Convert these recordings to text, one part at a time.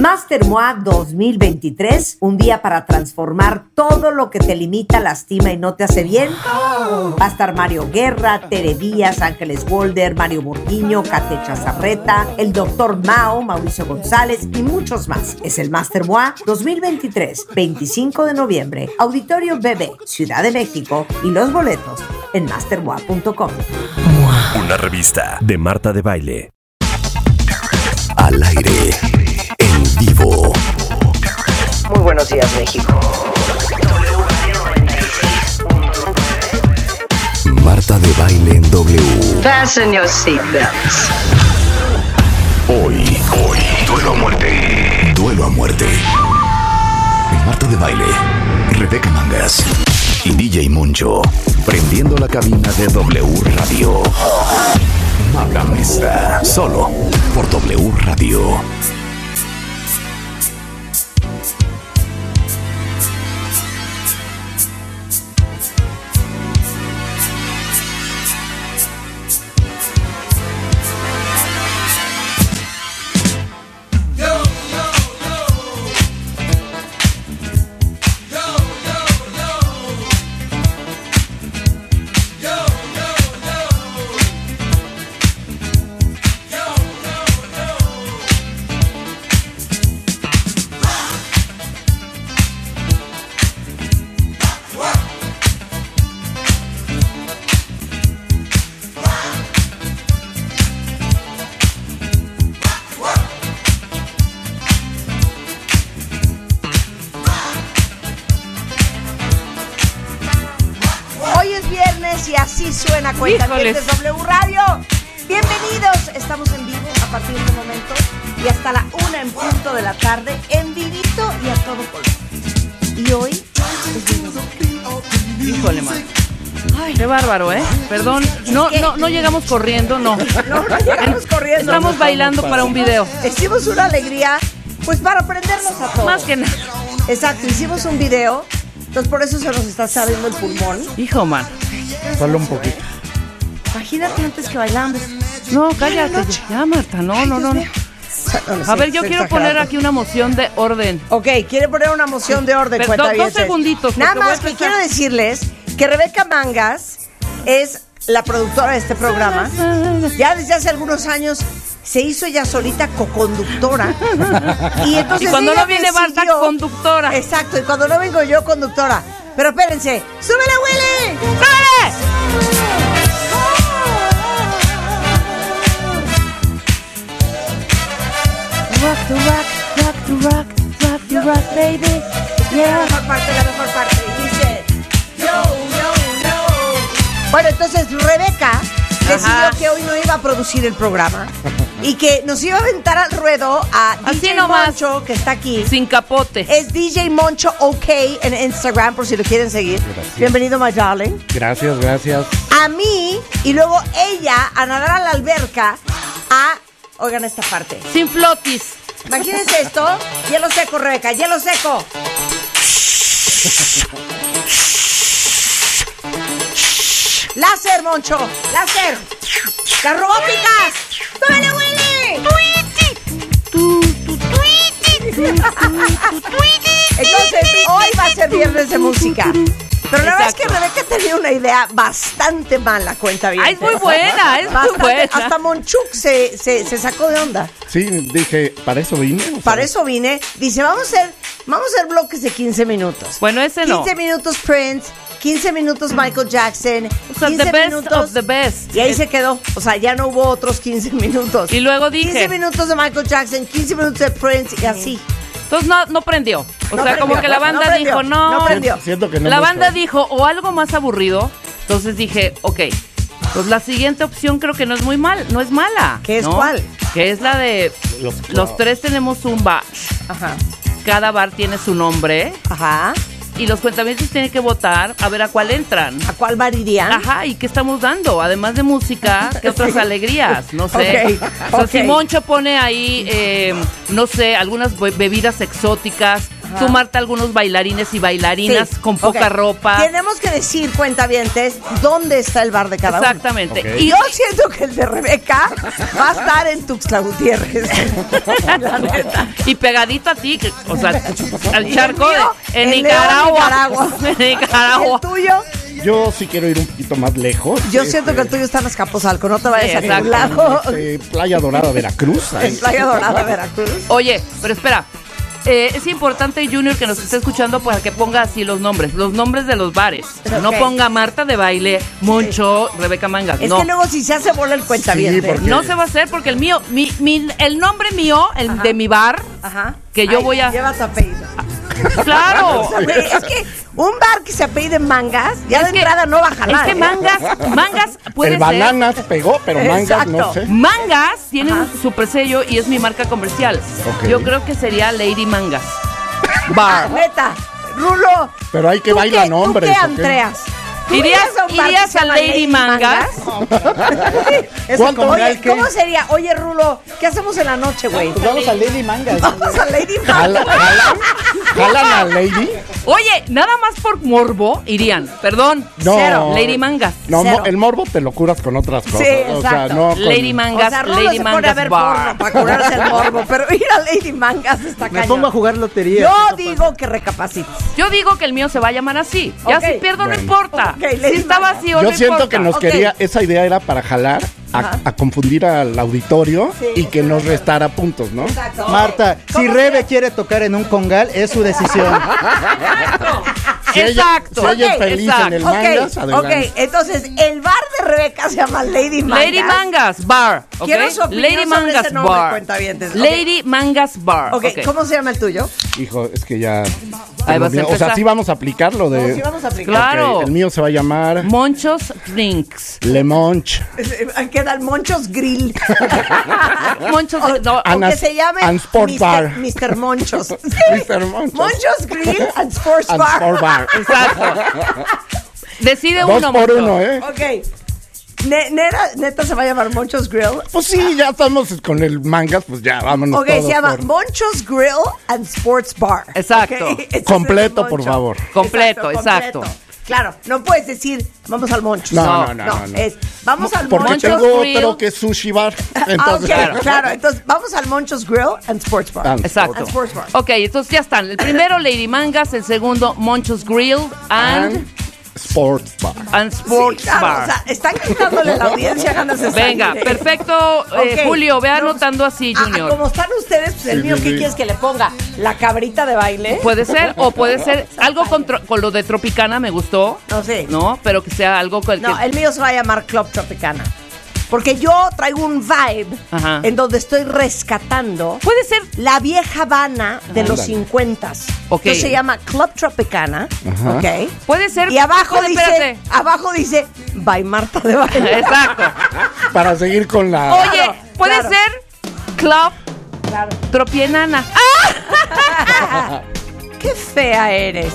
Master MOA 2023, un día para transformar todo lo que te limita, lastima y no te hace bien. Va a estar Mario Guerra, Tere Díaz, Ángeles Wolder, Mario Burguiño, Kate Chazarreta, el doctor Mao, Mauricio González y muchos más. Es el Master MOA 2023, 25 de noviembre, Auditorio BB, Ciudad de México y los boletos en mastermoa.com. Una revista de Marta de Baile. Al aire. Vivo. Muy buenos días, México. Marta de Baile en W. Fasten your seatbelts. Hoy, hoy, duelo a muerte. Duelo a muerte. En Marta de Baile, Rebeca Mangas y DJ Moncho, prendiendo la cabina de W Radio. Mabra Mesa, solo por W Radio. Cuenta de Híjoles. W Radio. Bienvenidos, estamos en vivo a partir de este momento y hasta la una en punto de la tarde, en vivito y a todo color. Y hoy es. Híjole, man. Qué bárbaro, ¿eh? Perdón, no, no, no llegamos corriendo, no. No, no llegamos corriendo. Estamos bailando para un video. Hicimos una alegría, pues para aprendernos a todos. Más que nada. Exacto, hicimos un video, entonces por eso se nos está saliendo el pulmón. Hijo, man. Solo un poquito. Imagínate antes que bailamos. No, cállate. Ya, Marta, no, no, no. no. A ver, yo quiero poner aquí una moción de orden. Ok, quiere poner una moción de orden, Pero, cuenta dos- segunditos, Nada más que quiero decirles que Rebeca Mangas es la productora de este programa. Ya desde hace algunos años se hizo ella solita coconductora. Y entonces Y cuando no viene Marta, conductora. Exacto, y cuando no vengo yo, conductora. Pero espérense, ¡súbele, Willy! ¡Dale! Rock to rock, rock to rock, rock to rock, baby. La Yeah. mejor parte, la mejor parte. Dice, yo, yo, yo. Bueno, entonces Rebeca decidió Ajá. que hoy no iba a producir el programa y que nos iba a aventar al ruedo a Así DJ nomás. Moncho, que está aquí. Sin capote. Es DJ Moncho OK en Instagram, por si lo quieren seguir. Bienvenido, my darling. Gracias, gracias. A mí y luego ella a nadar a la alberca a... Oigan esta parte. Sin flotis. Imagínense esto. Hielo seco, Rebeca. Hielo seco. Láser, Moncho. Láser. Las robóticas. ¡Tómale, Willy! Entonces, hoy va a ser viernes de música. Pero la verdad es que. Rebeca tenía una idea bastante mala, cuenta bien. Ah, es muy buena, es muy buena. Hasta Monchuk se, se, se sacó de onda. Sí, dije, ¿para eso vine? O sea, Para eso vine. Dice, vamos a hacer, vamos a hacer bloques de 15 minutos. Bueno, ese no. 15 minutos Prince, 15 minutos Michael Jackson, O sea, 15 the best minutos. of the best. Y ahí se quedó. O sea, ya no hubo otros 15 minutos. Y luego 15 dije, minutos de Michael Jackson, 15 minutos de Prince y así. Entonces no, no prendió. O No sea, como que la no banda prendió, dijo, no. no prendió. Siento que no la banda gustó. dijo, o algo más aburrido. Entonces dije, ok, pues la siguiente opción creo que no es muy mal, no es mala. ¿Qué es ¿no? cuál? Que es la de Los los tres tenemos un bar. Ajá. Cada bar tiene su nombre Ajá. Y los cuentamientos tienen que votar a ver a cuál entran. ¿A cuál bar irían? Ajá, ¿y qué estamos dando? Además de música, ¿qué otras Sí. alegrías? No sé. Ok, O sea, si Moncho pone ahí, eh, no sé, algunas be- bebidas exóticas, Tú, Marta, algunos bailarines y bailarinas Sí, con poca ropa. Tenemos que decir, cuentavientes, dónde está el bar de cada uno. Exactamente. Y Yo siento que el de Rebeca va a estar en Tuxtla Gutiérrez. La neta. Y pegadito a ti, que- o sea, al charco de, en Nicaragua. Nicaragua. En Nicaragua. ¿El tuyo? Yo sí quiero ir un poquito más lejos. Yo Este, siento que el tuyo está en Azcapotzalco, no te vayas Sí, a ningún lado. este, Playa Dorada, Veracruz. En Playa Dorada, Veracruz. Oye, pero espera. Eh, es importante, Junior, que nos esté escuchando para que ponga así los nombres, los nombres de los bares. No ponga Marta de baile, Moncho, Rebeca Mangas. Es no. que luego si se hace bola el cuentaviente. Sí, porque- No se va a hacer porque el mío, mi, mi- el nombre mío, el Ajá. de mi bar, Ajá. que yo Ay, voy a- Lleva tu apellido. claro. Es que un bar que se apellide Mangas, ya Es de que- entrada no va a jalar. Es que ¿eh? mangas, mangas puede el ser. bananas pegó, pero mangas no sé. Mangas tiene Ajá. un super sello y es mi marca comercial. Yo creo que sería Lady Mangas. Bar. Neta, Rulo. Pero hay que ¿tú bailan qué- hombres. ¿Tú qué, ¿o qué? Andreas? ¿Tú ¿Irías- irías a Lady Mangas? ¿Cuánto me Oye? ¿cómo sería? Oye, Rulo, ¿qué hacemos en la noche, güey? Pues vamos a Lady Mangas. Vamos a Lady Mangas. jalan, jalan a Lady. Oye, nada más por morbo irían. Perdón. No. Cero. Lady Mangas. No, Cero. el morbo te lo curas con otras cosas. Sí, O sea, exacto. no con- Lady Mangas, o sea, Rulo Lady se pone a Mangas ver Bar. porno para curarse el morbo, pero ir a Lady Mangas está Me cañón. pongo a jugar lotería. Yo digo que recapacites. Yo digo que el mío se va a llamar así. Ya si pierdo Bueno. no importa. Ok, Lady si está vacío Yo no siento importa. que nos quería, esa idea era para jalar, a, confundir al auditorio Sí, y que nos restara puntos, ¿no? Exacto. Marta, ¿Cómo si Rebe quiere tocar en un congal, es su decisión. Si ella- Exacto. si ella es Ok, feliz exacto. en el Ok, mangas, ok, adelante. entonces el bar de Rebeca se llama Lady Mangas. Lady Mangas Bar. ¿ok? Quiero su opinión Lady sobre Mangas ese nombre, Bar. cuentavientes. Ok. Lady Mangas Bar. Ok, ok. ¿cómo se llama el tuyo? Hijo, es que ya. Ahí tengo vas a miedo. o sea, sí vamos a aplicar lo de. No, sí vamos a aplicar. Claro. Ok, el mío se va a llamar Monchos Drinks. Le Monch. Queda el Monchos Grill. Monchos. O, no, o And que as- se llame and Sport Mr. Bar. Mr. Monchos. Sí. Mr. Monchos. Monchos Grill and Sports And Bar. Sport Bar. Exacto. Decide Dos uno, por Moncho. uno, ¿eh? Ok. Ne- neta, neta se va a llamar Monchos Grill. Pues sí, ya estamos con el mangas, pues ya, vámonos Ok, todos se llama por- Monchos Grill and Sports Bar. Exacto. Ok, ese es el Completo, por Moncho. favor. Completo, exacto. Claro, no puedes decir, vamos al Monchos. No, No, no, no, no, no. es, vamos al Porque Monchos tengo Grill. otro que es Sushi Bar. Ah, Entonces, ok, claro. Entonces, vamos al Monchos Grill and Sports Bar. And Exacto. And Sports Bar. Ok, entonces ya están. El primero, Lady Mangas. El segundo, Monchos Grill and, And Sports Bar. and Sports Sí, claro, Bar. O sea, están quitándole a la audiencia ganas de. Venga, perfecto, eh. Julio. Ve No, anotando así, Ah, Junior. como están ustedes, pues el Sí, mío, sí, ¿qué sí. quieres que le ponga? ¿La cabrita de baile? Puede ser, o puede ser algo con, lo de Tropicana, me gustó. No sé. ¿No? Pero que sea algo con el No, que. el mío se va a llamar Club Tropicana. Porque yo traigo un vibe Ajá. en donde estoy rescatando Puede ser. la vieja Habana de los Ándale. 50 Ok. Entonces se llama Club Tropicana. Ajá. Ok. Puede ser. Y abajo puede- dice, espérate. abajo dice, by Marta de Baile. Exacto. Para seguir con la. Oye, Claro, puede claro. ser Club Claro. Tropienana. Qué fea eres.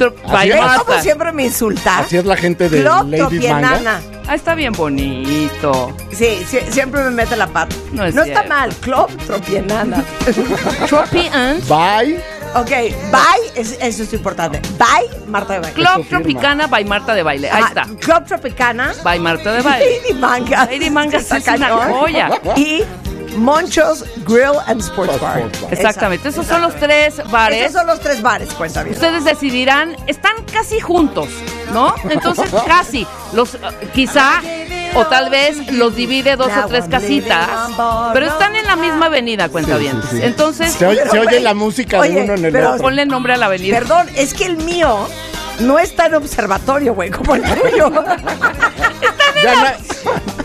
Es. ¿Ves Marta. cómo siempre me insultas? Así es la gente de Club Ladies. Mangas. Ah, está bien bonito. Sí, sí, siempre me mete la pata. No es está cierto. mal, Club Tropienana. Tropi and Bye. ok, bye, es- eso es importante. Bye, Marta de Baile. Club. Tropicana by Marta de Baile. Ahí Ajá, está. Club Tropicana. By Marta de Baile. Lady Mangas. Lady Mangas Está es una joya. Y Monchos Grill and Sports Bar. Sports Bar. Exactamente. Esos son los tres bares. Esos son los tres bares, cuenta bien. Ustedes decidirán, están casi juntos, ¿no? Entonces casi, los eh, quizá o tal vez los divide dos o tres casitas, pero están en la misma avenida. Sí, sí, sí. Entonces, Se oye, Pero, se oye güey, la música oye, de uno en el pero otro. ponle nombre a la avenida. Perdón, es que el mío no está en observatorio, güey, como el tuyo. Ya no-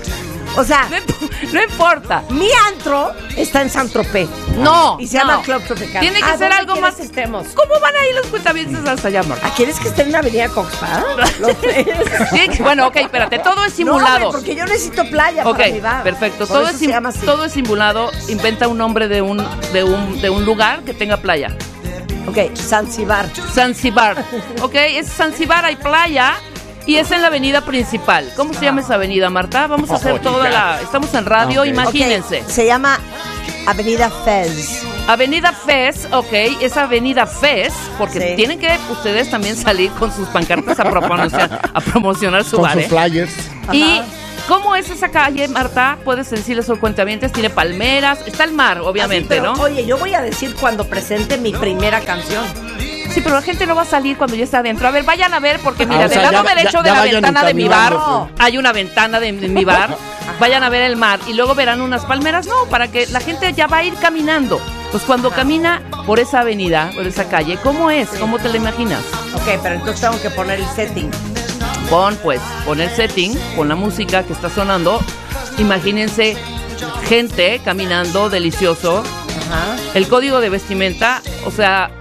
o sea, No, imp- no importa. mi antro está en San Tropez. No. Y se llama no. Club Tropicana. Tiene que Ah, ser ¿dónde algo más. que estemos? ¿Cómo van a ir los cuentavientes hasta allá, Marta? ¿Ah, ¿Quieres que esté en la avenida Coxpa? Que- Bueno, ok, espérate, todo es simulado. porque yo necesito playa para mi bar. perfecto. Por Todo es, sim- llama todo es simulado. Inventa un nombre de un, de un, de un lugar que tenga playa. Ok, Zanzibar. Zanzibar. Ok, es Zanzibar, hay playa. Y es en la avenida principal. ¿Cómo se llama esa avenida, Marta? Vamos a hacer toda la. Estamos en radio, imagínense. Se llama Avenida Fez. Avenida Fez, ok, es Avenida Fez, porque Sí. tienen que ustedes también salir con sus pancartas a promocionar, a promocionar su Con bar. sus ¿eh? flyers. ¿Y cómo es esa calle, Marta? Puedes decirles a los cuentavientes, tiene palmeras, está el mar, obviamente, Así, pero, ¿no? Oye, yo voy a decir cuando presente mi primera canción. Sí, pero la gente no va a salir cuando ya está adentro. A ver, vayan a ver, porque mira, Ah, del sea, lado ya- derecho ya- de ya la ventana de mi bar hay una ventana de, de mi bar. Vayan a ver el mar y luego verán unas palmeras. No, para que la gente ya va a ir caminando. Pues cuando camina por esa avenida, por esa calle, ¿cómo es? ¿Cómo te la imaginas? Ok, pero entonces tengo que poner el setting. Pon, pues, pon el setting, pon la música que está sonando. Imagínense gente caminando delicioso. Ajá. El código de vestimenta, o sea,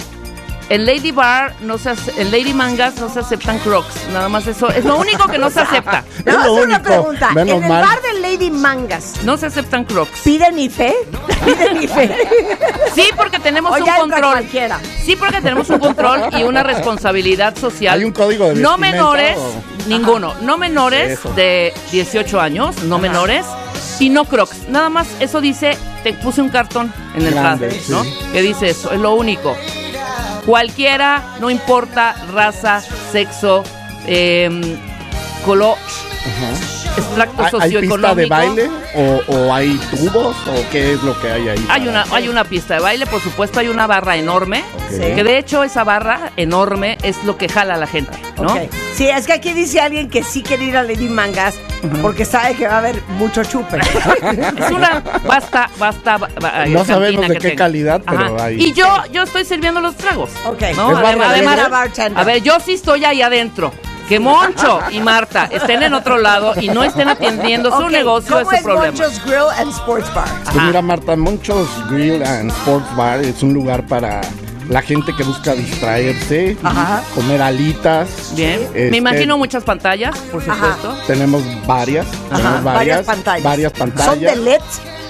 en Lady Bar, no se en Lady Mangas no se aceptan crocs. Nada más eso. Es lo único que no se acepta. Es lo una único. pregunta. Menos en el mal. bar de Lady Mangas, No se aceptan crocs. ¿piden IFE? ¿Piden IFE? Sí, porque tenemos O un control. cualquiera. Sí, porque tenemos un control y una responsabilidad social. ¿Hay un código de No menores, o- ninguno. No menores Eso. de 18 años, no menores. Y no crocs. Nada más eso dice, te puse un cartón en el Grande, sí. ¿no? Que dice eso, es lo único. Cualquiera, no importa raza, sexo, em, color, extracto ¿Hay, hay socioeconómico. pista de baile o, o hay tubos o qué es lo que hay ahí? Hay una, hay una pista de baile, por supuesto, hay una barra enorme. Que de hecho esa barra enorme es lo que jala a la gente, ¿no? Ok. Sí, es que aquí dice alguien que sí quiere ir a Lady Mangas porque sabe que va a haber mucho chupe. Es una basta, basta. ba- ba- No sabemos de qué calidad, pero hay. Y yo, yo estoy sirviendo los tragos. Ok. ¿no? ¿Es Adem- barra Además, bartender. a ver, yo sí estoy ahí adentro. Que Moncho y Marta estén en otro lado y no estén atendiendo su negocio ¿Cómo es es su problema. Moncho's Grill and Sports Bar? Pues mira, Marta, Monchos Grill and Sports Bar es un lugar para la gente que busca distraerse, Ajá. comer alitas. Bien. Este, Me imagino muchas pantallas, por Ajá. supuesto. Tenemos varias, tenemos varias varias, pantallas. varias pantallas. ¿Son de LED?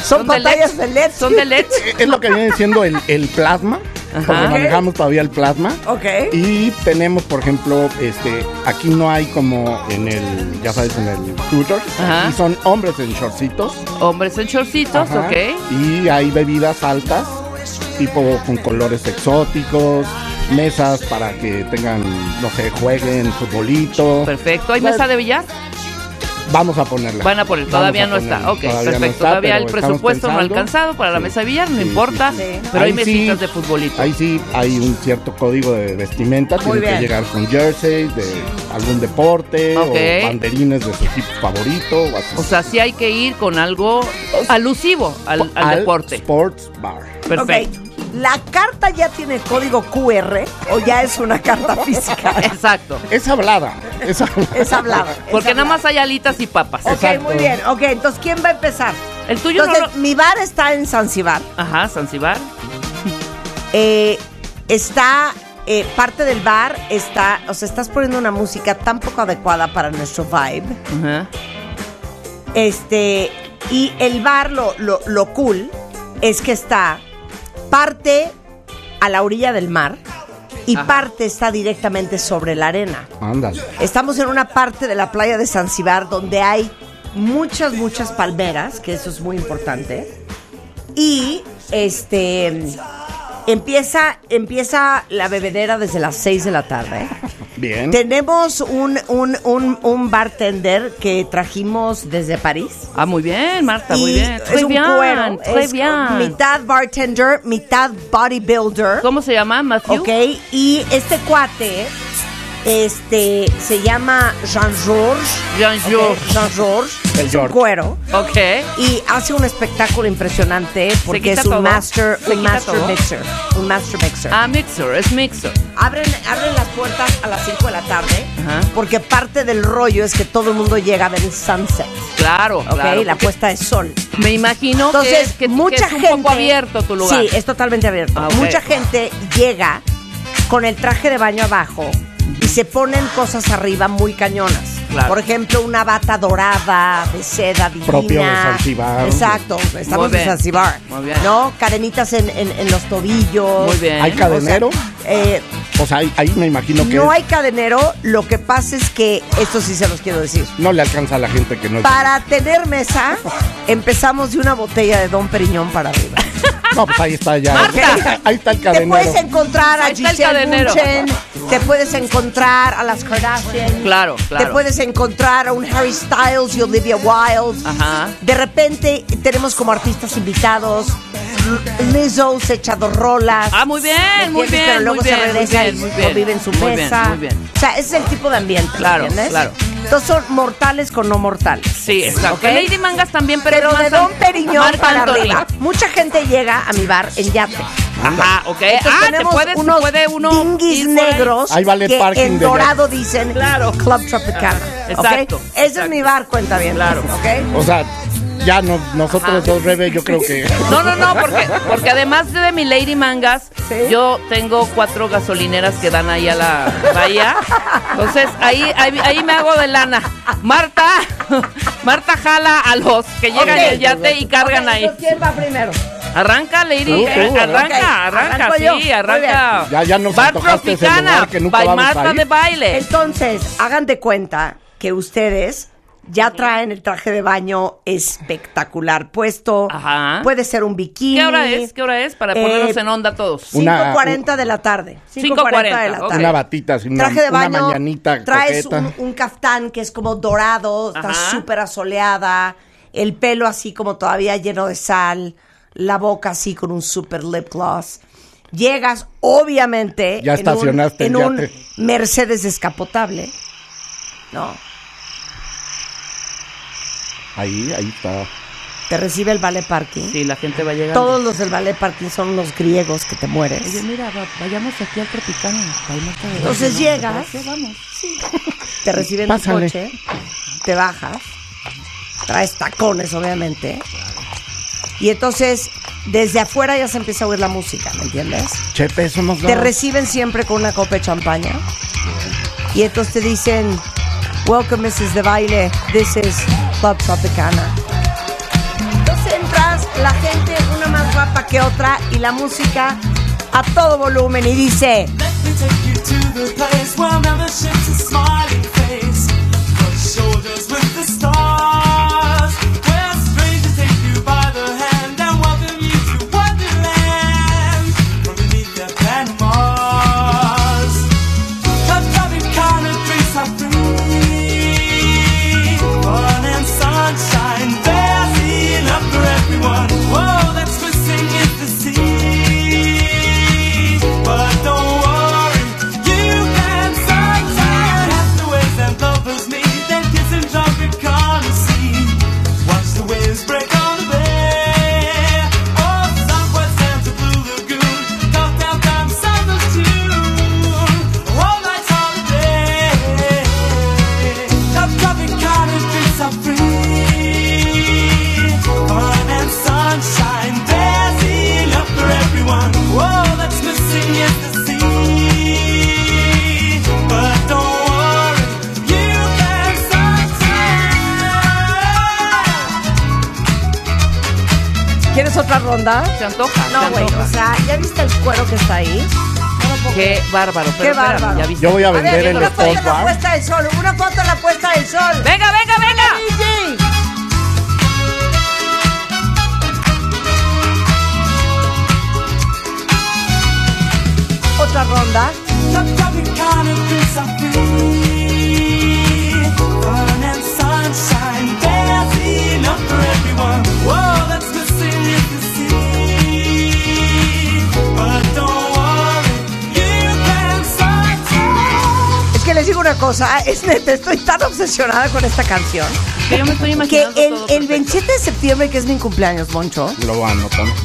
¿Son, de pantallas LED. de LED? Son de LED. Es lo que viene siendo el, el plasma, porque Ajá. manejamos todavía el plasma. Ok. Y tenemos, por ejemplo, este, aquí no hay como en el, ya sabes, en el Hooters. Ajá. Y son hombres en shortcitos. Hombres en shortcitos, Ajá. ok. Y hay bebidas altas, tipo con colores exóticos, mesas para que tengan, no sé, jueguen futbolito. Perfecto. ¿Hay Bueno, mesa de billar? Vamos a ponerla. Van a poner, todavía a no está. Ok, Todavía no perfecto. está, todavía el presupuesto no ha alcanzado para la Sí, mesa de billar, no sí, importa. sí, sí. Pero hay Ahí mesitas de futbolito. Ahí sí hay un cierto código de vestimenta. Bien. que llegar con jersey de algún deporte o banderines de su equipo favorito. O, así. O sea, sí hay que ir con algo alusivo al, al deporte. Sports Bar. Perfecto. ¿La carta ya tiene código QR o ya es una carta física? Exacto. Es hablada. Es hablada. Es hablada. Porque es nada más hay alitas y papas. Ok, Exacto. muy bien. Ok, entonces, ¿quién va a empezar? El tuyo no Entonces, lo- mi bar está en Zanzibar. Ajá, Zanzibar. Eh, está... eh, parte del bar está... O sea, estás poniendo una música tan poco adecuada para nuestro vibe. Ajá. Este... Y el bar, lo, lo, lo cool, es que está parte a la orilla del mar y Ajá. parte está directamente sobre la arena. Ándale. Estamos en una parte de la playa de Zanzibar donde hay muchas, muchas palmeras, que eso es muy importante. Y este empieza, empieza la bebedera desde las 6 de la tarde. Bien. Tenemos un, un, un, un bartender que trajimos desde París. Ah, muy bien, Marta, muy bien. es Très un bien, cuero. es bien. mitad bartender, mitad bodybuilder. ¿Cómo se llama, Matthew? Ok, y este cuate este se llama Jean-Georges. Jean-Georges. Ok, Jean-Georges. El es un George. cuero. Ok. Y hace un espectáculo impresionante porque es un todo? master, ¿Se un master todo? mixer. Un master mixer. Ah, Mixer, es Mixer. Abren, abren las puertas a las 5 de la tarde Ajá. porque parte del rollo es que todo el mundo llega a ver el sunset. Claro, ¿Ok? claro. la puesta de sol. Me imagino Entonces, que, es, que, mucha que es un gente. poco abierto tu lugar. Sí, es totalmente abierto. Ah, ok. Mucha gente llega con el traje de baño abajo y se ponen cosas arriba muy cañonas. Claro. Por ejemplo, una bata dorada de seda divina. Propio de Zanzibar. Exacto, estamos Muy en. Zanzibar. Muy bien. ¿No? Cadenitas en, en- en los tobillos. Muy bien. ¿Hay cadenero? O sea, eh, O sea, ahí, ahí me imagino que no es- hay cadenero, lo que pasa es que, esto sí se los quiero decir. no le alcanza a la gente que no es. Para tener mesa, empezamos de una botella de Don Periñón para arriba. No, pues ahí está ya. Marta. Ahí está el Te cadenero. puedes encontrar a Ahí Giselle. Bunchen, te puedes encontrar a las Kardashian. Claro, claro. Te puedes encontrar a un Harry Styles y Olivia Wilde. Ajá. De repente tenemos como artistas invitados. Lizzo se echa dos rolas. Ah, muy bien, ¿me muy bien, Pero luego muy se bien, muy regresa bien, y muy bien. vive en su Muy bien, mesa. muy bien. O sea, ese es el tipo de ambiente. ¿me Claro, entiendes? claro. Entonces son mortales con no mortales. Sí, exacto. ¿Ok? Lady Mangas también, pero, Pero de Don Periñón para arriba. Mucha gente llega a mi bar en yate. Ajá, ok. Entonces ah, te puedes, unos puede uno ahí. negros Ahí vale que parking en de dorado dicen Claro. Club Tropicana. ¿ok? Exacto, Ese es mi bar, cuenta bien. Claro. ¿ok? O sea, ya no, nosotros dos, Rebe, yo creo que. No, no, no, porque, porque además de mi Lady Mangas, Sí. yo tengo cuatro gasolineras que dan ahí a la bahía. Entonces, ahí, ahí, ahí me hago de lana. Marta, Marta jala a los que llegan Ok. en el yate y cargan Ok, ahí. ¿Quién va primero? Arranca, Lady. Tú, eh, arranca, arranca, sí, arranca. Ya- ya nos Bar Tropicana, lugar que nunca by vamos a Marta ir. de baile. Entonces, hagan de cuenta que ustedes ya traen el traje de baño espectacular puesto. Ajá. Puede ser un bikini. ¿Qué hora es? ¿Qué hora es? Para Eh, ponernos en onda todos. Una- 5.40 de la tarde. 5:40, de la tarde. Una batita, una, Traje de una baño. mañanita traes un, un caftán que es como dorado, está súper asoleada, el pelo así como todavía lleno de sal, la boca así con un super lip gloss. Llegas, obviamente, Ya en un- estacionaste en el un. Mercedes descapotable. No, Ahí, ahí está. te recibe el ballet parking. Sí, la gente va llegando. Todos los del ballet parking son unos griegos que te mueres. Oye, mira, va- vayamos aquí al Baile, Entonces ¿no? llegas. ¿Te reciben Pásale. coche, te bajas, traes tacones, obviamente. Y entonces, desde afuera ya se empieza a oír la música, ¿me entiendes? Chepe, eso nos. Te reciben siempre con una copa de champaña. Y entonces te dicen, Welcome, Mrs. De Baile, this is Club Tropicana. Entonces entras, la gente, una más guapa que otra, y la música a todo volumen, y dice... Let me take you to the place where que está ahí? Qué bárbaro. Qué Pero espérame, bárbaro. ya viste. Yo voy a A vender ver, el una foto en la puesta del sol, una foto en la puesta del sol. Venga, venga, venga. DJ. Otra ronda. Digo una cosa, es neta, estoy tan obsesionada con esta canción Que yo me estoy que imaginando el, todo el perfecto. 27 de septiembre, que es mi cumpleaños, Moncho, Lo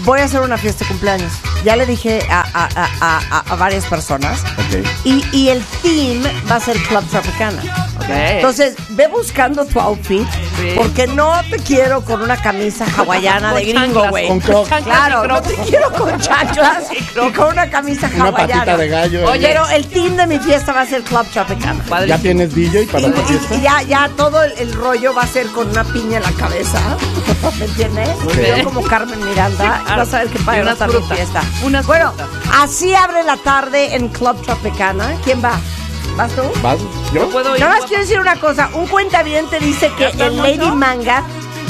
voy a hacer una fiesta de cumpleaños. Ya le dije a, a- a- a- varias personas. Ok. Y, y el theme va a ser Club Tropicana. Ok. Entonces, ve buscando tu outfit, Sí. porque no te quiero con una camisa hawaiana de gringo, güey. Claro, no te quiero con chanclas Crocs. con una camisa Una hawaiana. patita de gallo. Oye, Pero el theme de mi fiesta va a ser Club Tropicana. Padre. ¿Ya tienes DJ para Y, tu y- fiesta? y ya, ya todo el, el rollo va a ser con una piña en la cabeza. ¿Me entiendes? Yo como Carmen Miranda. vas a ver qué padre va a estar mi fiesta. Unas bueno, frutas. así abre la tarde en Club Tropicana. ¿Quién va? ¿Vas tú? ¿Vas? Yo ¿Yo? puedo ir. Nada más quiero decir una cosa. Un cuentaviente dice que ¿Ya está, el? Lady Manga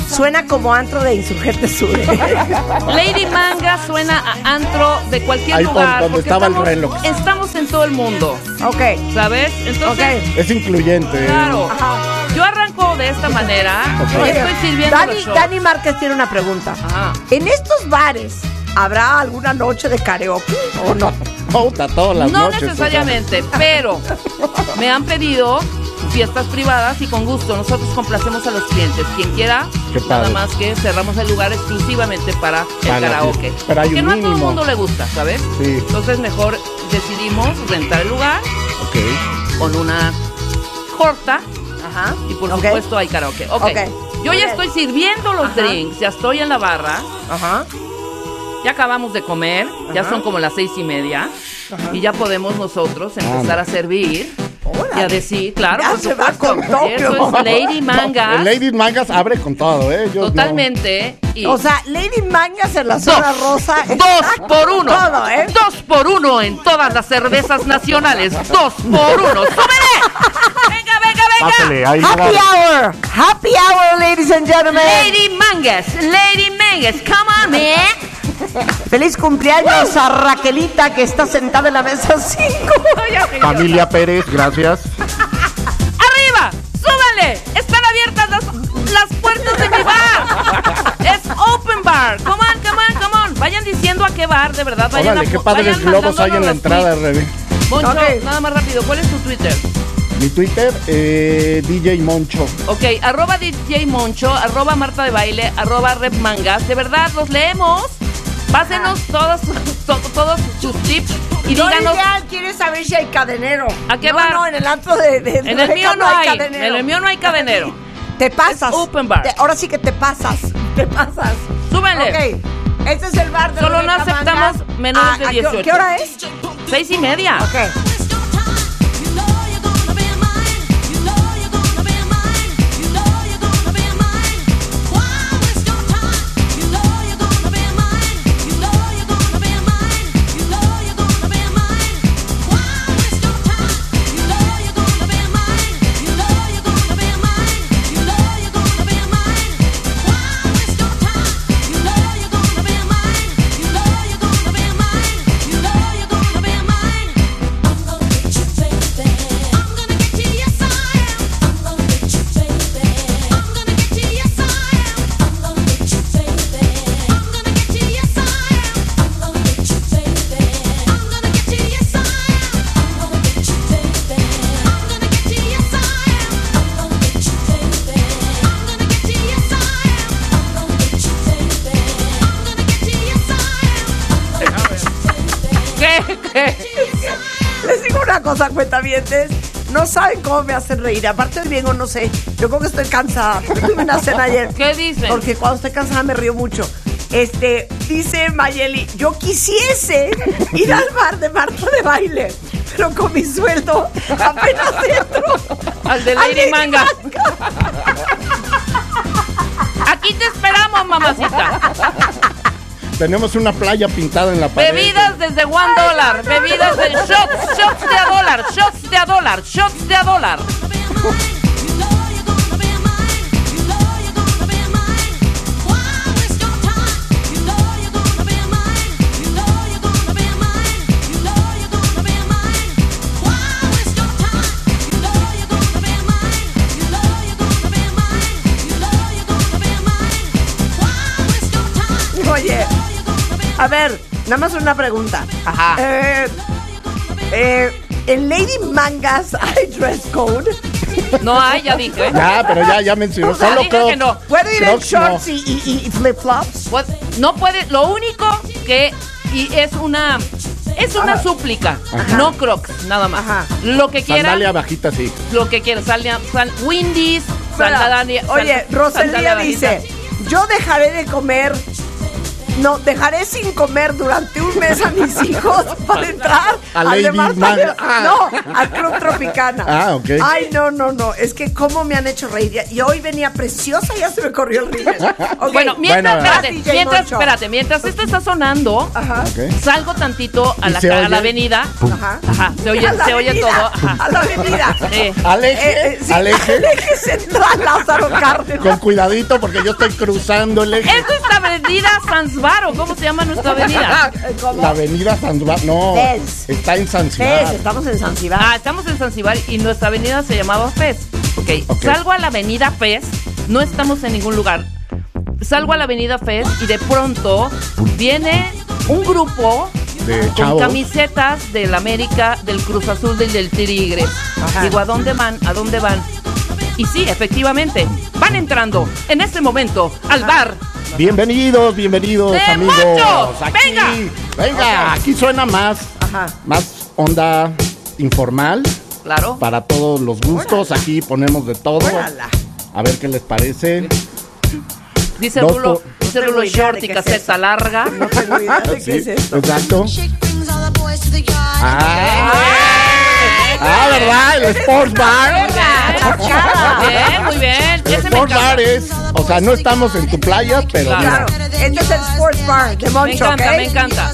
Suena como antro de Insurgentes Sur. Lady Manga suena a antro de cualquier Ahí lugar. donde estaba el estamos, reloj. Estamos en todo el mundo, ok, ¿sabes? Entonces, ok. Es incluyente. ¿eh? claro. Ajá. Yo arranco de esta manera. Ok. Yo estoy sirviendo Dani. Dani Márquez tiene una pregunta. Ajá. ¿En estos bares habrá alguna noche de karaoke o no? Puta, todas las No noches, necesariamente, pero me han pedido fiestas privadas y con gusto nosotros complacemos a los clientes. Quien quiera, Qué nada más que cerramos el lugar exclusivamente para el Para karaoke. fiesta. Pero hay Porque un no a todo el mínimo. mundo le gusta, ¿sabes? Sí. Entonces mejor decidimos rentar el lugar Ok. con una corta Ajá. y por supuesto hay karaoke. Ok. Ok. Yo ya estoy sirviendo los Ajá. drinks, ya estoy en la barra. Ajá. Ya acabamos de comer, ya son como las seis y media. Y ya podemos nosotros empezar a servir y a decir, claro, Ya por se va supuesto. con Tokio. Eso es Lady Manga. El Lady Mangas abre con todo, ¿eh? Yo no- Totalmente. Y O sea, Lady Mangas en la zona rosa. dos por uno. Todo, ¿eh? Dos por uno en todas las cervezas nacionales. Dos por uno. ¡Súbele! ¡Venga, venga, venga! Pásale, ahí Happy hour. Happy hour, ladies and gentlemen. Lady Mangas, Lady Mangas, come on, man. Feliz cumpleaños a Raquelita que está sentada en la mesa 5. Familia Pérez, gracias. ¡Arriba! ¡Súbanle! ¡Están abiertas las, las puertas de mi bar! ¡Es open bar! ¡Come on, come on, come on! Vayan diciendo a qué bar, de verdad. Vayan Órale, a, qué padres vayan globos hay en la entrada, Rebe. Moncho, nada más rápido. ¿Cuál es tu Twitter? Mi Twitter, eh, DJ Moncho. Ok, arroba DJ Moncho, arroba Marta de Baile, arroba Rep Mangas. De verdad, los leemos. Pásenos todos, to- todos sus tips y No, díganos. ideal, quieres saber si hay cadenero. ¿A qué no, bar? No, en el antro de, de- En el mío no hay. cadenero. En el mío no hay cadenero. Te pasas. Es open bar. Te- ahora sí que te pasas. Te pasas. Súbenle. Ok. Este es el bar de Solo no aceptamos menores Ah, de ¿a qué- 18. ¿Qué hora es? Seis y media. Ok. Digo una cosa, cuentavientes. No saben cómo me hacen reír. Aparte de bien o no sé. Yo creo que estoy cansada. Tuve una cena ayer. ¿Qué dicen? Porque cuando estoy cansada me río mucho. Este, dice Mayeli, yo quisiese ir al bar de Marta de baile, pero con mi sueldo apenas entro. Al de Lady Manga. Aquí te esperamos, mamacita. Tenemos una playa pintada en la pared. Bebidas desde one dólar. Bebidas de shots, shots de a dólar, shots de a dólar, shots de a dólar. Oye, a ver, nada más una pregunta. Ajá. Eh, eh, en Lady Mangas hay dress code. No hay, ya dije. Ya, pero ya, ya mencionó. Ya Solo dije creo que no. ¿Puedo ir en Crocs no. shorts y, y- y flip-flops? Pues, no puede, lo único que y es una es una súplica, no crocs, nada más. Ajá. Lo que quieran, Sandalia bajita, sí. lo que quieran, sal, sal, Windies, Espera, sandalia, Oye, sal- Rosalía sandalia bajita. dice, yo dejaré de comer No, dejaré sin comer durante un mes a mis hijos para entrar A al Lady de Marta Ah. No, al Club Tropicana. Ah, ok. Ay, no, no, no. Es que cómo me han hecho reír. Y hoy venía preciosa y ya se me corrió el. Ok. Bueno, mientras, Bueno, espérate, DJ mientras, espérate, mientras esto está sonando, Ajá. Salgo tantito a ¿Y la, a la avenida. Ajá. Ajá, se oye, A la se oye todo. Ajá. A la avenida. Sí. Aleje, Eh, eh, sí, aleje. Aleje Central Lázaro Cárdenas. Con cuidadito porque yo estoy cruzando el eje. Es nuestra avenida ¿Cómo se llama nuestra avenida? La avenida Zanzibar. No, Fez. está en Fez, Zanzibar. estamos en Zanzibar. Ah, estamos en Zanzibar y nuestra avenida se llamaba Fez. Ok, Ok. salgo a la avenida Fez, no estamos en ningún lugar. Salgo a la avenida Fez y de pronto viene un grupo De con chavos. camisetas del América, del Cruz Azul y del Tigre. Ajá. Digo, ¿a dónde van? ¿A dónde van? Y sí, efectivamente, van entrando en este momento al bar. Bienvenidos, bienvenidos, ¡De amigos. Aquí, ¡Venga! venga, aquí suena más, Ajá. más onda informal Claro. para todos los gustos. Aquí ponemos de todo. Órala. A ver qué les parece. Dice Dos Rulo, dice Rulo short y caseta larga. No tengo idea de qué Sí, es esto. exacto. Shake brings Ah, ah, ¿verdad? El Sports Bar. Muy bien, muy bien. El me Sports Bar es, o sea, no estamos en tu playa, pero Claro. Este es el Sports Bar de Me Moncho, encanta, ¿ok? me encanta.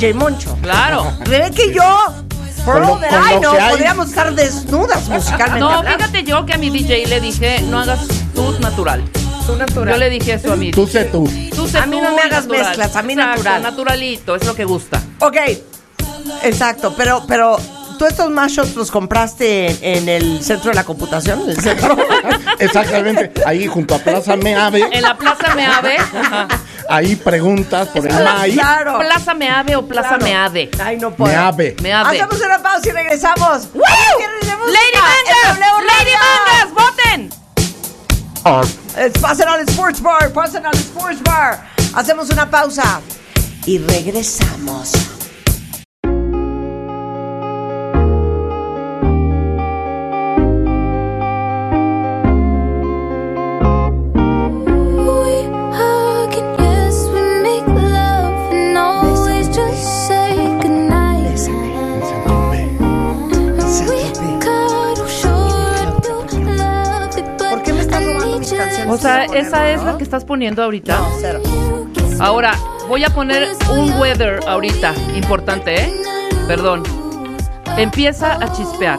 DJ Moncho. Claro. Rebeca y yo, por Con lo- que hay. podríamos estar desnudas musicalmente. No, hablando. fíjate yo que a mi DJ le dije, no hagas tú natural. Tú natural. Yo le dije eso a mi tú sé tú. Tú sé A mí tú no me hagas natural. mezclas, a mí Exacto, natural. naturalito, es lo que gusta. Ok, exacto, pero, pero tú estos mashups los compraste en, en el centro de la computación, en el centro. Exactamente. Ahí junto a Plaza Meave, En la Plaza Meave, ajá. Ahí preguntas por el. MAI. Claro. Plaza Meave o Plaza Claro. Meade. Ay, no puedo. Meave. Meave. Hacemos una pausa y regresamos. ¡Woo! Lady Mangas, Lady. Mangas, voten. Pasen al Sports Bar, pasen al Sports Bar. Hacemos una pausa y regresamos. Sea, Quiero esa es la que estás poniendo ahorita. No, cero. Ahora, voy a poner un weather ahorita, importante, ¿eh? Perdón. Empieza a chispear.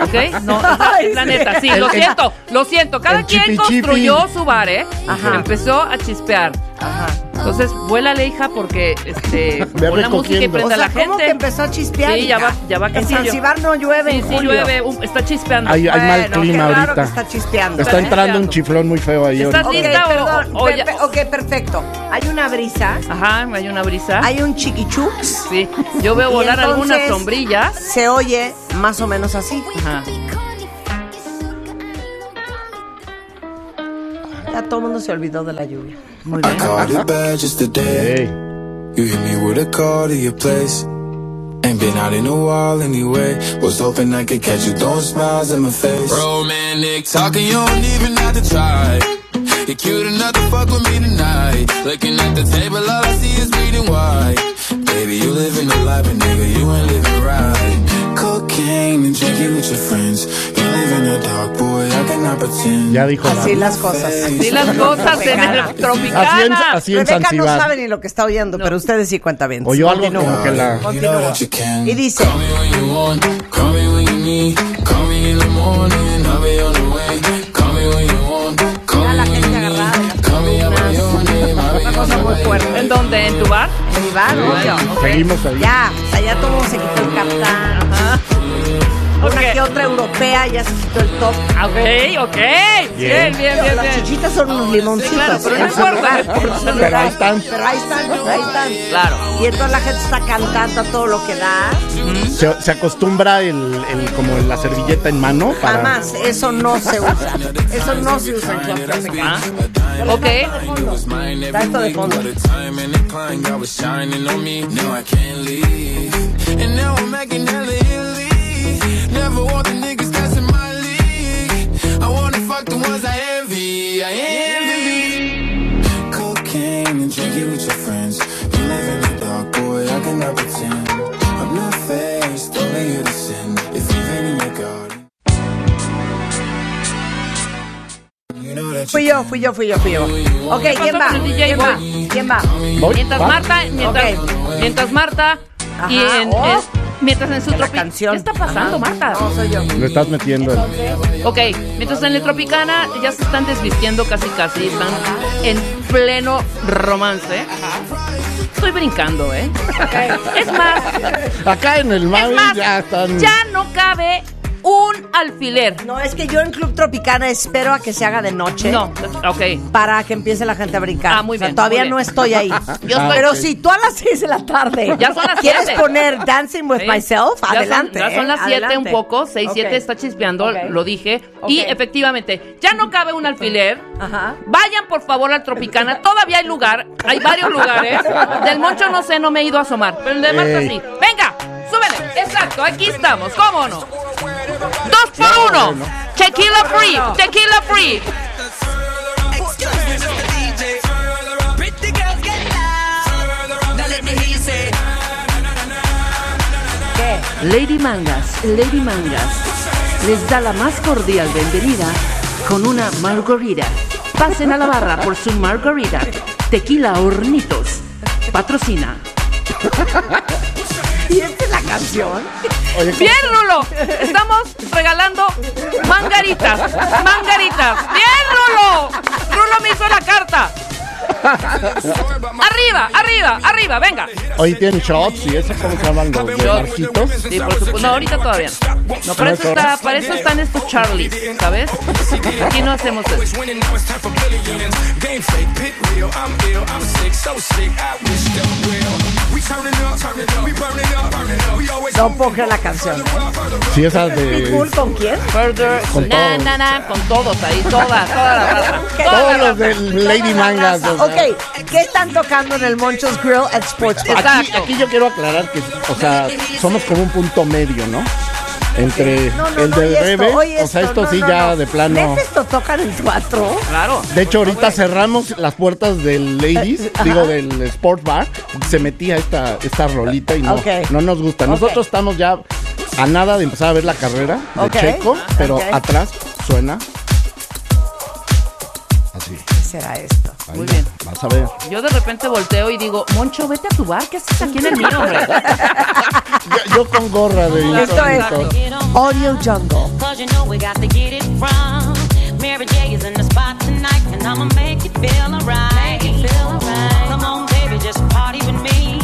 ¿Ok? No, es la, Ay, neta, sí, El- lo el- siento, lo siento. Cada quien chipi construyó chipi. su bar, ¿eh? Ajá. Empezó a chispear. Ajá. Entonces, vuélale, hija, porque este, pon la música y recogiendo. prende O a la sea, ¿cómo gente. que empezó a chispear? Sí, ya va, ya va En casi. Zanzibar no llueve Sí, en sí, julio. llueve, um, está chispeando. Hay, hay mal Bueno, clima qué raro que ahorita. está chispeando. Está entrando un chiflón muy feo ahí. ¿Estás ahorita. Ok, lista o- perdón. o ya- perfe- ok, perfecto. Hay una brisa, Ajá, hay una brisa. hay un chiquichux. Sí, yo veo volar algunas sombrillas. Se oye más o menos así. Ajá. Ya todo el mundo se olvidó de la lluvia. Muy I bien. caught it bad just today. You hit me with a call to your place. Ain't been out in a while anyway. Was hoping I could catch you throwing smiles in my face. Romantic talking, you don't even have to try. You're cute enough to fuck with me tonight. Looking at the table, all I see is bleeding white. Baby, you living the life, but nigga, you ain't living right. Cocaine and drinking with your friends. Ya dijo Así la- las cosas. Sí, las cosas en el Así en, así en Rebeca no sabe ni lo que está oyendo, pero ustedes sí cuentan bien. Oyó algo como que la... Can. Y dice, Call me when you want, call me when you need. Call me in the morning, I'll be on the way. Call me when you want, call Mira la me when gente you need. agarrada. Call me out by your name, I'll be una on cosa the muy way. fuerte. ¿En dónde? ¿En tu bar? En mi bar, obvio. Seguimos ahí. Ya, ya todo se quitó el captán. Una Ok. que otra europea ya se quitó el top. Ah, Ok, ok. Bien, bien, bien, Las bien. chichitas son unos limoncitos. Sí, claro, pero no importa. Pero ahí están. Pero ahí están, ahí están. Claro. Y entonces la gente está cantando a todo lo que da. Se, se acostumbra el, el- como la servilleta en mano para... Jamás, eso no se usa. Eso no se usa en Tropicana. Ah, ok. Está esto de fondo. The time and the Never want the niggas that's in my league. I wanna fuck the ones I envy. I envy. Cocaine and drinking with your friends. You live in the dark, boy. I cannot pretend. I'm not faced, only here to sin. If you've in your garden. You Fui yo, fui yo, fui yo, fui yo. Ok, ¿quién va? ¿Quién va? ¿Quién va? Mientras. Marta, mientras, Ok. mientras Marta y en, oh. en- mientras en su De la tropi- canción. ¿Qué está pasando, Marta? No, soy yo. Lo estás metiendo en... Ok, mientras en el Tropicana ya se están desvistiendo casi casi, están en pleno romance. Estoy brincando, ¿eh? Es más, Acá en el más, ya están... ya no cabe un alfiler. No, es que yo en Club Tropicana espero a que se haga de noche. No, ok. Para que empiece la gente a brincar. Ah, muy O sea, bien, todavía muy bien. no estoy ahí. Yo estoy- Pero si tú a las 6 de la tarde Ya son las quieres siete. poner Dancing with Sí. Myself, Ya son- adelante. Ya son, ¿eh? las 7 un poco, 6, 7 Ok. está chispeando, Ok. lo dije. Y Ok. efectivamente, ya no cabe un alfiler. Ajá. Vayan por favor al Tropicana, todavía hay lugar, hay varios lugares. Del Moncho no sé, no me he ido a asomar, pero el de Marta Ey. sí. Venga, súbele. Exacto, aquí estamos, ¿cómo no? Dos por uno. Tequila free, tequila free. Lady Mangas, Lady Mangas, les da la más cordial bienvenida con una margarita. Pasen a la barra por su margarita. Tequila Hornitos. Patrocina. ¿Y esta canción? Oye, ¿cómo- Bien, Rulo. Estamos regalando mangaritas. Mangaritas. Bien, Rulo. Rulo me hizo la carta. Arriba, arriba, arriba, venga. Hoy tienen shots y eso, ¿cómo se llaman los de barquitos? Sí, por supuesto. No, ahorita todavía no. No, para eso, está, para eso están estos Charlies, ¿sabes? Aquí no hacemos eso. No creer la canción. Sí, esas de... ¿Pitbull con quién? Further, Con na, todos. na, na, con todos ahí, toda, toda la. Toda Todos los de Lady Mangas. Sea. Ok, ¿qué están tocando en el Monchos Grill at Sports Bar? Aquí, yo quiero aclarar que, o sea, somos como un punto medio, ¿no? Entre No, no, el no, del y esto, Rebe, o sea, esto, no, sí no, ya no. de plano. ¿Neta esto tocan en cuatro? Claro. De hecho, ahorita cerramos las puertas del Ladies, Eh, digo, del Sport Bar. Se metía esta, esta rolita y no, no nos gusta. Nosotros estamos ya a nada de empezar a ver la carrera de Ok. Checo, pero Ok. atrás suena así. ¿Qué será esto? Muy bien. A ver. Yo de repente volteo y digo, Moncho, vete a tu bar, ¿qué haces aquí en el mío, hombre? yo, yo, con gorra de Esto es Audio Jungle. Come on, baby, just party with me.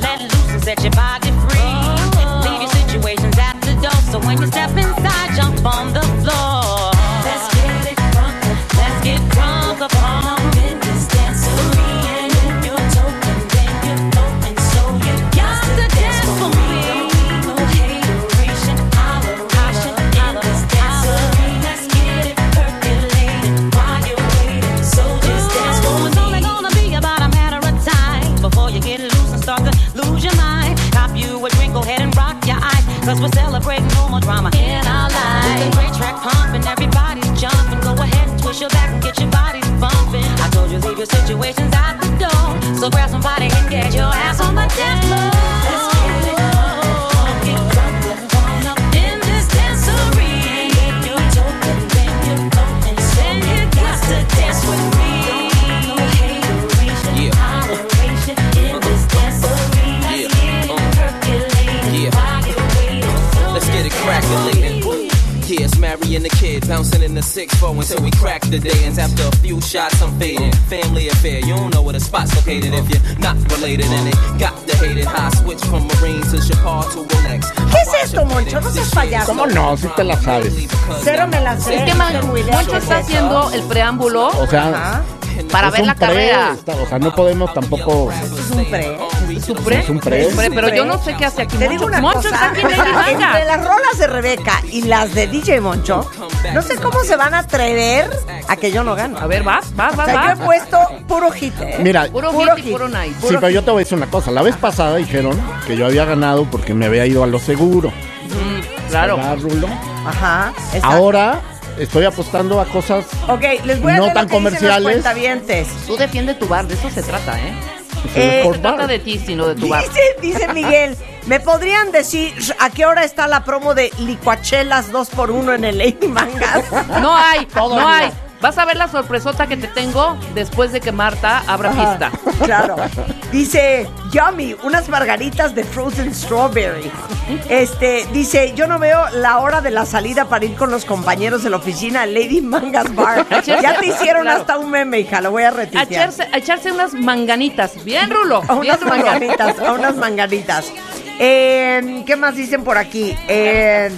Let loose and set your body free. Oh. Leave your situations at the door, so when you step inside, jump on the Cause we're celebrating no more drama in our lives. It's a great track pumping, everybody's jumping. Go ahead and twist your back and get your bodies bumping. I told you leave your situations at the door. So grab somebody and get your ass on the dance floor. And the kid bouncing in the 6-4 until we crack the day. And after a few shots, I'm fading. Family affair, you don't know where the spot's located if you're not related. And they got the hated high switch from Marine to Chapar to Rolex. ¿Qué es esto, Moncho? No seas payaso. ¿Cómo no? Si te la sabes. Cero me la sé. Es que Moncho está haciendo el preámbulo O sea, Ajá. para es ver un la pre, carrera. está- o sea, no podemos tampoco. Es un pre. ¿Es un pre? Es un pre. Es un Pero yo no sé qué hace aquí Te digo Moncho. una Moncho cosa, está aquí en entre las rolas de Rebeca y las de DJ Moncho, no sé cómo se van a atrever a que yo no gane. A ver, vas, vas, O vas, yo he vas. puesto puro hit, ¿eh? Mira, Puro, Puro hit y puro night. sí, pero yo te voy a decir una cosa. La vez pasada dijeron que yo había ganado porque me había ido a lo seguro. Mm, claro. ¿Verdad, Rulo? Ajá. exacto. Ahora estoy apostando a cosas Ok, les voy a no tan comerciales. Tú defiende tu bar, de eso se trata, ¿eh? Eh, No se trata de ti, sino de tu bar. Dice, dice Miguel, ¿me podrían decir a qué hora está la promo de licuachelas 2x1 en el Lady Mangas? No hay, Todo no hay. Vas a ver la sorpresota que te tengo después de que Marta abra pista. Claro. Dice, yummy, unas margaritas de frozen strawberry. Este, dice, yo no veo la hora de la salida para ir con los compañeros de la oficina Lady Mangas Bar. Ya te hicieron Claro. hasta un meme, hija, lo voy a retuitear. echarse, a echarse unas manganitas. Bien, Rulo. A unas manganitas, a unas manganitas. Eh, ¿Qué más dicen por aquí? Eh,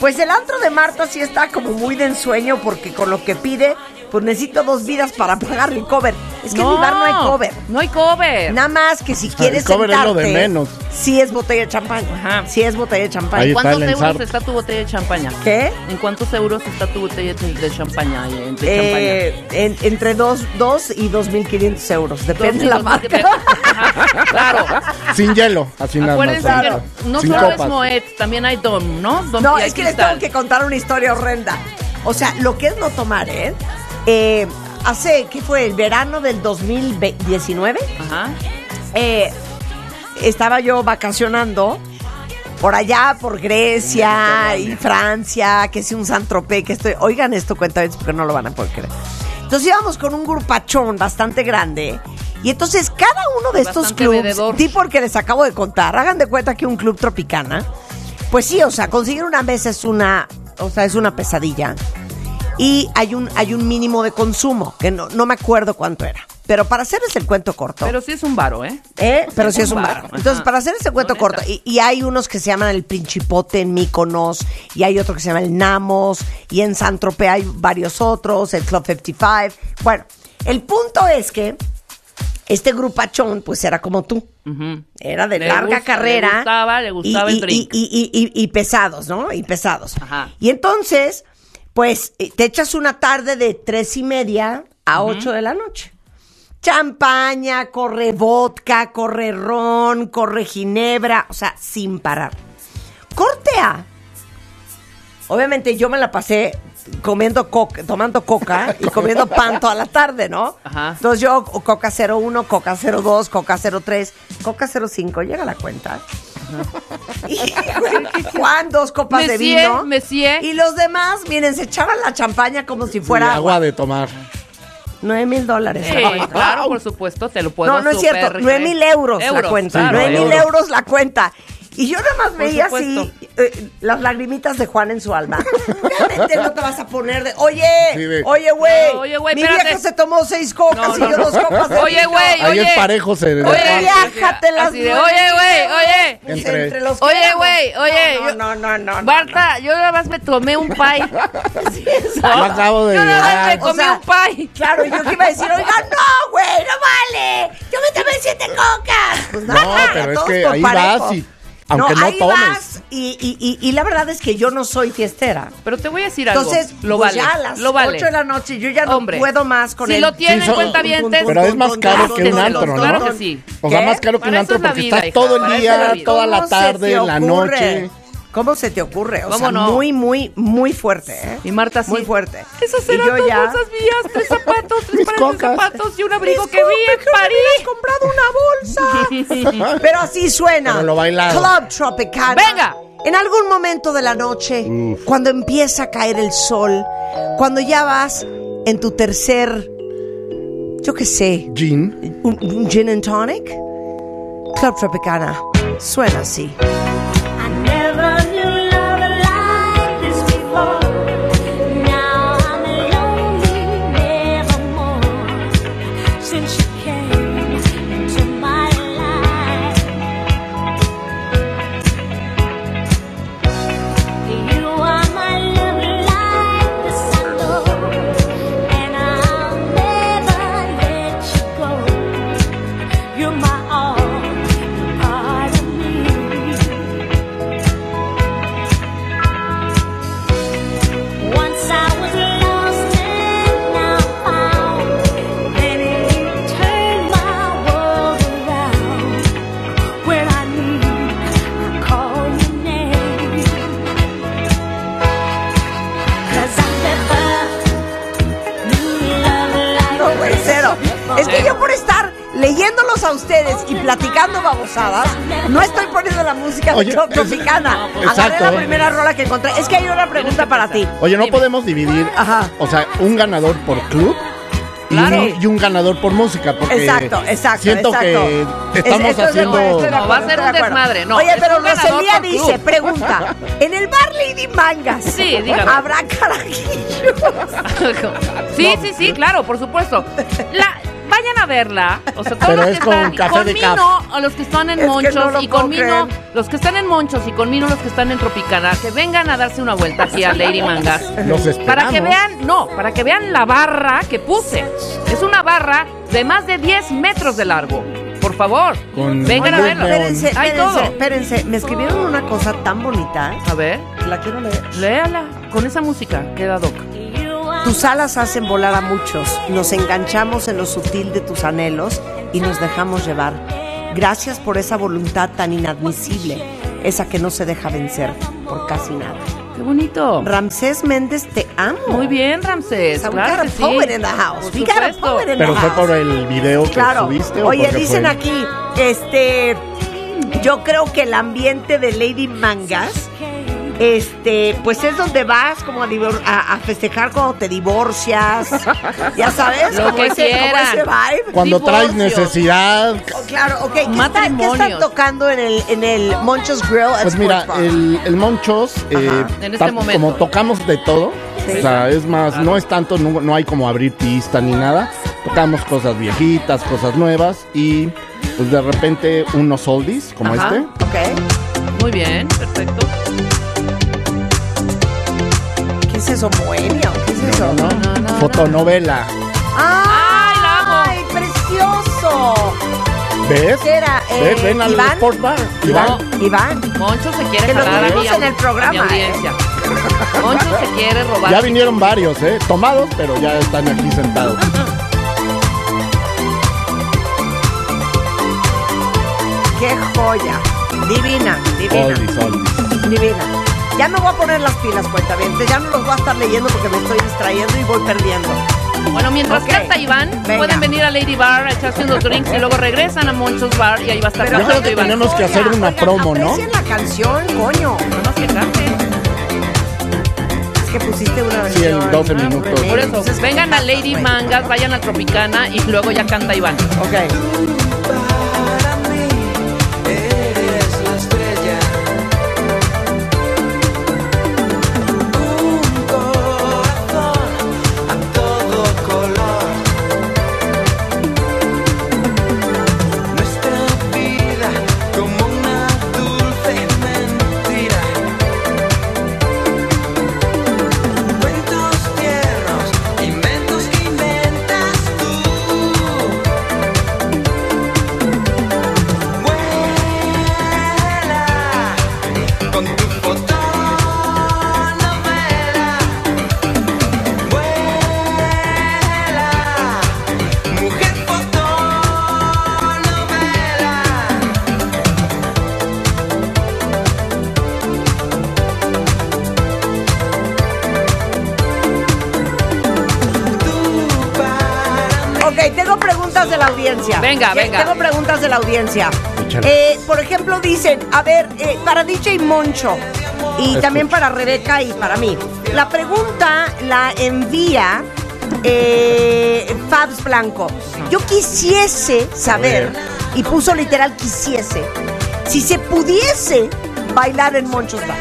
pues el antro de Marta sí está como muy de ensueño porque con lo que pide, pues necesito dos vidas para pagar el cover. Es que en mi bar no hay cover. No hay cover. Nada más que si quieres cover es lo de menos. sí es botella de champaña. Ajá. Sí es botella de champaña. Está ¿Cuántos el euros está tu botella de champaña? ¿Qué? ¿En cuántos euros está tu botella de champaña? eh, De Eh, en- entre 2 dos, y 2.500 euros, champaña. depende de la Dos dos marca. Ajá, Claro. sin hielo, así nada más. Que no Sin solo es copas. Moet, también hay Dom, ¿no? Dom No, es que les tengo que contar una historia horrenda. O sea, lo que es no tomar, ¿eh? Eh, hace, ¿qué fue? El verano del 2019. Ajá. eh, estaba yo vacacionando por allá, por Grecia y Francia, que es un Santropé, que estoy... Oigan esto, cuenta porque no lo van a poder creer. Entonces íbamos con un grupachón bastante grande. Y entonces cada uno de estos Bastante clubs, bebedor. les acabo de contar, hagan de cuenta que un club tropicana, pues sí, o sea, conseguir una mesa es una, o sea, es una pesadilla. Y hay un, hay un mínimo de consumo, que no, no me acuerdo cuánto era. Pero para hacerles el cuento corto. Pero sí es un varo, ¿eh? ¿Eh? Pero sí es un ajá. Entonces, para hacer ese cuento corto, y, y hay unos que se llaman el Principote en Míconos, y hay otro que se llama el Namos, y en San Tropez hay varios otros, el Club 55. Bueno, el punto es que este grupachón, pues era como tú. Ujú. Era de Le larga gusta, carrera. le gustaba, le gustaba y, el y- drink. Y, y- y- y pesados, ¿no? Y pesados. Ajá. Y entonces, pues, eh, te echas una tarde de tres y media a ocho de la noche. Champaña, corre vodka, corre ron, corre ginebra, o sea, sin parar. Corte A. Obviamente yo me la pasé comiendo coca, tomando coca y comiendo pan toda la tarde, ¿no? Ajá. Entonces yo coca 01, coca 02, coca 03, coca 05, llega la cuenta. Y Juan, dos copas de Messier, vino. Messier. Y los demás, miren, se echaban la champaña como si Sí, fuera agua agua. de tomar. 9 mil dólares. Sí, claro, por supuesto, te lo puedo No, no es cierto. 9 mil creer. euros, la cuenta. claro, 9 mil euros. euros la cuenta. Y yo nada más Por veía supuesto. así eh, las lagrimitas de Juan en su alma. Obviamente no te vas a poner de, oye, Sí, de- oye, güey, No, oye, güey, mi espérate. vieja se tomó seis copas No, y no, yo no. dos copas de Oye, vino. güey, Ahí oye. es parejo se Oye, Relájate las así de, nueve oye, güey, oye. Pues Entre- entre los que Oye, éramos. güey, oye, No, yo- no, no, no. no, Marta, yo nada más me tomé un pie. Yo acabo de Yo nada más me llegar. comí O sea, un pie. Claro, yo que iba a decir, oiga, no, güey, no vale. Yo me tomé siete cocas. Pues No, nada, pero es todos que por ahí parejo. vas y aunque no ahí tomes. vas y, y, y, y la verdad es que yo no soy fiestera. Pero te voy a decir algo. Entonces, lo pues vale. ya a las lo vale. 8 de la noche yo ya no Hombre, puedo más con si el... lo tienen Sí, cuenta bien, Pero es más caro que un antro, ¿no? Claro que sí. O sea, más caro que un antro porque estás todo el día, toda la ¿Cómo se tarde, la noche. ¿Cómo se te ocurre? O ¿Cómo sea, no? muy, muy, muy fuerte, ¿eh? Y Marta sí. Muy fuerte. Esas eran dos ya- bolsas mías, tres zapatos, tres pares de zapatos y un abrigo Mis que vi en París. comprado una bolsa. Pero así suena. Pero lo bailado. Club Tropicana. Venga. En algún momento de la noche, cuando empieza a caer el sol, cuando ya vas en tu tercer, yo qué sé, un, un gin and tonic, Club Tropicana suena así. A ustedes y platicando babosadas, no estoy poniendo la música de Oye, Club es- Tropicana. Agarré exacto. la primera rola que encontré. Es que hay una pregunta para ti. Oye, no Dime. podemos dividir, Ajá. o sea, un ganador por club y, Claro. un, y un ganador por música, porque Exacto, exacto, siento exacto. que estamos Es- haciendo... acuerdo, No, va a ser un desmadre, no, Oye, pero Rosalía dice, club. pregunta, ¿en el bar Lady Mangas Sí, dígame. habrá carajillos? Sí, sí, sí, claro, por supuesto. La, vayan a verla. O sea, todos Pero los es que con están, café de conmigo, caf. o los que están en Es que Monchos no lo y puedo conmigo, creer. los que están en Monchos y conmigo los que están en Tropicana, que vengan a darse una vuelta aquí a Lady Mangas. Los esperamos. Para que vean, no, para que vean la barra que puse. Es una barra de más de 10 metros de largo. Por favor, Con vengan a luz verlo. neón. Espérense, Hay espérense, todo. espérense. Me escribieron una cosa tan bonita. A ver, La quiero leer. léala. Con esa música queda doc. Tus alas hacen volar a muchos. Nos enganchamos en lo sutil de tus anhelos y nos dejamos llevar. Gracias por esa voluntad tan inadmisible, esa que no se deja vencer por casi nada. Qué bonito. Ramsés Méndez, te amo. Muy bien, Ramsés. So we claro got a que sí. in the house. Por We got a supuesto. poet in the Pero fue house. por el video que Claro. subiste o Oye, dicen fue- aquí, este, yo creo que el ambiente de Lady Mangas, este, pues es donde vas como a, divor- a- a festejar cuando te divorcias, ya sabes, Lo como, que ese, como ese vibe. Cuando traes necesidad, Oh, Claro, ok. ¿Qué, está- qué están tocando en el, en el Monchos Grill pues mira, el, el Monchos, eh, En este momento. como tocamos de todo, Sí. o sea, es más, no es tanto, no, no hay como abrir pista ni nada, tocamos cosas viejitas, cosas nuevas y pues de repente unos oldies como Ajá. este. Ok. Muy bien, perfecto. ¿Qué es eso, Bohemia? o ¿Qué es eso? No, no, no. Fotonovela. ¡Ay, precioso! ¿Ves? ¿Qué era? Eh, ¿Ves? Ven al Iván. Sport Bar. Iván. Iván. Moncho se quiere Que lo jalar a tuvimos mi, en el programa, a mi audiencia. Moncho se quiere robar. Ya vinieron varios, ¿eh? Tomados, pero ya están aquí sentados. ¡Qué joya! Divina, divina. Oldies, oldies. Divina. Ya me voy a poner las pilas, cuentavientes. Ya no los voy a estar leyendo porque me estoy distrayendo y voy perdiendo. Bueno, mientras Ok. canta Iván, Venga. pueden venir a Lady Bar a echarse unos drinks y luego regresan a Monchos Bar y ahí va a estar Pero cantando Iván. tenemos que hacer una promo, ¿no? La canción, coño. Más que cante. Es que pusiste una Sí, versión. en 12 ¿no? minutos. Por eso, vengan a ¿qué Lady? Mangas, vayan a Tropicana y luego ya canta Iván. Ok. Audiencia. Venga, Ya- venga. Tengo preguntas de la audiencia. Eh, por ejemplo, dicen, a ver, eh, para DJ Moncho y también para Rebeca y para mí. La pregunta la envía eh, Fabs Blanco. Yo quisiese saber, y puso literal quisiese, si se pudiese bailar en Monchos Bar.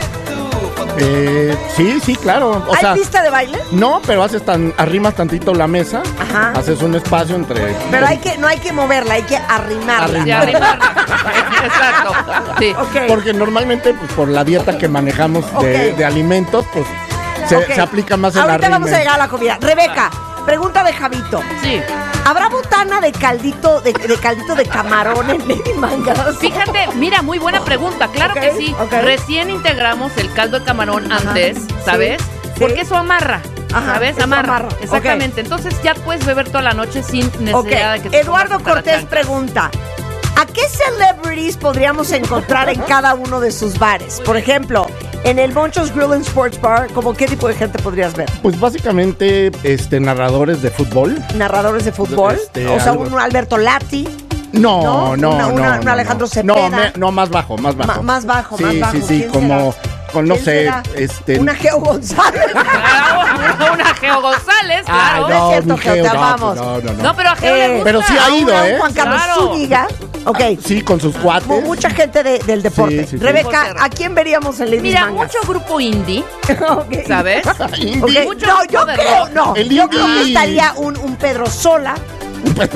Eh, sí, sí, claro. O ¿Hay sea, pista de baile? no, pero haces tan, arrimas tantito la mesa, Ajá. haces un espacio entre. Pero hay que, no hay que moverla, hay que arrimarla. Y arrimarla. Exacto. Sí. Ok. Porque normalmente, pues por la dieta que manejamos de, alimentos, pues se, Ok. se aplica más el Ahorita arrime. vamos a llegar a la comida. Rebeca, pregunta de Javito. Sí. ¿Habrá botana de caldito de, de caldito de camarón en Lady Mangas? Fíjate, mira, muy buena pregunta. Claro que sí. Recién integramos el caldo de camarón antes, ¿sabes? sí. Porque eso amarra. Ajá, ¿Sabes? Amarra. Exactamente. Entonces ya puedes beber toda la noche sin necesidad de que te Eduardo Cortés pregunta. ¿A qué celebrities podríamos encontrar en cada uno de sus bares? Por ejemplo, en el Monchos Grill and Sports Bar, ¿cómo qué tipo de gente podrías ver? Pues básicamente, este, narradores de fútbol. ¿Narradores de fútbol? Este, o sea, algo- un Alberto Lati. No, ¿No? no, Una- no. una- no, un Alejandro no. Cepeda. No, me- no, más bajo, más bajo. Ma- más bajo, sí, más bajo. Sí, sí, ¿Quién como, con, no ¿Quién sé, será? este. Una Geo González. Claro, una Geo González, Ay, claro. no es cierto, Geo, te no, amamos. pues, No, no, no. No, pero a Geo le Eh, gusta. Pero sí ha ido, ¿eh? Juan Carlos Claro. Zúñiga. Ok. Sí, con sus cuates. Mu- Mucha gente de- del deporte. Sí, sí, sí. Rebeca, ¿a quién veríamos en Lady Mira, Mangas? mucho grupo indie, Ok. ¿sabes? Ok, Mucho No, grupo yo de creo, rock. no. El Yo creo que indie. estaría un, un Pedro Sola.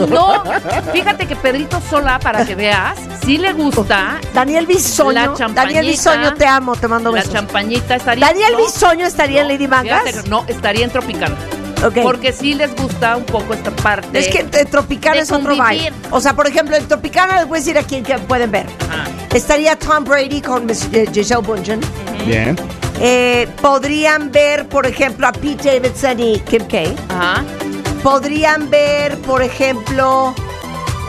No, fíjate que Pedrito Sola, para que veas, sí le gusta Daniel Bisoño. La champañita. Daniel Bisoño, te amo, te mando la besos. champañita. Estaría, Daniel no, Bisoño estaría en Lady Mangas. fíjate que no, estaría en Tropicana. Ok. Porque sí les gusta un poco esta parte. es que en Tropicana de es otro vibe. O sea, por ejemplo, en Tropicana les voy a decir a quién pueden ver. Ajá. Estaría Tom Brady con Miss- eh, Giselle Bundchen. Bien. Eh, podrían ver, por ejemplo, a Pete Davidson y Kim K. Ajá. Podrían ver, por ejemplo,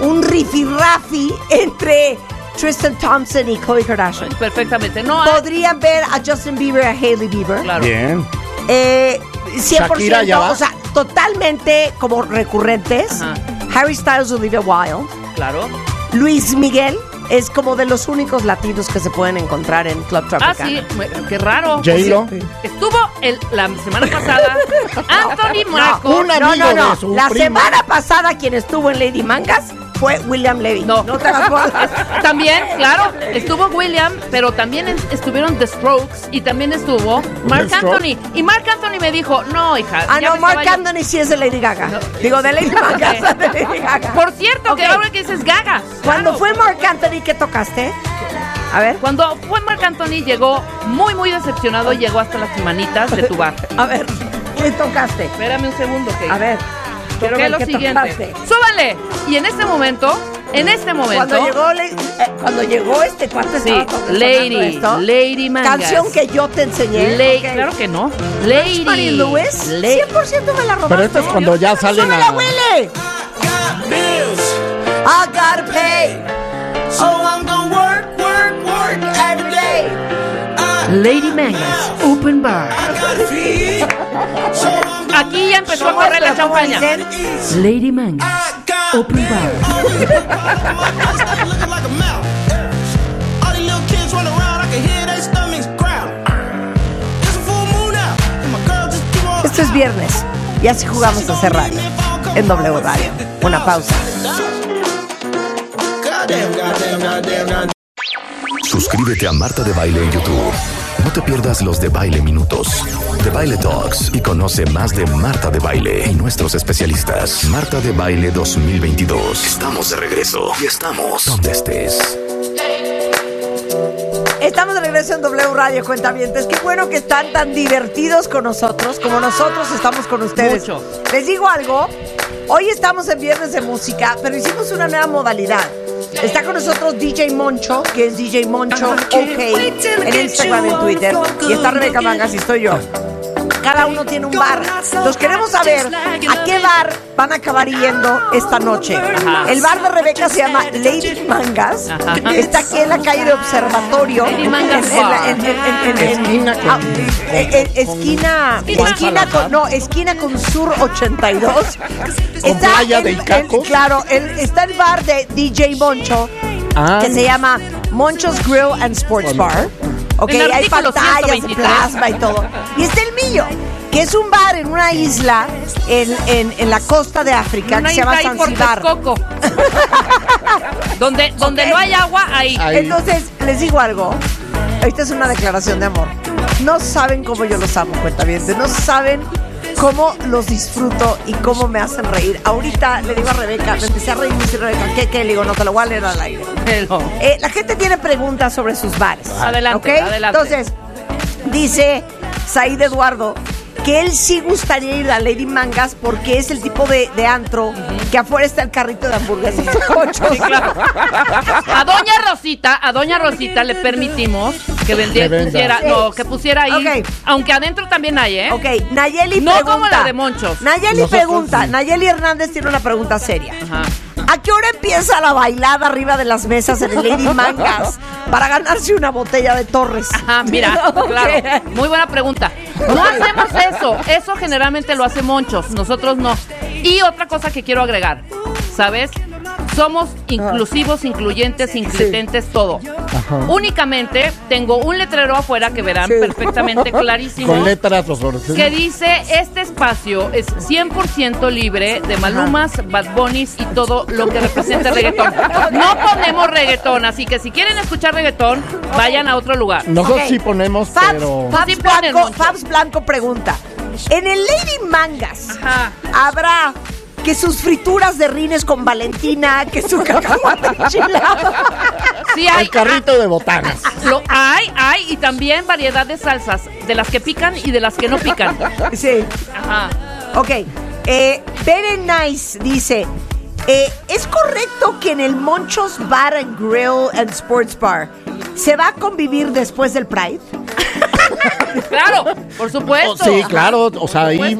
un rifirrafi entre Tristan Thompson y Khloe Kardashian. Perfectamente. No, Podrían ver a Justin Bieber, a Hailey Bieber. claro. Bien. Eh, 100%, Shakira ya va. o sea, totalmente como recurrentes. Ajá. Harry Styles, Olivia Wilde. Claro. Luis Miguel es como de los únicos latinos que se pueden encontrar en Club Ah, Tropicana. sí, me- qué raro. J-Lo. Estuvo el, la semana pasada Anthony Marco. un No, amigo no, no. de su La primo. semana pasada quien estuvo en Lady Mangas fue William Levy. No. no. También, claro, estuvo William, pero también es- estuvieron The Strokes y también estuvo Mark. Anthony. Y Mark Anthony me dijo, no, hija. Ah, no, Mark estaba yo- Anthony sí es de Lady Gaga. Digo, de Lady Mangas, de Lady Gaga. Por cierto, que ahora que dices Gaga. Cuando claro. fue Mark Anthony, ¿qué tocaste? A ver, Cuando fue Mark Anthony llegó muy, muy decepcionado y llegó hasta las manitas de tu bar. a ver, ¿qué tocaste? Espérame un segundo, que A ver, toqué lo siguiente. tocaste. ¡Súbanle! Y en este momento, en este momento. Cuando llegó, Le- eh, cuando llegó este cuate Sí, Lady, esto. Lady Mangas. Canción que yo te enseñé. Lady, ok. claro que no. Lady. Mary Lewis, Lady. 100% me la robaste. Pero esto es cuando ya salen ¡Súbela, a. Willy! Got bills, I gotta pay so I'm gonna work, work, work every day. Lady Mangas, Open Bar. Gotta feed, so Aquí ya empezó a ¿Cómo es, correr la champaña. Lady Mangas, Open Bar. Esto es viernes y así jugamos a cerrar en W Radio. Una pausa. Suscríbete a Marta de Baile en YouTube. No te pierdas los de Baile Minutos, de Baile Talks y conoce más de Marta de Baile y nuestros especialistas. Marta de Baile 2022. Estamos de regreso y estamos donde estés. Estamos de regreso en W Radio Cuentavientes. Qué bueno que están tan divertidos con nosotros como nosotros estamos con ustedes. Mucho. Les digo algo. Hoy estamos en Viernes de Música, pero hicimos una nueva modalidad. Está con nosotros DJ Moncho, que es DJ Moncho OK en Instagram y en Twitter. Y está Rebeca Mangas y estoy yo. Cada uno tiene un bar. Los queremos saber a qué bar van a acabar yendo esta noche. Ajá. El bar de Rebeca se llama Lady Mangas. Ajá. Está aquí en la calle de Observatorio. Lady Mangas Esquina con- ah, eh, eh, esquina, con, no, esquina con Sur 82. Con playa de el- claro, el- está el bar de DJ Moncho Ah. que se llama Moncho's Grill and Sports Bar. Ok, En hay pantallas, 123. plasma y todo. Y está el mío, que es un bar en una isla en, en- en la costa de África Una que se llama Zanzibar. Texcoco. donde donde Ok. no hay agua, ahí. Ahí. Entonces, les digo algo. Esta es una declaración de amor. No saben cómo yo los amo, cuentavientes. No saben cómo los disfruto y cómo me hacen reír. Ahorita le digo a Rebeca, me empecé a reír y Rebeca, ¿qué, qué? Le digo, no te lo voy a leer al aire. Pero- Eh, la gente tiene preguntas sobre sus bares. Adelante, ¿ok? adelante. Entonces, dice Said Eduardo que él sí gustaría ir a Lady Mangas porque es el tipo de, de antro que afuera está el carrito de hamburguesas. Sí, claro. A doña Rosita, a doña Rosita le permitimos que vendiera, Que pusiera, Sí. no, que pusiera ahí, aunque adentro también hay, ¿eh? Ok, Nayeli No pregunta. como la de Monchos. Nayeli Nosotros pregunta. sí. Nayeli Hernández tiene una pregunta seria. Ajá. ¿A qué hora empieza la bailada arriba de las mesas en el Lady Mangas para ganarse una botella de Torres? Ajá, mira, claro. Muy buena pregunta. No hacemos eso. Eso generalmente lo hace Monchos, nosotros no. Y otra cosa que quiero agregar, ¿sabes? Somos inclusivos, incluyentes, incluyentes, todo. Únicamente tengo un letrero afuera que verán Sí. perfectamente clarísimo. Con letras que dice este espacio es 100% libre de malumas, bad bunnies y todo lo que represente reggaetón. No ponemos reggaetón, así que si quieren escuchar reggaetón, vayan a otro lugar. Nosotros sí ponemos, Fabs, pero... Fabs Sí Blanco. Fabs Blanco pregunta: ¿En el Lady Mangas Ajá. habrá que sus frituras de rines con Valentina, que su cacahuate enchilado? Sí hay, El carrito de botanas. lo hay, hay y también variedad de salsas, de las que pican y de las que no pican. Sí. Ajá. Ok. Eh, Very Nice dice: eh, ¿Es correcto que en el Monchos Bar and Grill and Sports Bar se va a convivir después del Pride? Claro, por supuesto. Sí, claro, o sea, ahí,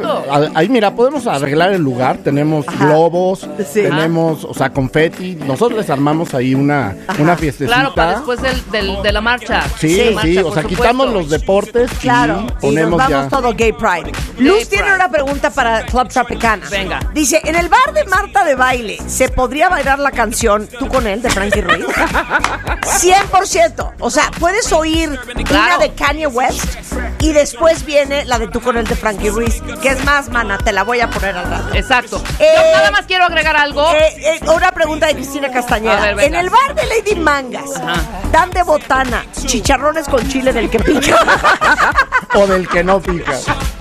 ahí mira, podemos arreglar el lugar, tenemos globos, Sí. tenemos, o sea, confeti, nosotros les armamos ahí una, una fiestecita. Claro, para después del, del- de la marcha. Sí, sí, marcha, o sea, supuesto. quitamos los deportes Claro, y y nos ponemos vamos ya. todo Gay Pride. Luz tiene una pregunta para Club Tropicana. Venga. Dice, en el bar de Marta de Baile, ¿se podría bailar la canción Tú con él de Frankie Ruiz? 100%. O sea, puedes oír una Claro. de Kanye West Press. Y después viene la de Tú con él de Frankie Ruiz. Que es más, mana, te la voy a poner al rato. Exacto. Eh, Yo nada más quiero agregar algo. Eh, eh, una pregunta de Cristina Castañeda. A ver, en el bar de Lady Mangas, Ajá. dan de botana chicharrones con chile del que pica. O del que no pica.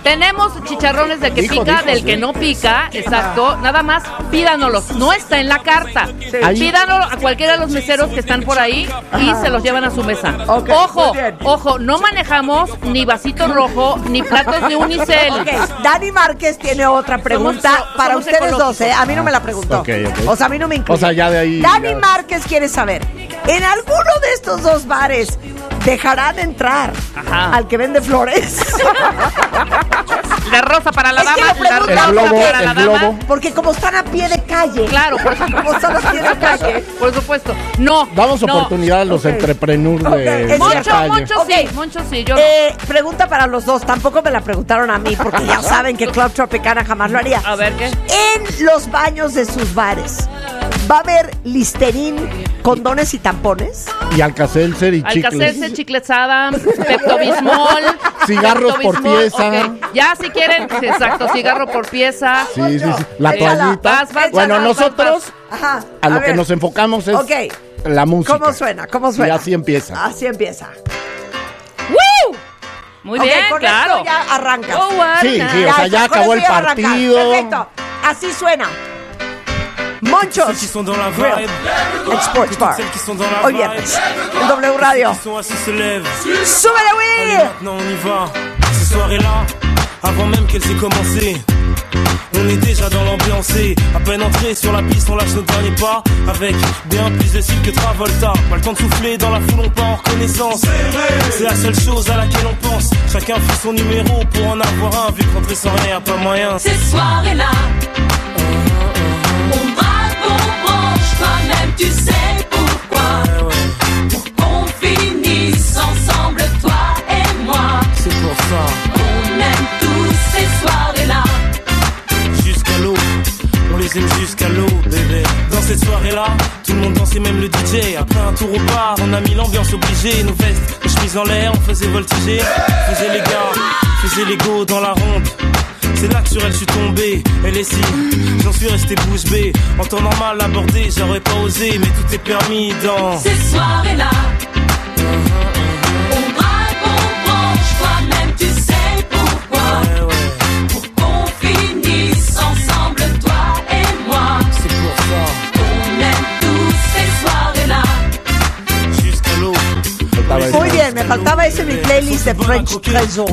Tenemos chicharrones del que Dijo, pica, dijo, del sí. que no pica, exacto. Nada más pídanos. No está en la carta. Pídanos a cualquiera de los meseros que están por ahí y se los llevan a su mesa. Ojo, ojo, no manejamos ni rojo ni platos de unicel. Ok, Dani Márquez tiene otra pregunta Somos- para ustedes dos. ¿eh? A mí no me la preguntó. Ok, ok. O sea, a mí no me incluye. O sea, ya de ahí, Dani ya. Márquez quiere saber, ¿en alguno de estos dos bares dejarán entrar Ajá. al que vende flores? La rosa para la Es que dama, lo la rosa El globo, para la el dama. globo. Porque como están a pie de calle. Claro, por Como están a pie de calle. Por supuesto. No. Damos no. oportunidad a los Ok. entrepreneurs Ok, de es la Moncho, calle. Moncho sí, Moncho sí, yo no. Eh, pregunta para los dos. Tampoco me la preguntaron a mí porque ya saben que Club Tropicana jamás lo haría. A ver qué. En los baños de sus bares, ¿va a haber listerín, condones y tampones? Y Alcacelser y chicles. Alcacelser, chiclets Adams, Pepto-Bismol. Cigarros por pieza. Ya si quieren, exacto, cigarro por pieza. Sí, sí, sí. La toallita. vas, vas, bueno, vas, vas, nosotros Ajá. a lo que nos enfocamos es la música. ¿Cómo suena? ¿Cómo Y suena? así empieza. Así empieza. ¡Woo! Muy bien, con claro. esto ya arrancas. Oh, Sí, sí, o sea, ya acabó el partido. Perfecto. Así suena. Monchos. Ceux qui sont dans la vibe. and Sports Bar. Celles qui sont dans la Hoy vibe. viernes. En W Radio. Qui sont assis se lèvent. ¡Súbele, Allez, Willy! maintenant on y va. Ces soirées-là, avant même qu'elles aient commencé, On est déjà dans l'ambiance et à peine entré sur la piste, on lâche nos derniers pas avec bien plus de style que Travolta. Pas le temps de souffler dans la foule, on part en reconnaissance. C'est la seule chose à laquelle on pense. Chacun fait son numéro pour en avoir un, vu que rentrer sans rien, pas moyen. Ces soirées-là, on braque, on Jusqu'à l'eau, on les aime jusqu'à l'eau, bébé. Dans cette soirée-là, tout le monde dansait, même le DJ. Après un tour au bar, on a mis l'ambiance obligée. Nos vestes, nos chemises en l'air, on faisait voltiger. On faisait les gars, faisait les go dans la ronde. C'est là que sur elle je suis tombé, elle est si, j'en suis resté bouche bée. En temps normal abordé, j'aurais pas osé, mais tout est permis dans. Ces soirées-là, on me faltaba ese en mi playlist de French Trésor.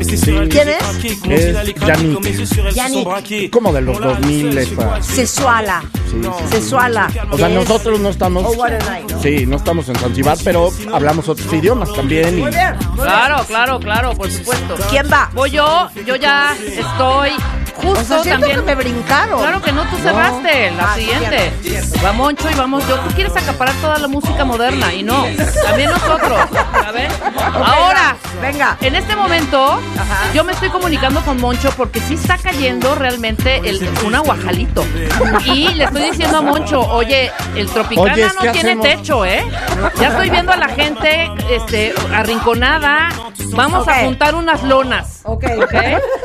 ¿Quién es? Es Yannick. Yannick. Como de los 2000 esa. Sesuala. Sí, sí, sí. Sesuala. O sea, nosotros no estamos. Oh, what a night, ¿no? Sí, no estamos en Zanzibar, pero hablamos otros idiomas también. y- Muy bien. muy Claro, claaro, claro, por supuesto. ¿Quién va? Voy yo, yo ya estoy justo O sea, siento también. que me brincaron. Claro que no, tú No. cerraste la Ah, siguiente. cierto, cierto. Va Moncho y vamos yo. Tú quieres acaparar toda la música moderna y no. También nosotros. ¿Sabes? Ahora, Venga. en este momento, yo me estoy comunicando con Moncho porque sí está cayendo realmente el, un aguajalito. Y le estoy diciendo a Moncho, oye, el Tropicana Oye, no ¿qué tiene hacemos? techo, ¿eh? Ya estoy viendo a la gente este, arrinconada. Vamos a juntar unas lonas. Ok. ¿ok?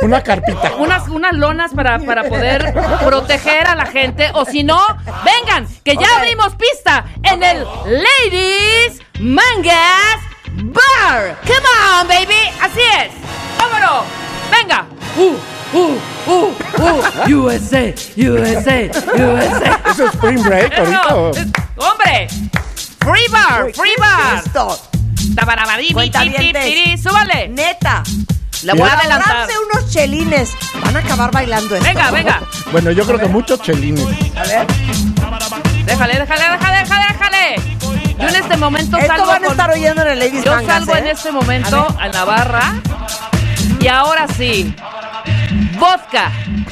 Una carpita. unas, unas lonas para, para poder proteger a la gente. O si no, vengan, que ya abrimos pista en el Ladies Mangas Bar. Come on, baby. Así es. Vámonos. Venga. Uh, uh, uh, uh. USA, USA, USA. ¿Eso es Spring Break ahorita? o- Eso, es- Hombre. Free bar, free bar. Tiri, Súbale. Neta. La voy a adelantar. unos chelines. Van a acabar bailando esto. Venga, venga. Bueno, yo creo que muchos chelines. A ver. Déjale, déjale, déjale, déjale, déjale. Yo en este momento Esto salgo van a con- estar oyendo en el Ladies Yo Mangas, salgo ¿eh? en este momento a Navarra. Y ahora sí. Vodka,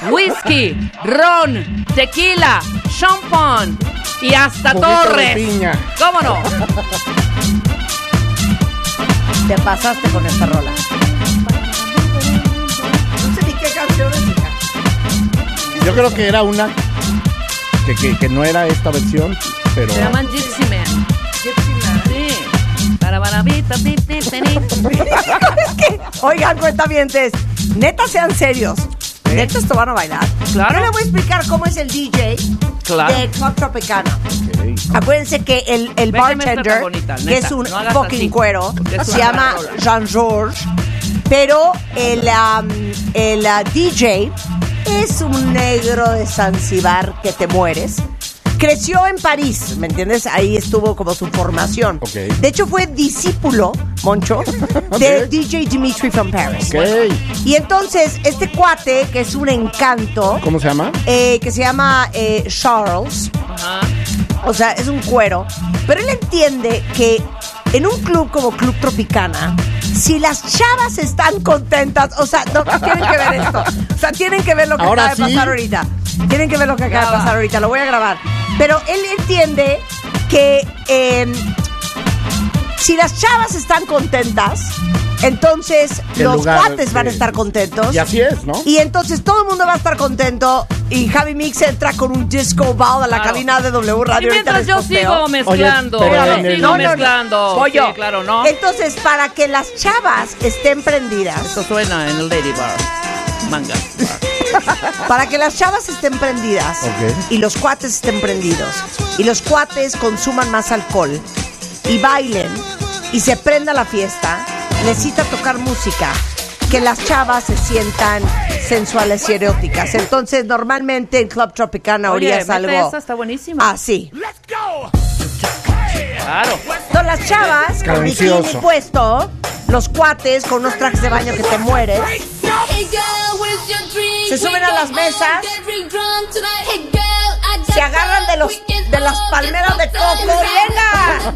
whisky, ron, tequila, champán y hasta Juguito de torres. piña. ¿Cómo no? Te pasaste con esta rola. Yo creo que era una que, que, que no era esta versión, pero. Se llaman Gypsy Man. Sí. Pi, pi, teni. es que, oigan, cuentavientes, neta sean serios. Neta esto van a bailar. Claro. Yo le voy a explicar cómo es el DJ Claro. de Club Tropicana. Ok. Acuérdense que el, el esta bartender, bonita, que neta, es un no hagas fucking así, cuero, porque es se una llama rola. Jean-Georges, pero el, um, el uh, DJ es un negro de Zanzibar que te mueres. Creció en París, ¿me entiendes? Ahí estuvo como su formación. Ok. De hecho, fue discípulo, Moncho, de. DJ Dimitri from Paris. Ok. Y entonces, este cuate, que es un encanto, ¿Cómo se llama? eh, que se llama eh, Charles, Ajá. o sea, es un cuero, pero él entiende que en un club como Club Tropicana, si las chavas están contentas, o sea, no, tienen que ver esto, o sea, tienen que ver lo que Ahora acaba de sí. pasar ahorita, tienen que ver lo que acaba de pasar ahorita, lo voy a grabar, pero él entiende que eh, si las chavas están contentas, entonces El los lugar, cuates van a estar contentos. Y así es, ¿no? Y entonces todo el mundo va a estar contento y Javi Mix entra con un disco ball a la Claro. cabina de W Y Radio. ahorita mientras yo posteo. sigo mezclando, Oye, pero sigo No, no, no. mezclando. Voy Sí, yo. claro, ¿no? Entonces, para que las chavas estén prendidas, Esto suena en el Lady Bar. Manga. para que las chavas estén prendidas y los cuates estén prendidos y los cuates consuman más alcohol y bailen y se prenda la fiesta, necesita tocar música que las chavas se sientan sensuales y eróticas. Entonces, normalmente en Club Tropicana orías algo esa, está buenísima. así. Claro. Son las chavas con bikini puesto, los cuates con unos trajes de baño que te mueres. Se suben a las mesas, se agarran de, los, de las palmeras de coco. ¡Venga!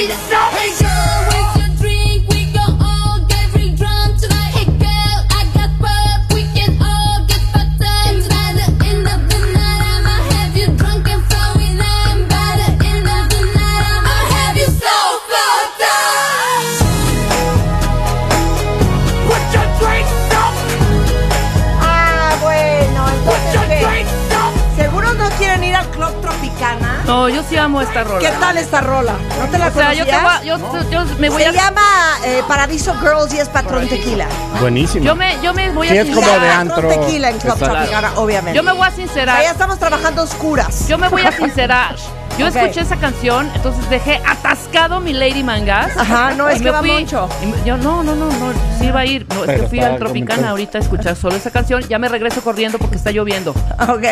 He's so. No, yo sí amo esta rola. ¿Qué tal esta rola? ¿No te la O sea, yo, te me voy Se a... llama eh, Paradiso Girls y es Patrón Tequila. Buenísimo. Yo me, yo me voy Sí, a es como sincerar. de Patrón antro. Tequila en Club. Tropicana, obviamente. Yo me voy a O sea, ya sincerar. estamos trabajando oscuras. Yo me voy a sincerar. Yo escuché esa canción, entonces dejé atascado mi Lady Mangas. Ajá, no, es que va fui- mucho. Yo no, no, no, no, sí iba a ir. No, es que fui al Tropicana ahorita a escuchar solo esa canción. Ya me regreso corriendo porque está lloviendo. Ok.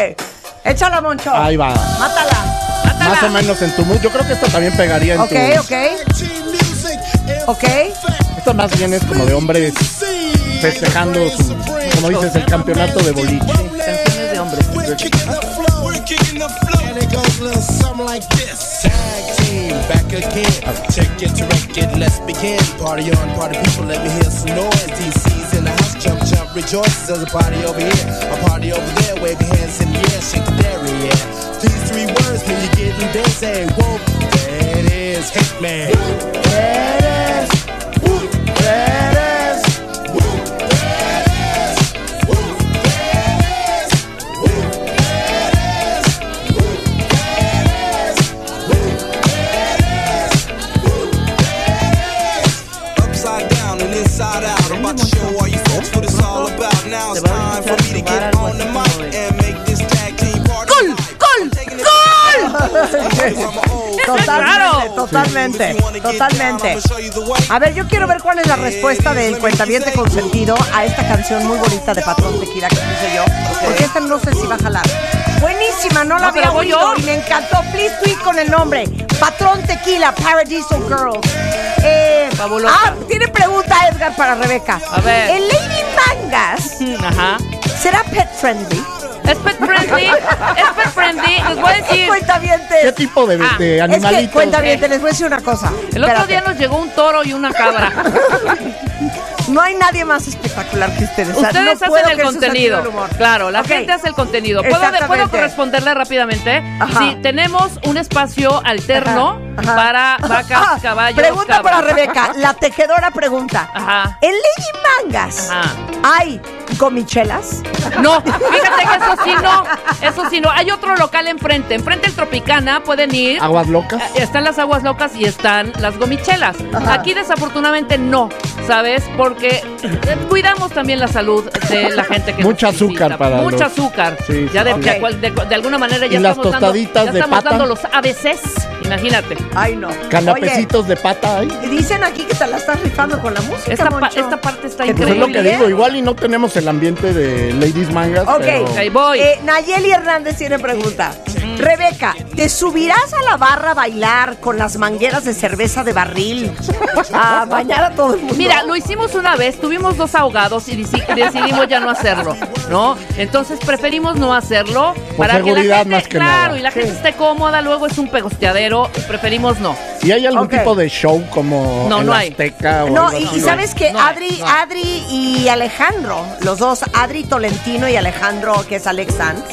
Échala, Moncho. Ahí va. Mátala. Más o menos en tu mood. Yo creo que esto también pegaría en Ok, tu. ok. Ok. Esto más bien es como de hombres festejando su, como dices, el campeonato de boliche. Canciones de hombres. Back again. Check it to wreck it, let's begin. Party on, party people, let me hear some noise. DC's in the house, jump, jump, rejoice. There's a party over here, a party over there. Wave your hands in the air, shake the dairy, yeah. These three words mean you're getting busy. Whoa, there it is, Hitman. There it is. Totalmente, totalmente, totalmente. A ver, yo quiero ver cuál es la respuesta del cuentaviente consentido a esta canción muy bonita de Patrón Tequila que puse yo. Porque esta no sé si va a jalar. Buenísima, no la No, había oído yo. y me encantó. Please tweet con el nombre. Patrón Tequila, Paradiso Girls. Eh, ah, tiene pregunta Edgar para Rebeca. A ver. ¿El Lady Mangas Ajá. será pet friendly? Es pet friendly. Es pet friendly. Les voy a decir. Cuentavientes. ¿Qué tipo de, Ah, de Es que, animalitos? cuentavientes, les voy a decir una cosa. El otro Espérate. día nos llegó un toro y una cabra. No hay nadie más espectacular que ustedes. O sea, Ustedes no puedo hacen el contenido. Claro, la gente hace el contenido. ¿Puedo. ¿Puedo corresponderle rápidamente? Ajá. Sí, tenemos un espacio alterno Ajá. para vacas, Ah, caballos, Pregunta cabras. para Rebeca. La tejedora pregunta. Ajá. ¿En Lady Mangas Ajá. hay gomichelas? No, fíjate que eso sí no, eso sí no. Hay otro local enfrente, enfrente del Tropicana, pueden ir. ¿Aguas locas? Eh, Están las aguas locas y están las gomichelas. Ajá. Aquí desafortunadamente no. ¿sabes? Porque eh, cuidamos también la salud de la gente que nos visita. azúcar para Mucho los- azúcar. Sí, ya sí, de, sí. de cual- de- de alguna manera ya ¿Y las estamos dando, tostaditas ya de estamos pata? dando los ABCs. Imagínate. Ay, no. Canapecitos de pata ahí. Dicen aquí que te la estás rifando con la música, Esta, pa- esta parte está Que te Pues es lo increíble. que digo, igual y no tenemos el ambiente de Ladies Mangas, Ok, pero... Ahí voy. Eh, Nayeli Hernández tiene pregunta. Rebeca, ¿te subirás a la barra a bailar con las mangueras de cerveza de barril? A bañar a todo el mundo. Mira, lo hicimos una vez, tuvimos dos ahogados y deci- decidimos ya no hacerlo, ¿no? Entonces preferimos no hacerlo Por para que la seguridad gente, más que claro, nada. y la gente Sí. esté cómoda, luego es un pegosteadero, preferimos no. ¿Y hay algún tipo de show como No, en no hay. Azteca o No, algo y, así? y sabes que no Adri, no. Adri y Alejandro, los dos, Adri Tolentino y Alejandro, que es Alex Sanz,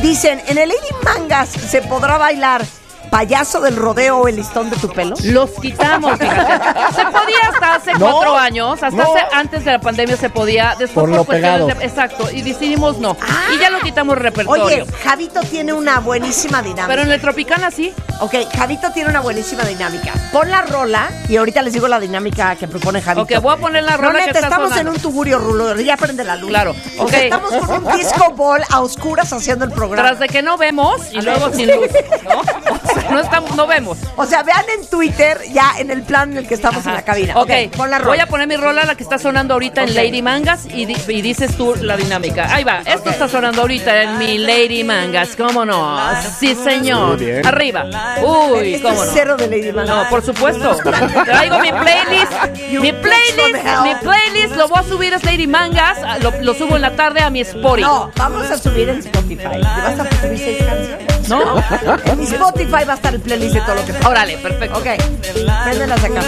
dicen, en el Lady Mangas se podrá bailar payaso del rodeo o el listón de tu pelo. Los quitamos, fíjate. Se podía hasta hace No, cuatro años, hasta no. hace- antes de la pandemia se podía, después Por por, lo cuestiones pegado. de- exacto, y decidimos no. y ya lo quitamos del repertorio. Oye, Javito tiene una buenísima dinámica. Pero en el Tropicana sí. Ok, Javito tiene una buenísima dinámica. Pon la rola y ahorita les digo la dinámica que propone Javito. Ok, voy a poner la rola No, que neta, está estamos sonando. en un tugurio, Rulo. Ya prende la luz. Claro, O sea, ok. estamos con un disco ball a oscuras haciendo el programa. Tras de que no vemos y A luego ver. sin luz, ¿no? No, estamos, no vemos. O sea, vean en Twitter ya en el plan en el que estamos en la cabina. Ok, pon la rola. voy a poner mi rola, la que está sonando ahorita en Lady Mangas, y, di- y dices tú la dinámica. Ahí va, esto está sonando ahorita en mi Lady Mangas, ¿cómo no? Sí, señor. Muy bien. Arriba. Uy, Este ¿cómo es no? cero de Lady Mangas. No, por supuesto. Traigo mi playlist. Mi playlist, mi playlist lo voy a subir a Lady Mangas. Lo, lo subo en la tarde a mi Spotify. No, vamos a subir en Spotify. ¿Te vas a subir seis canciones? ¿No? En mi Spotify va a estar el playlist de todo lo que Órale, perfecto. Ok, préndelas acá.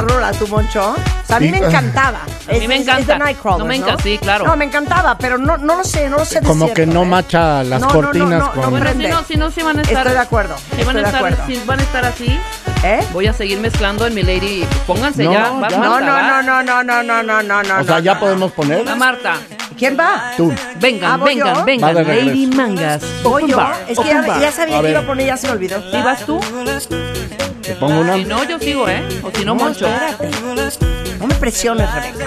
Esta rola, tu Moncho. O sea, a mí Sí. me encantaba. A mí me encanta. No me encanta, sí, claro. No, me encantaba, pero no, no lo sé, no lo sé Como que no ¿eh? macha las No, no, no, cortinas no, no, con... bueno, Si no, si no, si van a estar. Estoy de acuerdo. Si van, a estoy de estar, acuerdo. si van a estar así, ¿Eh? voy a seguir mezclando en mi lady. Pónganse No, ya. Va ya. No, Marta, no, va. no, no, no, no, no, no, no, no. o sea, no, ya no. podemos poner... Va Marta. ¿Quién va? Tú. Vengan, Ah, ¿voy vengan, yo? vengan. Va de regreso. Lady Mangas. Voy Open yo. bar, Es que open ya, bar. ya sabía A que ver. iba a poner, ya se me olvidó. ¿Y vas tú? Te pongo una... Si no, yo sigo, ¿eh? O si no, Moncho. espérate. No me presiones, Rebeca.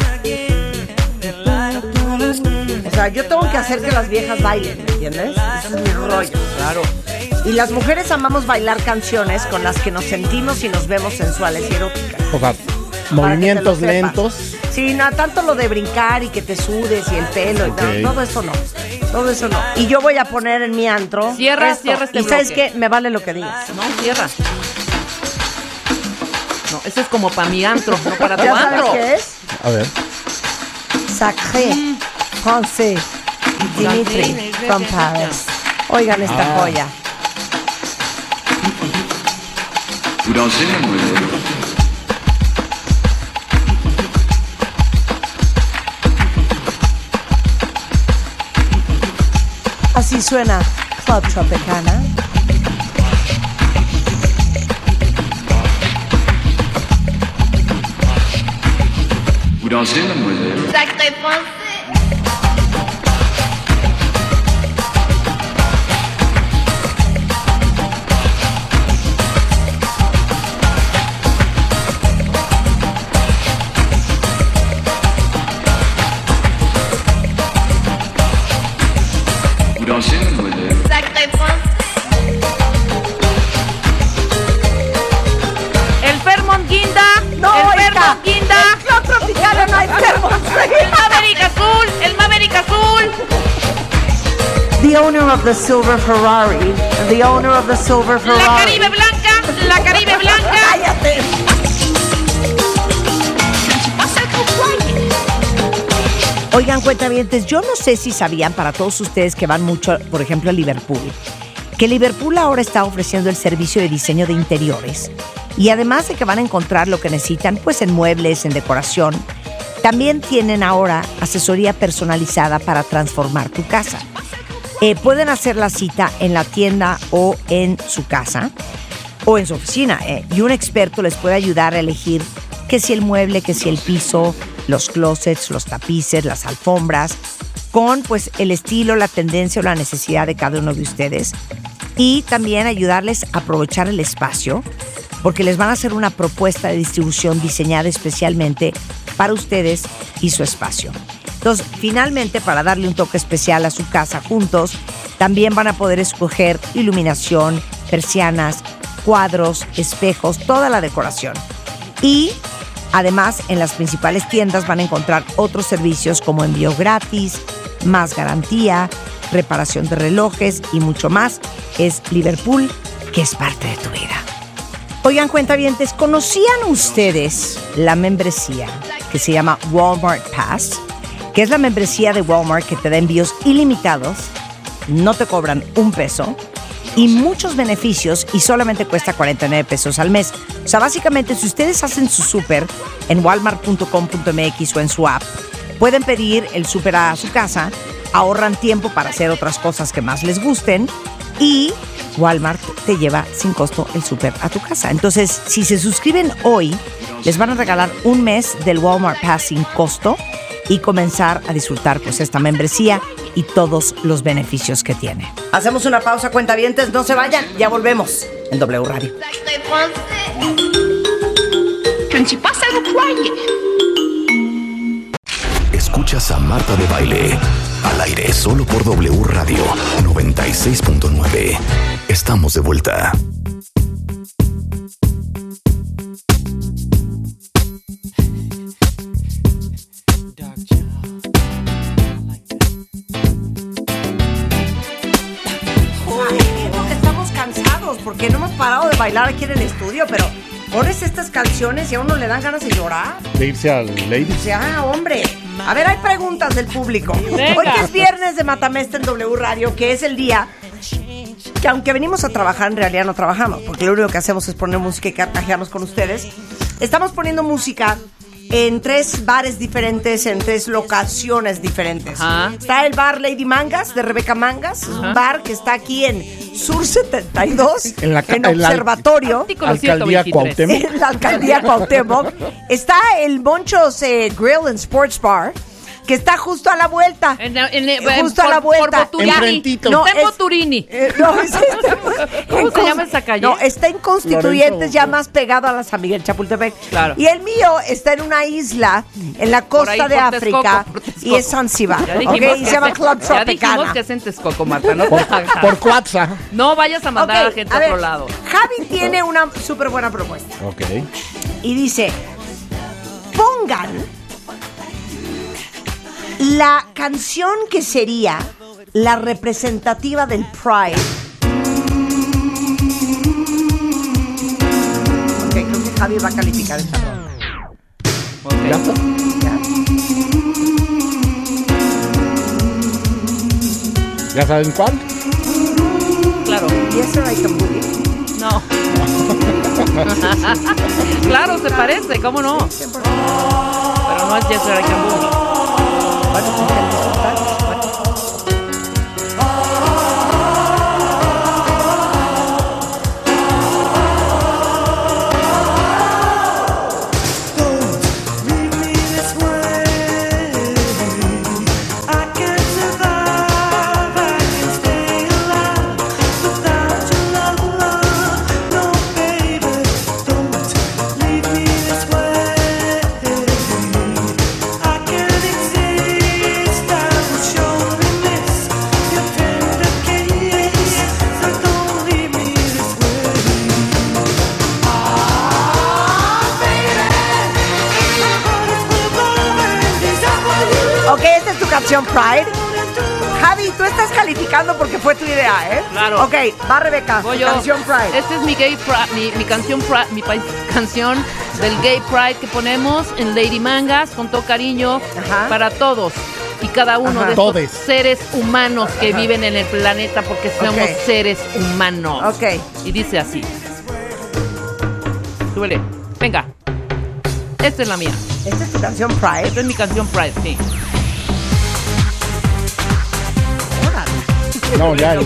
O sea, yo tengo que hacer que las viejas bailen, ¿me entiendes? Ese es mi rollo. Claro. Y las mujeres amamos bailar canciones con las que nos sentimos y nos vemos sensuales y eróticas. O sea, movimientos lentos. Sí, no, tanto lo de brincar y que te sudes y el pelo y todo, todo eso no. Todo eso no. Y yo voy a poner en mi antro. Cierra, esto. cierra este Y sabes bloque. qué, me vale lo que digas. No, cierra. No, eso es como para mi antro, no para tu ¿Ya sabes antro. qué es? A ver. Sacré, français, Dimitri, from Paris. Oigan esta Ah. joya. Vous dansez, mademoiselle Así suena Club Tropicana. Vous dansez, mademoiselle Sacré français. El Maverick azul, el Maverick azul. The owner of the silver Ferrari, the owner of the silver Ferrari. La Caribe blanca, la Caribe blanca. Cállate. Oigan, cuentavientes, yo no sé si sabían para todos ustedes que van mucho, por ejemplo, a Liverpool, que Liverpool ahora está ofreciendo el servicio de diseño de interiores. Y además de que van a encontrar lo que necesitan, pues en muebles, en decoración, también tienen ahora asesoría personalizada para transformar tu casa. Eh, pueden hacer la cita en la tienda o en su casa o en su oficina eh, y un experto les puede ayudar a elegir que si el mueble, que si el piso, los closets, los tapices, las alfombras, con pues el estilo, la tendencia o la necesidad de cada uno de ustedes y también ayudarles a aprovechar el espacio porque les van a hacer una propuesta de distribución diseñada especialmente para ustedes y su espacio. Entonces, finalmente, para darle un toque especial a su casa juntos, también van a poder escoger iluminación, persianas, cuadros, espejos, toda la decoración. Y además, en las principales tiendas van a encontrar otros servicios como envío gratis, más garantía, reparación de relojes y mucho más. Es Liverpool, que es parte de tu vida. Oigan, cuentavientes, ¿conocían ustedes la membresía que se llama Walmart Pass? Que es la membresía de Walmart que te da envíos ilimitados, no te cobran un peso y muchos beneficios y solamente cuesta 49 pesos al mes. O sea, básicamente, si ustedes hacen su súper en walmart.com.mx o en su app, pueden pedir el súper a su casa, ahorran tiempo para hacer otras cosas que más les gusten y Walmart te lleva sin costo el súper a tu casa. Entonces, si se suscriben hoy, les van a regalar un mes del Walmart Pass sin costo y comenzar a disfrutar pues esta membresía y todos los beneficios que tiene. Hacemos una pausa, cuentavientes, no se vayan, ya volvemos en W Radio. Escuchas a Marta de Baile. Al aire solo por W Radio 96.9. Estamos de vuelta. Ay, digo que estamos cansados porque no hemos parado de bailar aquí en el estudio, pero pones estas canciones y a uno le dan ganas de llorar. De irse al Ladies. O sea, hombre. A ver, hay preguntas del público. Venga. Hoy que es viernes de Matamesta en W Radio, que es el día que aunque venimos a trabajar, en realidad no trabajamos, porque lo único que hacemos es poner música y carcajearnos con ustedes. Estamos poniendo música en tres bares diferentes, en tres locaciones diferentes. Ajá. Está el bar Lady Mangas de Rebeca Mangas, es un Ajá. bar que está aquí en Sur 72, en, En la en la- Observatorio. Artículo Alcaldía 123. Cuauhtémoc. En la alcaldía Cuauhtémoc. Está el Monchos eh, Grill and Sports Bar, que está justo a la vuelta. En, en- en- justo por, a la vuelta. Por. No, No, está en es- Boturini. Eh, no, es ¿Cómo se llama esa calle? No, está en Constituyentes, ya más pegado a la San Miguel Chapultepec. Claro. Y el mío está en una isla en la costa de África Texcoco, y es Zanzibar. Ya ¿ok? dijimos, Y que se llama Club ya dijimos que es en Texcoco, Marta. No, te Por, por Cuatza. no vayas a mandar a la Ok, gente a a, ver, otro lado. Javi tiene una súper buena propuesta. Ok. y dice, pongan la canción que sería la representativa del Pride. Ok, creo que Javi va a calificar esta ronda. ¿Ya saben cuál? Claro. I can boogie. No. claro, se parece, ¿cómo no? Pero no es Yes I Can Boogie. Ok, esta canción Pride. Javi tú estás calificando porque fue tu idea, ¿eh? Claro. Ok, va Rebeca, Voy tu yo. canción Pride. Esta es mi gay Pride, mi, mi canción Pride- mi pa- canción del gay pride que ponemos en Lady Mangas con todo cariño para todos y cada uno Ajá. de estos Todes. seres humanos que viven en el planeta porque somos seres humanos. Ok. Y dice así. Súbele. Venga. Esta es la mía. Esta es tu canción Pride. Esta es mi canción Pride, sí. No, ya, el,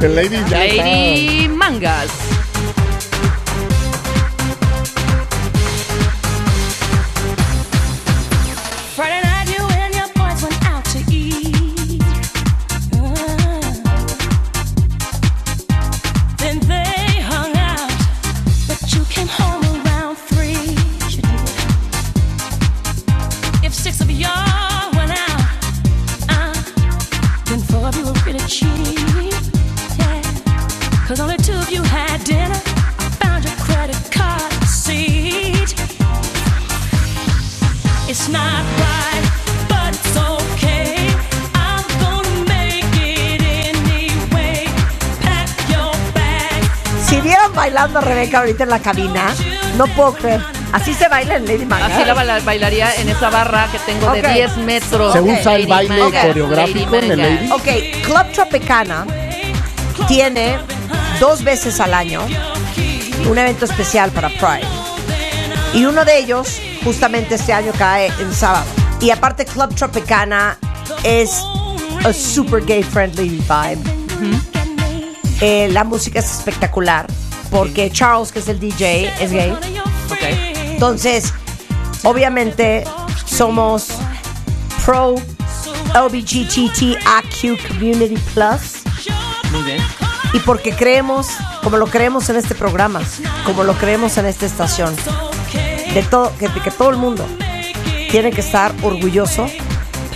el ladies ya Lady Mangas. Bailando Rebeca ahorita en la cabina, no puedo creer. Así se baila en Lady Mangas. Así la baila- bailaría en esa barra que tengo de Ok. 10 metros. Se usa el Lady baile coreográfico Lady en el. Lady. Ok, Club Tropicana tiene dos veces al año un evento especial para Pride. Y uno de ellos, justamente este año, cae en sábado. Y aparte, Club Tropicana es a super gay friendly vibe. Eh, la música es espectacular porque Charles, que es el DJ, es gay. Entonces, obviamente, somos pro LGBTQ Community Plus Muy bien. y porque creemos, como lo creemos en este programa, como lo creemos en esta estación, de todo, que, de que todo el mundo tiene que estar orgulloso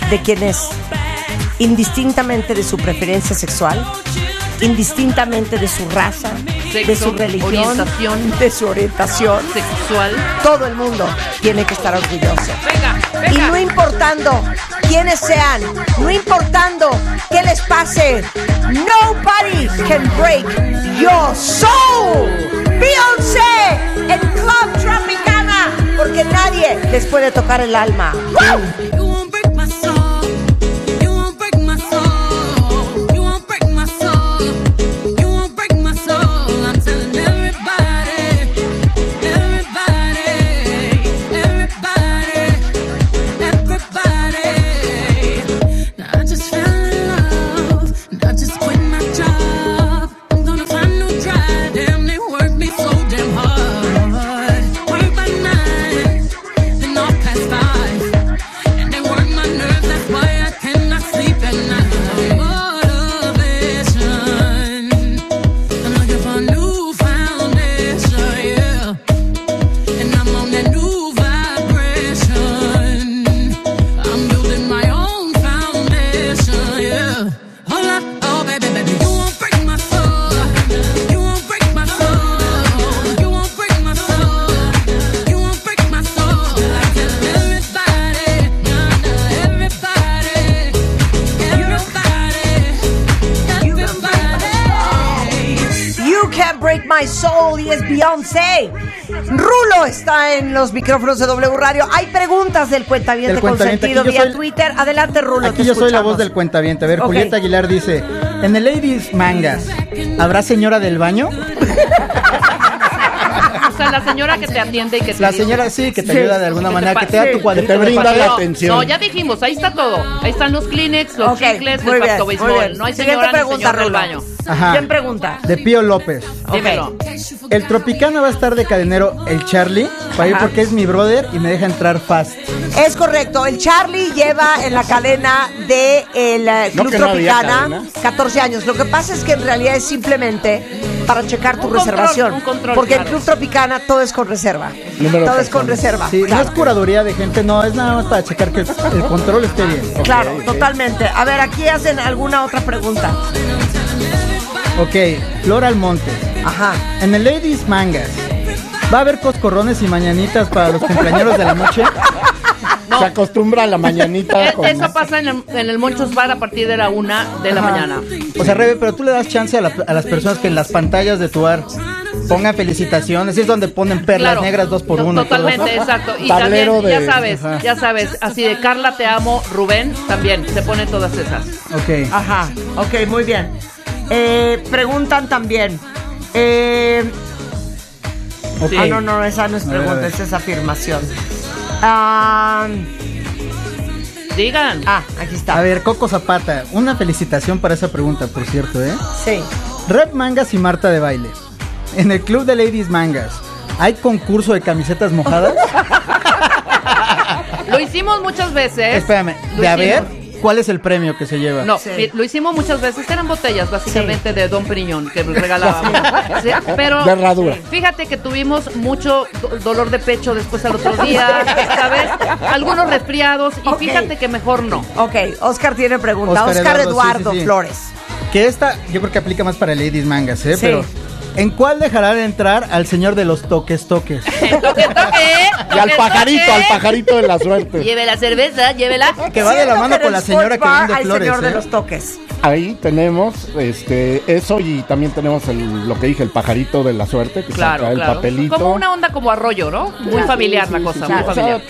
de quien es, indistintamente de su preferencia sexual, indistintamente de su raza, de su religión, orientación. de su orientación Sexual. todo el mundo tiene que estar orgulloso. Venga, Y no importando quiénes sean, no importando qué les pase, nobody can break your soul. Beyoncé en Club Tropicana, porque nadie les puede tocar el alma. ¡Woo! Beyoncé. Rulo está en los micrófonos de W Radio. Hay preguntas del cuentaviente Del cuentaviente, consentido vía soy- Twitter. Adelante, Rulo. Aquí te yo soy la voz del cuentaviente. A ver. Julieta Aguilar dice: En el Ladies Mangas, ¿habrá señora del baño? O sea, la señora que te atiende y que te La dice- señora sí, que te Sí. ayuda de alguna Que manera, que te da tu cuadrito te de brinda la atención. No, ya dijimos, ahí está todo. Ahí están los Kleenex, los Ok, chicles, el bien, pacto béisbol. No hay Siguiente señora ni pregunta, señor del Rulo. baño. Ajá. ¿Quién pregunta? De Pío López. Dímelo. El Tropicana va a estar de cadenero el Charlie para ir porque es mi brother y me deja entrar fast. Es correcto. El Charlie lleva en la cadena de el eh, No, Club que no había Tropicana cadena. 14 años. Lo que pasa es que en realidad es simplemente para checar tu Un control, reservación. un control, porque claro. el Club Tropicana todo es con reserva. Número de todo es con personas. reserva. Sí, claro. no es curaduría de gente, no, es nada más para checar que el, el control esté bien. Claro, totalmente. A ver, aquí hacen alguna otra pregunta. Ok, Flor Almonte. Ajá. En el Ladies Mangas, ¿va a haber coscorrones y mañanitas para los cumpleaños de la noche? No. Se acostumbra a la mañanita con... Eso pasa en el, en el Monchos Bar a partir de la una de la Ajá. mañana. O sea, Rebe, pero tú le das chance a, la- a las personas que en las pantallas de tu bar pongan felicitaciones. Es donde ponen perlas Claro. negras dos por No, uno. Totalmente, exacto. Y Tablero también, de- ya sabes, Ajá. ya sabes, así de Carla te amo, Rubén también, se ponen todas esas. Ok. Ajá, ok, muy bien. Eh, preguntan también. eh. Ah, no, no, esa no es pregunta, esa es afirmación. Ah, Digan. ah, aquí está. A ver, Coco Zapata, una felicitación para esa pregunta, por cierto, ¿eh? Sí. Rep Mangas y Marta de Baile. En el club de Ladies Mangas, ¿hay concurso de camisetas mojadas? Lo hicimos muchas veces. Espérame, de a ver, hicimos. ¿Cuál es el premio que se lleva? No, Sí. lo hicimos muchas veces. Eran botellas, básicamente, de Don Periñón que regalábamos. Sí, pero De fíjate que tuvimos mucho do- dolor de pecho después al otro día, ¿sabes? Algunos resfriados y fíjate que mejor no. Ok, Oscar tiene pregunta. Oscar Oscar, Eduardo, Eduardo, sí, sí, sí. Flores. Que esta, yo creo que aplica más para Ladies Mangas, ¿eh? Sí. Pero, ¿en cuál dejarán entrar al señor de los toques toques? Toque, toque, Y al toque, pajarito, toque. al pajarito de la suerte. Lleve la cerveza, llévela. Que va de la mano con la señora que vende flores, señor de ¿eh? los toques. Ahí tenemos este eso y también tenemos el, lo que dije, el pajarito de la suerte, que Claro, saca el claro. papelito. Como una onda como arroyo, ¿no? Muy familiar la cosa, muy sí. familiar.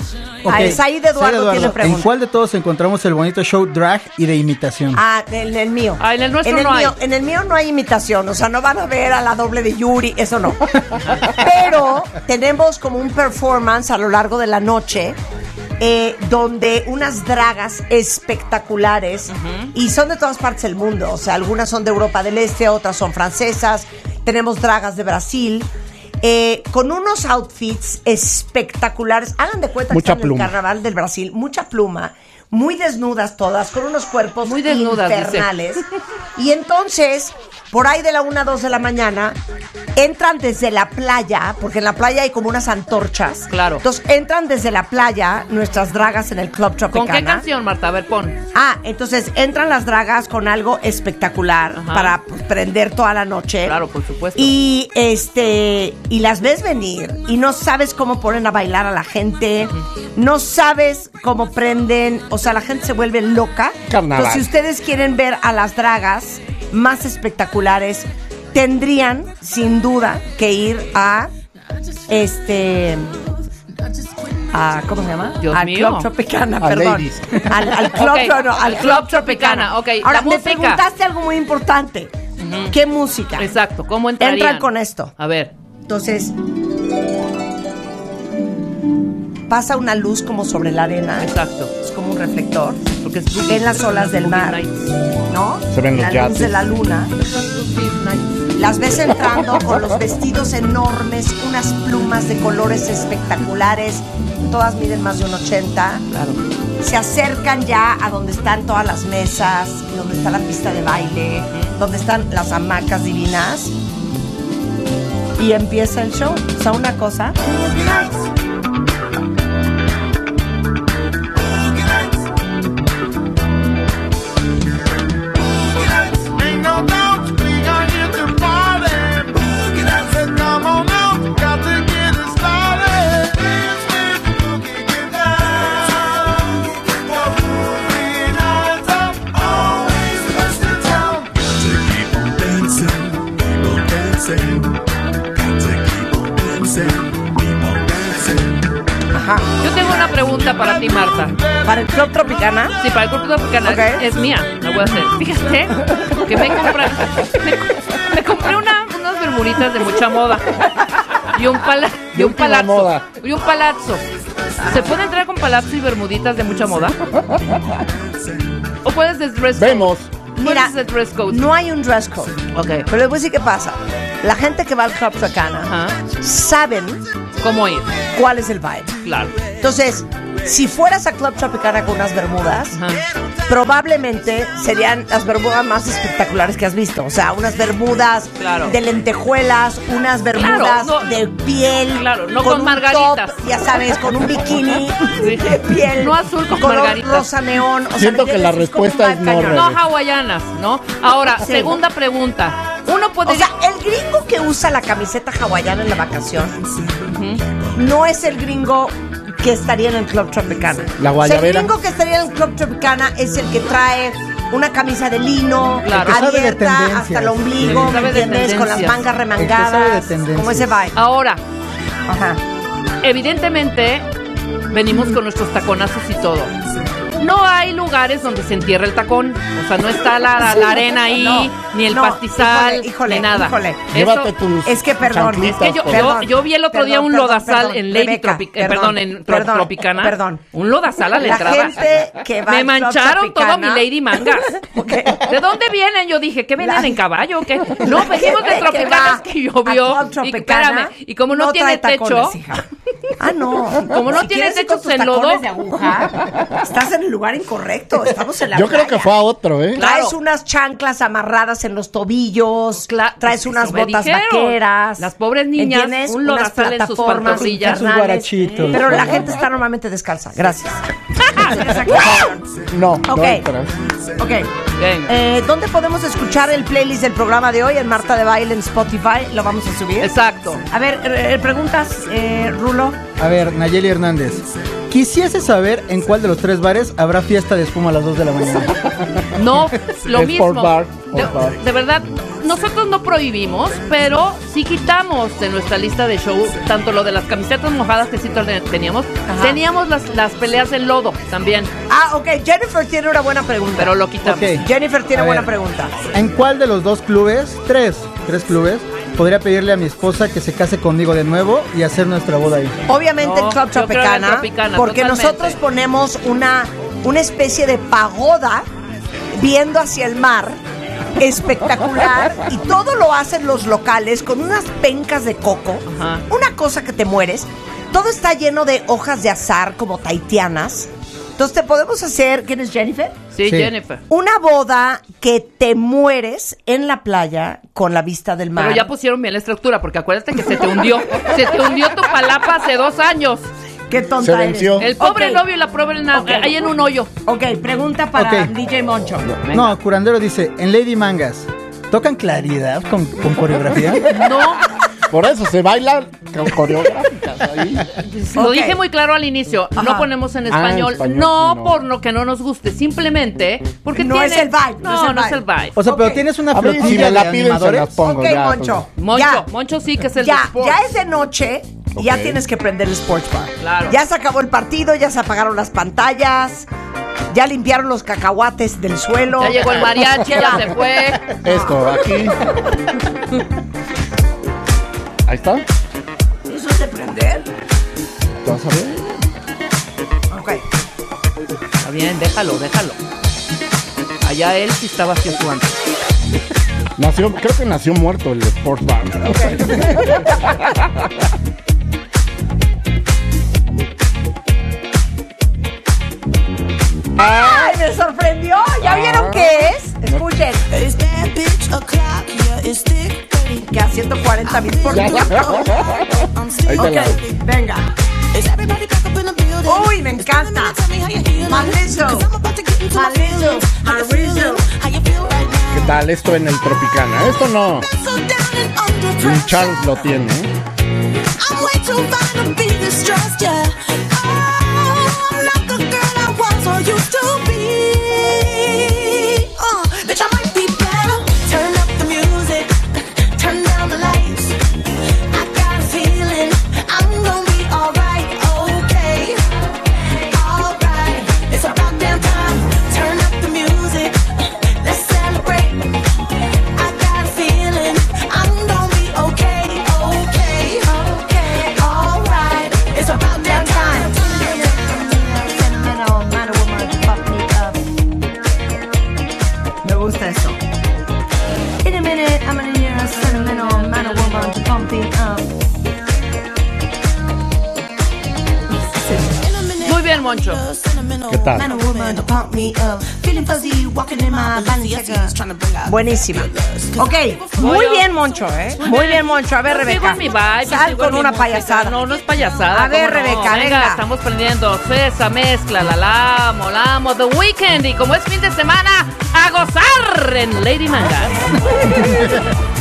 Ah, el Said Eduardo tiene pregunta. ¿En cuál de todos encontramos el bonito show drag y de imitación? Ah, en el mío. Ah, en el nuestro en el no hay. mío, En el mío no hay imitación, o sea, no van a ver a la doble de Yuri, eso no. Pero tenemos como un performance a lo largo de la noche eh, donde unas dragas espectaculares y son de todas partes del mundo, o sea, algunas son de Europa del Este, otras son francesas, tenemos dragas de Brasil. eh, con unos outfits espectaculares. Hagan de cuenta Mucha que están en pluma. el carnaval del Brasil, mucha pluma, muy desnudas todas, con unos cuerpos Muy desnudas, dice. infernales. Y entonces, por ahí de la 1 a 2 de la mañana, entran desde la playa, porque en la playa hay como unas antorchas. Claro. Entonces entran desde la playa nuestras dragas en el Club ¿Con Tropicana. qué canción, Marta? A ver, pon. Ah, entonces entran las dragas con algo espectacular Ajá. para pues, prender toda la noche. Claro, por supuesto. Y este y las ves venir y no sabes cómo ponen a bailar a la gente, no sabes cómo prenden, o sea, la gente se vuelve loca. Carnaval. Entonces, si ustedes quieren ver a las dragas más espectaculares, tendrían sin duda que ir a este a, ¿cómo se llama? Dios al mío. Club Tropicana, A perdón. Ladies. Al, al Club, Ok, no, no, al Club Club Tropicana. Tropicana, ok, Ahora, la me música. preguntaste algo muy importante. ¿Qué música? Exacto, ¿cómo entrarían? Entran con esto. A ver. Entonces, pasa una luz como sobre la arena. Exacto. Es como un reflector. Porque es En las olas del mar. ¿No? Se ven los la yates. luz de la luna. Las ves entrando con los vestidos enormes, unas plumas de colores espectaculares. Todas miden más de un 80. Claro. Se acercan ya a donde están todas las mesas, y donde está la pista de baile, donde están las hamacas divinas. Y empieza el show. O sea, una cosa. Una pregunta para ti, Marta. Para el Club Tropicana. Sí, para el Club Tropicana Ok. es mía, la voy a hacer. Fíjate que me compré, me, me compré una- unas bermuditas de mucha moda y un pala, y un palazzo moda. y un palazzo. ¿Se puede entrar con palazzo y bermuditas de mucha moda? ¿O puedes el dress code? Vemos. Mira, ¿Cuál es el dress code? no hay un dress code. Ok. Pero les voy a decir qué pasa. La gente que va al Club Tropicana Ajá. saben ¿Cómo ir? cuál es el vibe. Claro. Entonces, si fueras a Club Tropicana con unas bermudas, Ajá. probablemente serían las bermudas más espectaculares que has visto. O sea, unas bermudas Claro. de lentejuelas, unas bermudas no- de piel. Claro, no con margaritas. top, ya sabes, con un bikini Sí. de piel. No azul con color margaritas. rosa neón. O sea, Siento ¿me que la respuesta es no, cañón. No hawaianas, ¿no? Ahora, Sí. segunda pregunta. Uno puede O sea, el gringo que usa la camiseta hawaiana en la vacación no es el gringo que estaría en el Club Tropicana. La O sea, el gringo que estaría en el Club Tropicana es el que trae una camisa de lino Claro. Abierta hasta el ombligo, ¿me entiendes? Con las mangas remangadas. Como ese vibe. Ahora, Ajá. evidentemente, venimos con nuestros taconazos y todo. No hay lugares donde se entierra el tacón. O sea, no está la, la arena ahí, No, ni el no, pastizal, híjole, híjole, ni nada. híjole. Eso- Llévate tus Es que perdón, Es que yo, Perdón, yo vi el otro día un perdón, lodazal perdón, en Lady Rebeca, Tropic, eh, perdón, en Tro- perdón, Tropicana. perdón. Un lodazal a la, La entrada. gente que va Me mancharon todo mi Lady Mangas. ¿De dónde vienen? Yo dije, ¿qué vienen La- en caballo? ¿Qué? No, venimos de que Tropicana, que llovió. Y espérame, y como no, tiene techo. Ah, no. Como no tiene techo, se enlodó. de aguja, estás en el lugar incorrecto. Estamos en la Yo creo playa. que fue a otro, ¿eh? Claro. Traes unas chanclas amarradas en los tobillos, Cla- traes unas botas dijeron. vaqueras. Las pobres niñas, ¿entiendes? un Unas sus plataformas. Sus guarachitos. Pero la gente está normalmente descalza. Gracias. No, Ok. no. Ok. Venga. Eh, ¿Dónde podemos escuchar el playlist del programa de hoy? En Marta de Baile en Spotify. Lo vamos a subir. Exacto. A ver, eh, preguntas, eh, Rulo. A ver, Nayeli Hernández. Quisiese saber en cuál de los tres bares habrá fiesta de espuma a las 2 de la mañana. No, lo Es mismo. por bar, por de, bar. de verdad, nosotros no prohibimos, pero sí quitamos de nuestra lista de show tanto lo de las camisetas mojadas que sí ten- teníamos, Ajá. teníamos las, las peleas en lodo también, Ah, ok. Jennifer tiene una buena pregunta. pero lo quitamos. Ok. Jennifer tiene A buena ver. pregunta. ¿En cuál de los dos clubes, tres, tres clubes, podría pedirle a mi esposa que se case conmigo de nuevo y hacer nuestra boda ahí? Obviamente No, Club en el Tropicana, Tropicana, porque totalmente. nosotros ponemos una, una especie de pagoda viendo hacia el mar espectacular y todo lo hacen los locales con unas pencas de coco, Ajá. una cosa que te mueres. Todo está lleno de hojas de azar como taitianas. Entonces te podemos hacer, ¿quién es Jennifer? Sí, Sí. Jennifer. Una boda que te mueres en la playa con la vista del mar. Pero ya pusieron bien la estructura, porque acuérdate que se te hundió. se te hundió tu palapa hace dos años. Qué tonta Se eres. venció. El pobre novio y la pobre na- Ok. ahí en un hoyo. Ok, pregunta para. DJ Moncho. No, Curandero dice, en Lady Mangas, ¿tocan claridad con, con coreografía? No, Por eso se bailan con coreográficas ahí. Lo dije muy claro al inicio, Ajá. no ponemos en Ah, español, español, no, no. por lo que no nos guste, simplemente porque No tiene- es el vibe, no No, es el no es vibe. el vibe. O sea, pero tienes una A mí, si flotilla me la de piden, se animadores. las pongo. Ok, ya, Moncho. Moncho, ya, Moncho sí que es el ya, de ya es de noche y ya tienes que prender el sports bar. Claro. Ya se acabó el partido, ya se apagaron las pantallas, ya limpiaron los cacahuates del suelo. Ya llegó el mariachi, ya se fue. Esto, aquí. Ahí está. ¿Eso es de prender? ¿Vas a ver? Ok. Está bien, déjalo, déjalo. Allá él sí estaba haciendo antes. Nació, creo que nació muerto el Sports Bar. ¡Ay, me sorprendió! ¿Ya vieron qué es? Escuchen. Bad bitch o'clock, yeah, it's thick 30. Que a 140 mil por Ya. minuto. Ok, venga. Is everybody back up in the building? Uy, me encanta. Feel right now? ¿Qué tal esto en el Tropicana? Esto no. Pressure. Charles lo tiene. ¿eh? Out Buenísima. Ok, muy bien, Moncho, ¿eh? Muy bien, Moncho. A ver, Sigo Rebeca. en mi vibe, Sal sigo con una payasada. No, no es payasada. A ver. Rebeca, venga. estamos prendiendo esa mezcla, la la amo, la amo, The Weeknd. Y como es fin de semana, a gozar en Lady Manga.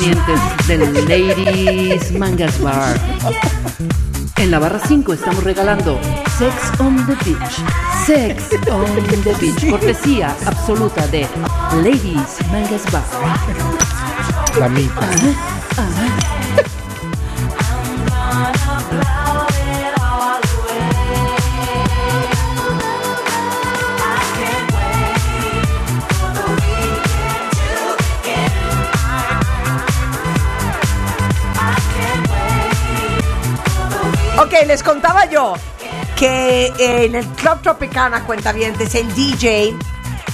clientes del Ladies Mangas Bar. En la barra 5 estamos regalando Sex on the Beach. Sex on the Beach. Cortesía absoluta de Ladies Mangas Bar. La mitad. Ok, les contaba yo que eh, en el Club Tropicana Cuentavientes el DJ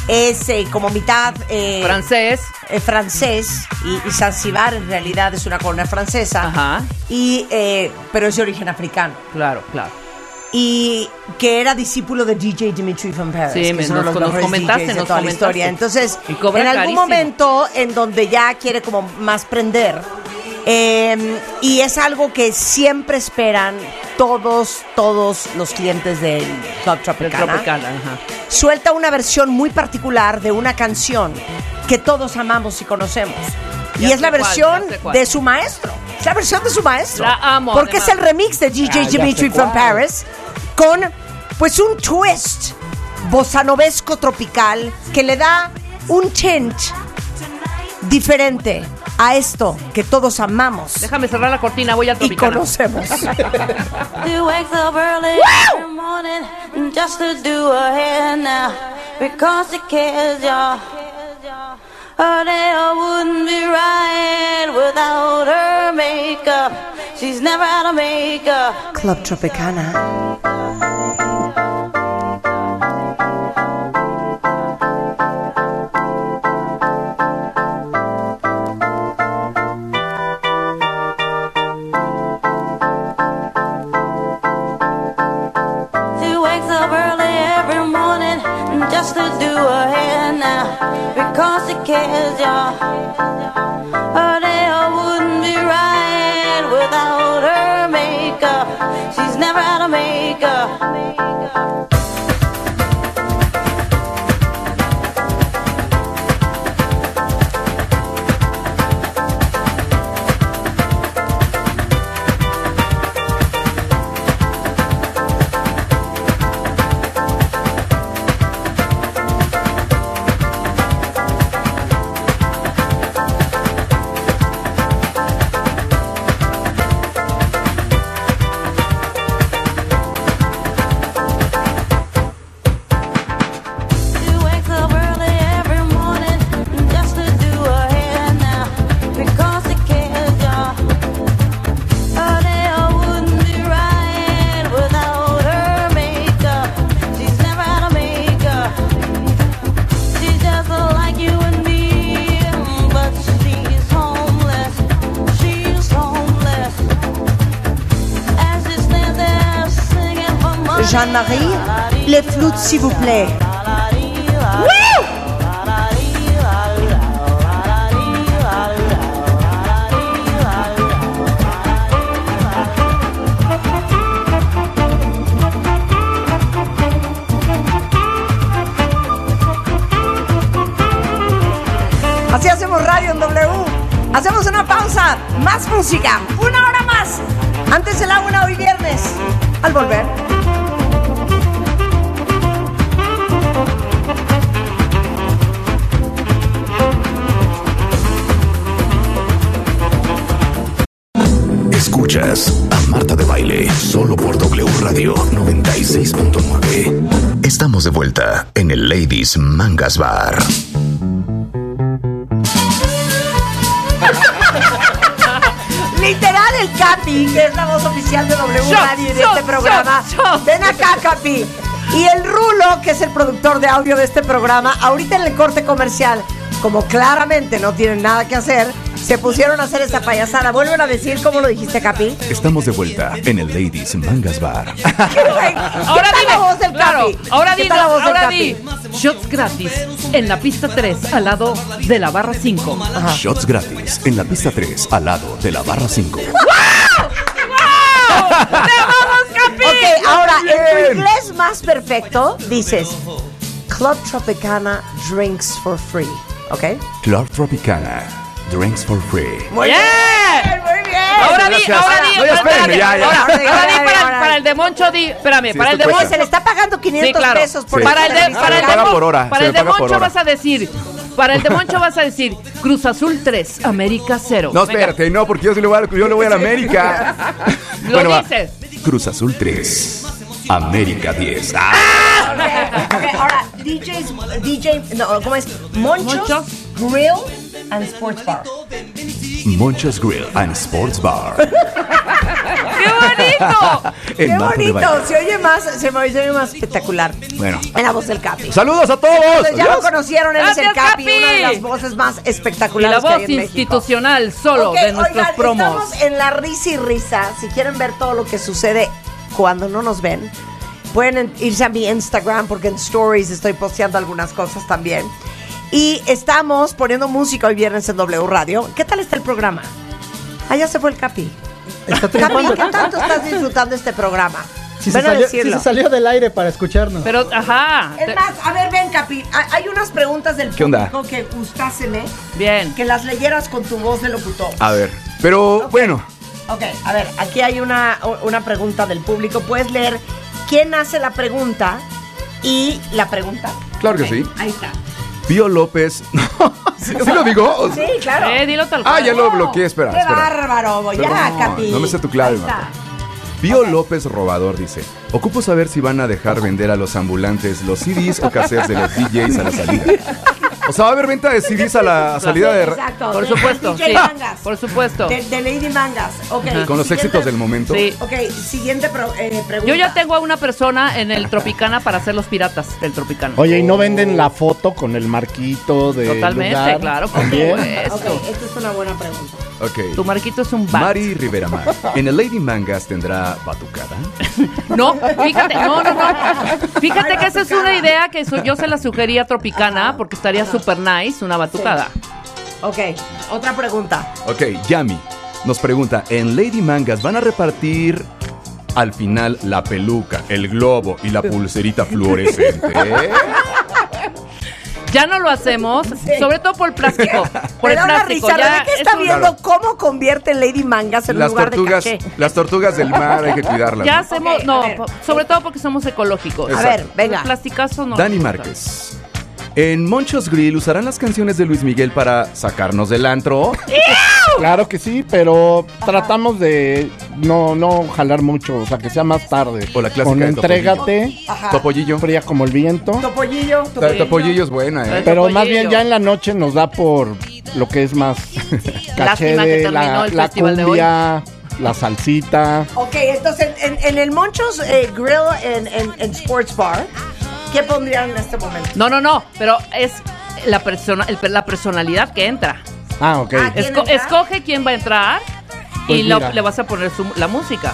es eh, como mitad eh, Francés. eh, francés y, y Zanzibar en realidad es una colonia francesa Ajá. y eh, pero es de origen africano Claro, claro. y que era discípulo de DJ Dimitri Van Paris Sí, que me- de nos- los nos comentaste, de nos toda la comentaste. historia entonces en algún carísimo. momento en donde ya quiere como más prender eh, y es algo que siempre esperan todos todos los clientes del Club El Tropicana Tropicana, ajá. suelta una versión muy particular de una canción que todos amamos y conocemos. Ya y es la cuál, versión de su maestro. Es la versión de su maestro. La amo, Porque además. es el remix de DJ Ah, Dimitri from cuál. Paris con pues un twist bosanovesco tropical que le da un tint diferente a esto que todos amamos Déjame cerrar la cortina, voy al y Tropicana. conocemos. Her wouldn't be right without her makeup. She's never out of makeup. Club Tropicana. Cares, y'all. Her day wouldn't be right without her makeup. She's never out of makeup. Jeanne-Marie, les flûtes s'il vous plaît. Así hacemos radio en W. Hacemos una pausa, más música, una hora más. Antes de la una hoy viernes. Al volver. Solo por W Radio 96.9. Estamos de vuelta en el Ladies Mangas Bar. Literal, el Capi, que es la voz oficial de W Radio y de shots, este programa. Ven acá, Capi. Y el Rulo, que es el productor de audio de este programa, ahorita en el corte comercial, como claramente no tienen nada que hacer, se pusieron a hacer esa payasada. Vuelven a decir cómo lo dijiste, Capi. Estamos de vuelta en el Ladies Mangas Bar. Ahora dime, la voz del claro, Capi? ahora ¿Qué di, tal la voz del Capi? di. Shots gratis en la pista 3 al lado de la barra 5. Shots gratis en la pista 3 al lado de la barra 5. Ok, ahora, en tu inglés más perfecto, dices Club Tropicana drinks for free. ¿Ok? Club Tropicana. Drinks for free. Muy bien, muy bien. Ahora di, ahora di. No, ya espérenme, espérate, ya, ya. Ahora, ahora di para, para el de Moncho, di. Espérame, Sí, para el de. Moncho. Se le está pagando 500 Sí, claro. pesos por Para el de, para el de, por hora, para el de Moncho vas a decir, para el de Moncho vas a decir Cruz Azul 3, América 0. No, espérate, no, porque yo, sí le voy a, yo le voy a la América. Lo Bueno, va. dices. Cruz Azul 3. América 10. Ah, Ok, ahora, DJs, DJ, no, ¿cómo es? Monchos, Monchos. Grill and Sports Bar. Monchos Grill and Sports Bar. ¡Qué bonito! Qué de bonito, Baile. se oye más, se me oye más espectacular. Bueno. En la voz del Capi. ¡Saludos a todos! Entonces, ya lo Adiós. conocieron, él es el Gracias, Capi, Capi. una de las voces más Y la espectaculares que voz hay en México. institucional solo Ok, de nuestros oigan, promos. Estamos en la risa y risa. Si quieren ver todo lo que sucede cuando no nos ven, pueden en- irse a mi Instagram porque en Stories estoy posteando algunas cosas también. Y estamos poniendo música hoy viernes en W Radio. ¿Qué tal está el programa? Ah, ya se fue el Capi. Está Capi. ¿qué tanto estás disfrutando este programa? Si se, salió, si decirlo. se salió del aire para escucharnos. Pero, ajá. Es más, a ver, ven, Capi. ha- Hay unas preguntas del público que gustáseme Bien. que las leyeras con tu voz de locutor. A ver, pero bueno, Ok, a ver, aquí hay una, una pregunta del público. Puedes leer quién hace la pregunta y la pregunta. Claro que sí. Ahí está. Pío López. ¿Sí, sí lo digo? Sí, claro. Eh, dilo tal Ah, cual. ya lo bloqueé, espera. Qué espera. bárbaro, ya, Perdón, Capi. no me sé tu clave. Marta. Pío López Robador dice: Ocupo saber si van a dejar vender a los ambulantes los CDs o cassettes de los DJs a la salida. O sea, va a haber venta de CDs a la salida de. Exacto. Por supuesto, sí. Mangas. Por supuesto. De, de Lady Mangas. Ok. Con los siguiente- éxitos del momento. Sí. Ok, siguiente pro- eh, pregunta. Yo ya tengo a una persona en el Tropicana para hacer los piratas del Tropicana. Oye, ¿y no venden la foto con el marquito de Totalmente, lugar? claro, También. supuesto. Ok, esta es una buena pregunta. Ok. Tu marquito es un bat. Mari Rivera Mar. ¿En el Lady Mangas tendrá batucada? No, fíjate, no, no, no. Fíjate que esa es una idea que su- yo se la sugería a Tropicana porque estaría super nice, una batucada. Ok, otra pregunta. Ok, Yami nos pregunta: ¿En Lady Mangas van a repartir al final la peluca, el globo y la pulserita fluorescente? Ya no lo hacemos, sobre todo por el plástico. Por el plástico. risa, Ya ¿verdad que es está un- viendo cómo convierte Lady Mangas en un Las lugar tortugas, de caché? las tortugas del mar hay que cuidarlas. Ya ¿no? hacemos, no, sobre todo porque somos ecológicos. A ver, venga. El plasticazo no. Dani. Márquez. En Monchos Grill usarán las canciones de Luis Miguel para sacarnos del antro. Claro que sí, pero tratamos de no, no jalar mucho, o sea, que sea más tarde. O la clásica Con de Entrégate, Ajá. Topollillo. fría como el viento. Topollillo. Ta- Topollillo es buena, ¿eh? Pero Topollillo. más bien ya en la noche nos da por lo que es más caché Lástima que de terminó la, el la festival de hoy. cumbia, la salsita. Ok, entonces en, en- en el Monchos eh, Grill en, en- en Sports Bar, ¿qué pondrían en este momento? No, no, no, pero es la, persona, el- la personalidad que entra. Ah, ok. ¿quién Esco- entra? escoge quién va a entrar Pues y lo- mira. le vas a poner su- la música.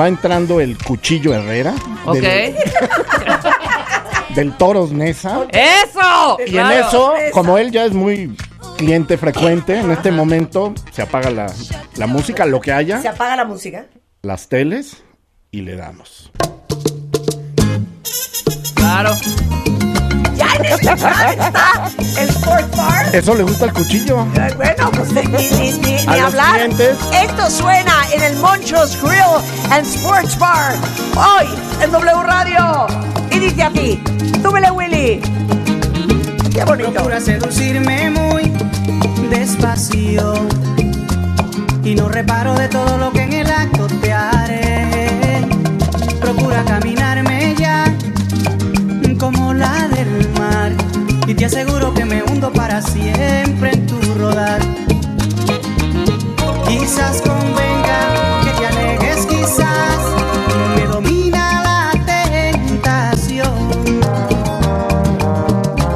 Va entrando el Cuchillo Herrera. ¿Ok? Del, del Toros Nesa. ¡Eso! Y Claro. en eso, como él ya es muy cliente frecuente, en este momento se apaga la, la música, lo que haya, ¿Se apaga la música? las teles y le damos. Claro. Ya en este está el Sports Bar. ¿Eso le gusta al cuchillo? Eh, Bueno, pues ni, ni- ni- ni A hablar. clientes. Esto suena en el Monchos Grill and Sports Bar. Hoy en W Radio. Y dice así, súbele Willy. Qué bonito. Procura seducirme muy despacio y no reparo de todo lo que en el acto te haré. Procura caminarme siempre en tu rodar. Quizás convenga que te alejes, quizás me domina la tentación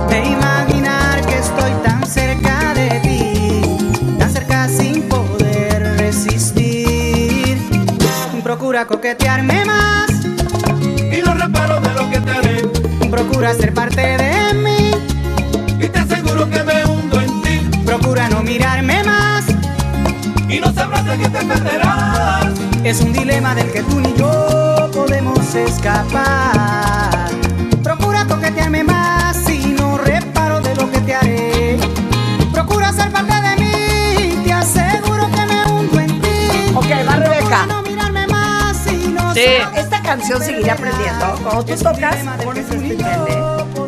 de imaginar que estoy tan cerca de ti, tan cerca sin poder resistir. Procura coquetearme más y los reparos de lo que te haré. Procura ser perderás. Es un dilema del que tú ni yo podemos escapar. Procura coquetearme más y no reparo de lo que te haré. Procura ser parte de mí, te aseguro que me hundo en ti. Ok, va Rebeca. No mirarme más y no Sí. Esta canción seguirá aprendiendo. Cuando tú tocas, pones este tele.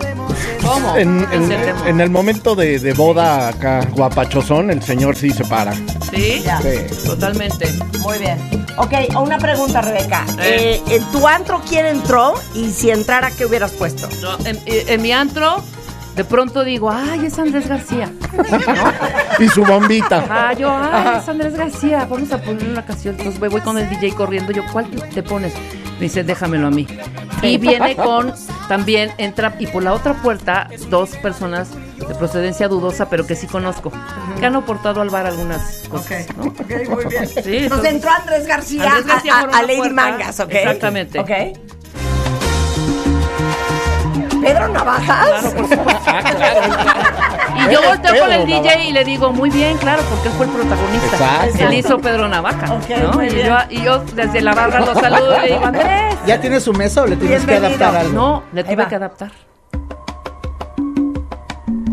¿Cómo? En, en- Encendemos. en el momento de, de boda acá, guapachosón, el señor sí se para. ¿Sí? Ya. Sí. Totalmente. Muy bien. Ok, una pregunta, Rebeca. Eh. Eh, ¿En tu antro quién entró? Y si entrara, ¿qué hubieras puesto? No, en, en mi antro, de pronto digo, ay, es Andrés García. Y su bombita. Ah, yo, ay, es Andrés García. Vamos a poner una canción. Entonces voy, voy con el DJ corriendo. Yo, ¿cuál te pones? Me dice, déjamelo a mí. Y viene con, también entra, y por la otra puerta, dos personas de procedencia dudosa, pero que sí conozco. Que han aportado al bar algunas cosas. ¿no? Ok, muy bien. Sí, entonces- entró Andrés García, Andrés García a, a- Lady puerta. Mangas, ¿ok? Exactamente. Ok. Pedro Navajas. Y yo volteo Pedro con el DJ y le digo, muy bien, claro, porque él fue el protagonista. Exacto. Él hizo Pedro Navaja. ¿no? Y, yo, y yo desde la barra lo saludo y le digo, Andrés. ¿Ya tienes su mesa o le tienes que adaptar algo? No, le Ahí tuve va. que adaptar.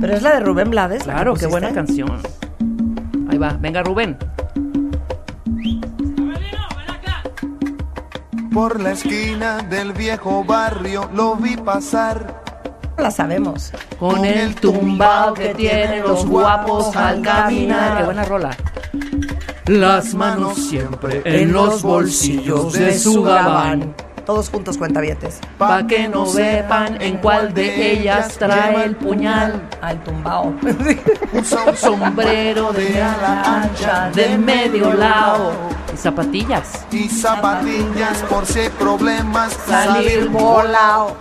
Pero es la de Rubén Blades. la Claro, qué buena canción. Ahí va, venga Rubén. Por la esquina del viejo barrio lo vi pasar. La sabemos. Con el tumbao que tienen los guapos al caminar. Qué buena rola. Las manos siempre en los bolsillos de su gabán. Todos juntos, cuentavientes. Pa' que no sepan en cuál de ellas trae el puñal. Al tumbao. Usa un Sombrero de ala ancha de medio lado. Y zapatillas. y zapatillas por si hay problemas. Salir volao.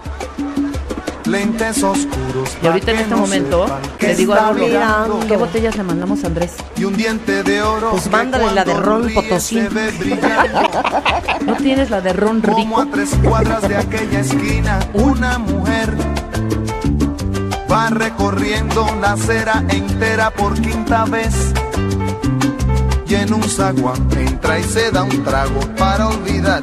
Lentes oscuros. Y ahorita en este momento le digo a mirando. ¿qué botellas le mandamos a Andrés? Y un diente de oro. Pues mándale la de Ron Potosí. ¿No tienes la de Ron Como Rico? a tres cuadras de aquella esquina, una mujer va recorriendo la acera entera por quinta vez. Y en un zaguán entra y se da un trago para olvidar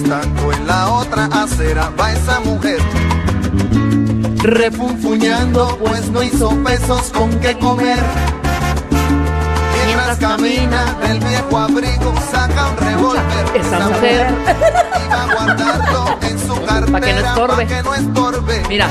mientras tanto en la otra acera va esa mujer. Refunfuñando, pues no hizo pesos con qué comer. Mientras camina del viejo abrigo, saca un revólver. Esa mujer. Y va a guardarlo en su cartera. Pa' que no estorbe. pa' que no estorbe. Mira,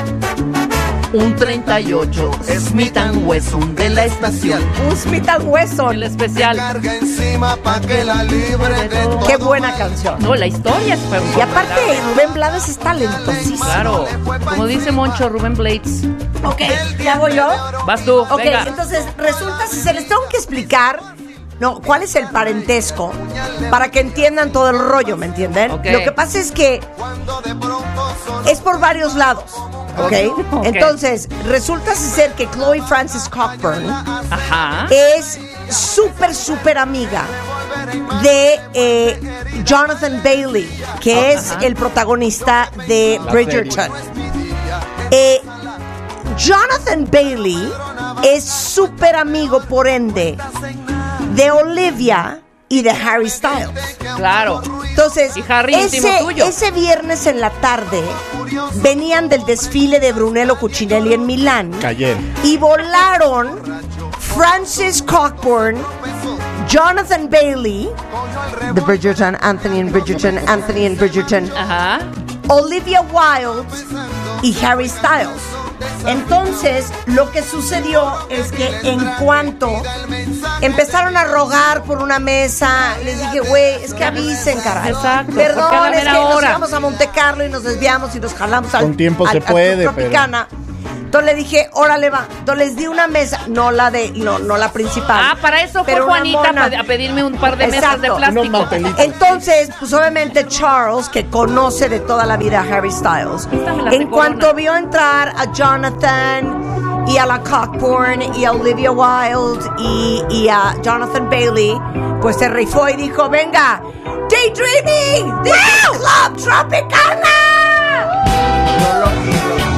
un 38 Smith Wesson de la estación. Un Smith Wesson. El especial. Carga encima pa' que la libre de todo. Qué buena canción. No, la historia es fue Y aparte, Rubén Blades es talentosísimo. Claro, como dice Moncho Rubén Blades. Ok, ¿ya hago yo? Vas tú, Ok, venga. entonces resulta, si se les tengo que explicar, no, cuál es el parentesco para que entiendan todo el rollo, ¿me entienden? Lo que pasa es que es por varios lados, ¿ok? Ok. Entonces, resulta ser que Chloe Francis Cockburn Ajá. es súper, súper amiga de eh, Jonathan Bailey, que es Ajá. el protagonista de La Bridgerton. Eh, Jonathan Bailey es súper amigo, por ende, de Olivia y de Harry Styles. Claro. Entonces, Y Harry, ese, tuyo. ese viernes en la tarde venían del desfile de Brunello Cucinelli en Milán y volaron Francis Cockburn, Jonathan Bailey, de Bridgerton, Anthony and Bridgerton, Anthony and Bridgerton, Ajá. Olivia Wilde y Harry Styles. Entonces, lo que sucedió es que en cuanto empezaron a rogar por una mesa, les dije, güey, es que avisen, caray. Exacto, Perdón, es que nos vamos a Monte Carlo y nos desviamos y nos jalamos al, Con tiempo se al- al puede, pero-. Entonces le dije, órale va. Entonces les di una mesa, no la de, no, no la principal. Ah, para eso fue pero Juanita pa- a pedirme un par de mesas de plástico. Entonces, pues obviamente Charles, que conoce de toda la vida a Harry Styles, en cuanto vio entrar a Jonathan y a la Cockburn y a Olivia Wilde y, y a Jonathan Bailey, pues se rifó y dijo, venga, Daydreaming, this is Club Tropicana. No lo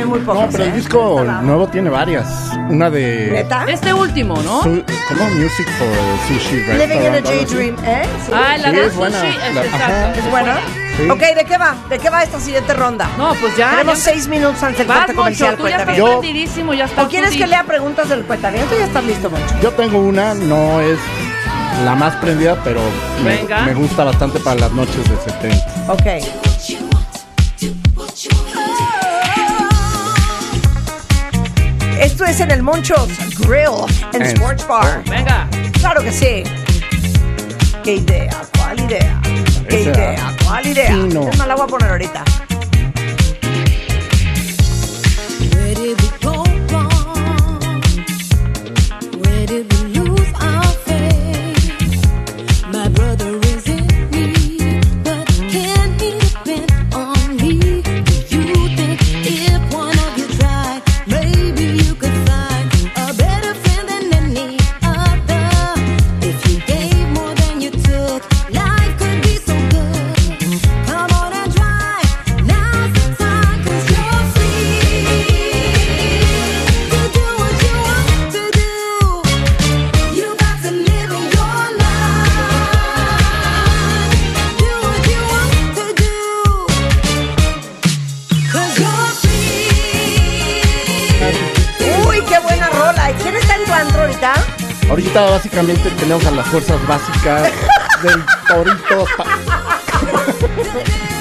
también muy pocas. No, pero el ¿eh? disco nuevo tiene varias. Una de. ¿Neta? Este último, ¿no? Su- ¿Cómo? Music for Sushi Living in a. Daydream, ¿eh? Sí. Ah, la Sí, de es buena. sushi, es La- exacto. ¿Es buena? Sí. Ok, ¿de qué va? ¿De qué va esta siguiente ronda? No, pues ya. Tenemos ya- seis minutos antes del corte comercial. Tú ya estás prendidísimo, ya estás ¿O quieres tú que lea preguntas del cuentaviento? Ya estás listo, Moncho. Yo tengo una, no es la más prendida, pero me, me gusta bastante para las noches de 70. Ok. Esto es en el Monchos Grill and En- Sports Bar. Venga. Claro que sí. ¿Qué idea? ¿Cuál idea? ¿Qué Esa- idea? ¿Cuál idea? Sí, no. Es más, la voy a poner ahorita. Ahorita básicamente tenemos a las fuerzas básicas del torito. pa-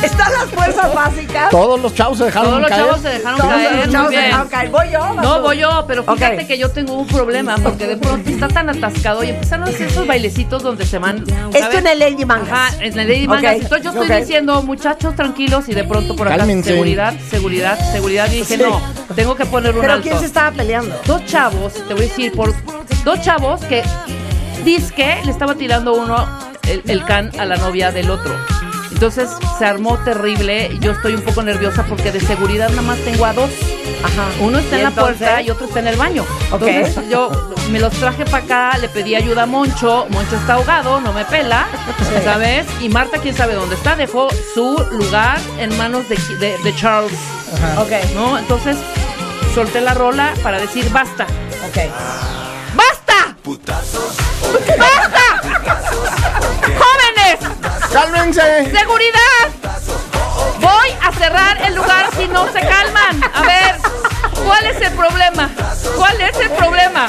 ¿Están las fuerzas básicas? Todos los chavos se dejaron Todos los caer. chavos se dejaron Todos caer. los chavos se dejaron caer. ¿Voy yo? No, tú? voy yo, pero fíjate que yo tengo un problema porque de pronto está tan atascado y empezaron a hacer esos bailecitos donde se van. Esto en el Lady Mangas. Ajá, en la Lady Mangas. Entonces yo estoy diciendo, muchachos, tranquilos, y de pronto por acá, Cálmense. seguridad, seguridad, seguridad. Y dije, Sí. no, tengo que poner un ¿Pero alto. quién se estaba peleando? Dos chavos, te voy a decir, por dos chavos que disque le estaba tirando uno el, el can a la novia del otro. Entonces se armó terrible. Yo estoy un poco nerviosa porque de seguridad nada más tengo a dos. Ajá. Uno está ¿Y en la entonces? puerta y otro está en el baño. Ok. Entonces yo me los traje para acá, le pedí ayuda a Moncho. Moncho está ahogado, no me pela, ¿sabes? Y Marta, quién sabe dónde está, dejó su lugar en manos de, de- de Charles. Ok. ¿No? Entonces solté la rola para decir basta. Ok. ¡Basta! ¡Basta! ¡Jóvenes! ¡Cálmense! ¡Seguridad! Voy a cerrar el lugar si no se calman. A ver, ¿cuál es el problema? ¿Cuál es el problema?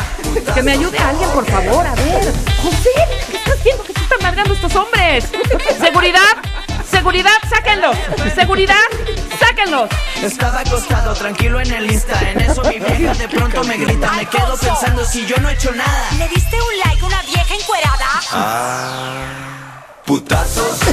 Que me ayude alguien, por favor. A ver, José, ¿qué estás haciendo? ¿Qué se están madreando estos hombres? ¡Seguridad! ¡Seguridad! ¡Sáquenlos! ¡Seguridad! ¡Sáquenlos! Estaba acostado tranquilo en el Insta En eso mi vieja de pronto me grita Me quedo pensando si yo no he hecho nada ¿Le diste un like a una vieja encuerada? Putazos.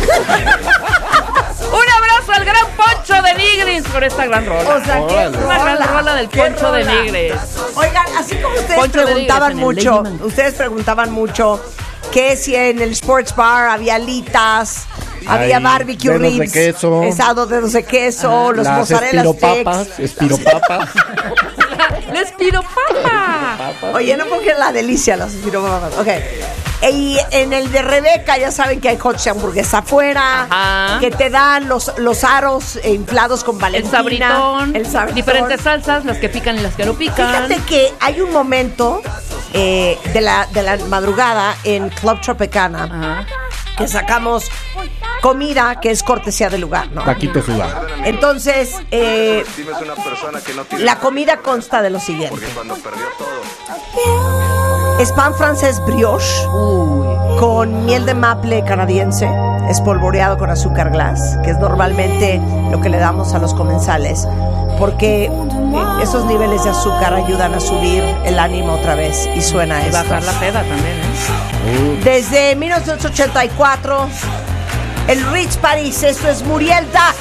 Un abrazo al gran Poncho de Nigris por esta gran rola. O sea, qué Una gran rola, del Poncho de. Nigris. Oigan, así como ustedes Poncho preguntaban Nigris mucho, ustedes preguntaban mucho que si en el sports bar había alitas, había barbecue dedos de ribs, queso. dedos de queso, los Las mozzarella espiropapas, sticks. espiropapas. ¡La espiropapa! Oye, no porque es la delicia las espiropapas. Ok. Y en el de Rebeca ya saben que hay hot hamburguesa afuera, Ajá. que te dan los, los aros eh, inflados con El Valentina. sabritón, el sabritón. diferentes salsas, las que pican y las que no pican. Fíjate que hay un momento eh, de, la, de la madrugada en Club Tropicana que sacamos comida que es cortesía del lugar, ¿no? Taquito sudado. Entonces, eh, la comida consta de lo siguiente. Es pan francés brioche con miel de maple canadiense, espolvoreado con azúcar glass, que es normalmente lo que le damos a los comensales, porque esos niveles de azúcar ayudan a subir el ánimo otra vez y suena Y esto. bajar la peda también, ¿eh? Desde 1984, el Ritz Paris, esto es Muriel Duck.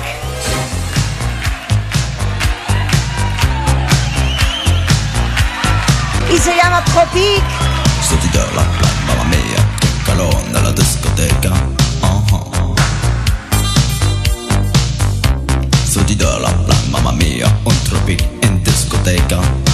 Y se llama Tropique. Sotto la plan, mamma mia, che calore nella discoteca. Uh-huh. Sotto la plan, mamma mia, un tropic in discoteca.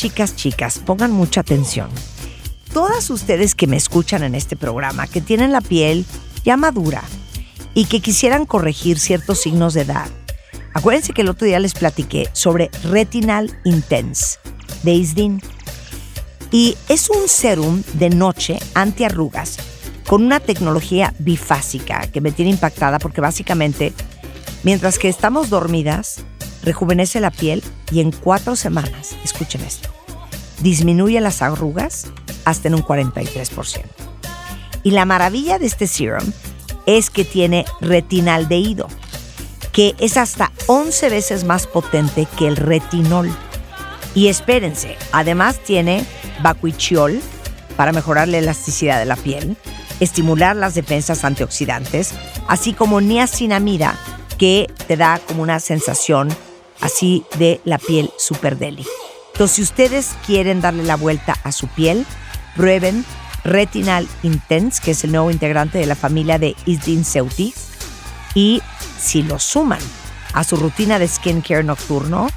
Chicas, chicas, pongan mucha atención. Todas ustedes que me escuchan en este programa, que tienen la piel ya madura y que quisieran corregir ciertos signos de edad, acuérdense que el otro día les platiqué sobre Retinal Intense de Isdin. Y es un serum de noche antiarrugas con una tecnología bifásica que me tiene impactada porque básicamente, mientras que estamos dormidas, rejuvenece la piel y en cuatro semanas, escuchen esto, disminuye las arrugas hasta en un 43%. Y la maravilla de este serum es que tiene retinaldehído, que es hasta 11 veces más potente que el retinol. Y espérense, además tiene bacuichiol para mejorar la elasticidad de la piel, estimular las defensas antioxidantes, así como niacinamida, que te da como una sensación así de la piel super deli. Entonces, si ustedes quieren darle la vuelta a su piel, prueben Retinal Intense, que es el nuevo integrante de la familia de Isdin Ceutiz, y si lo suman a su rutina de skincare nocturno,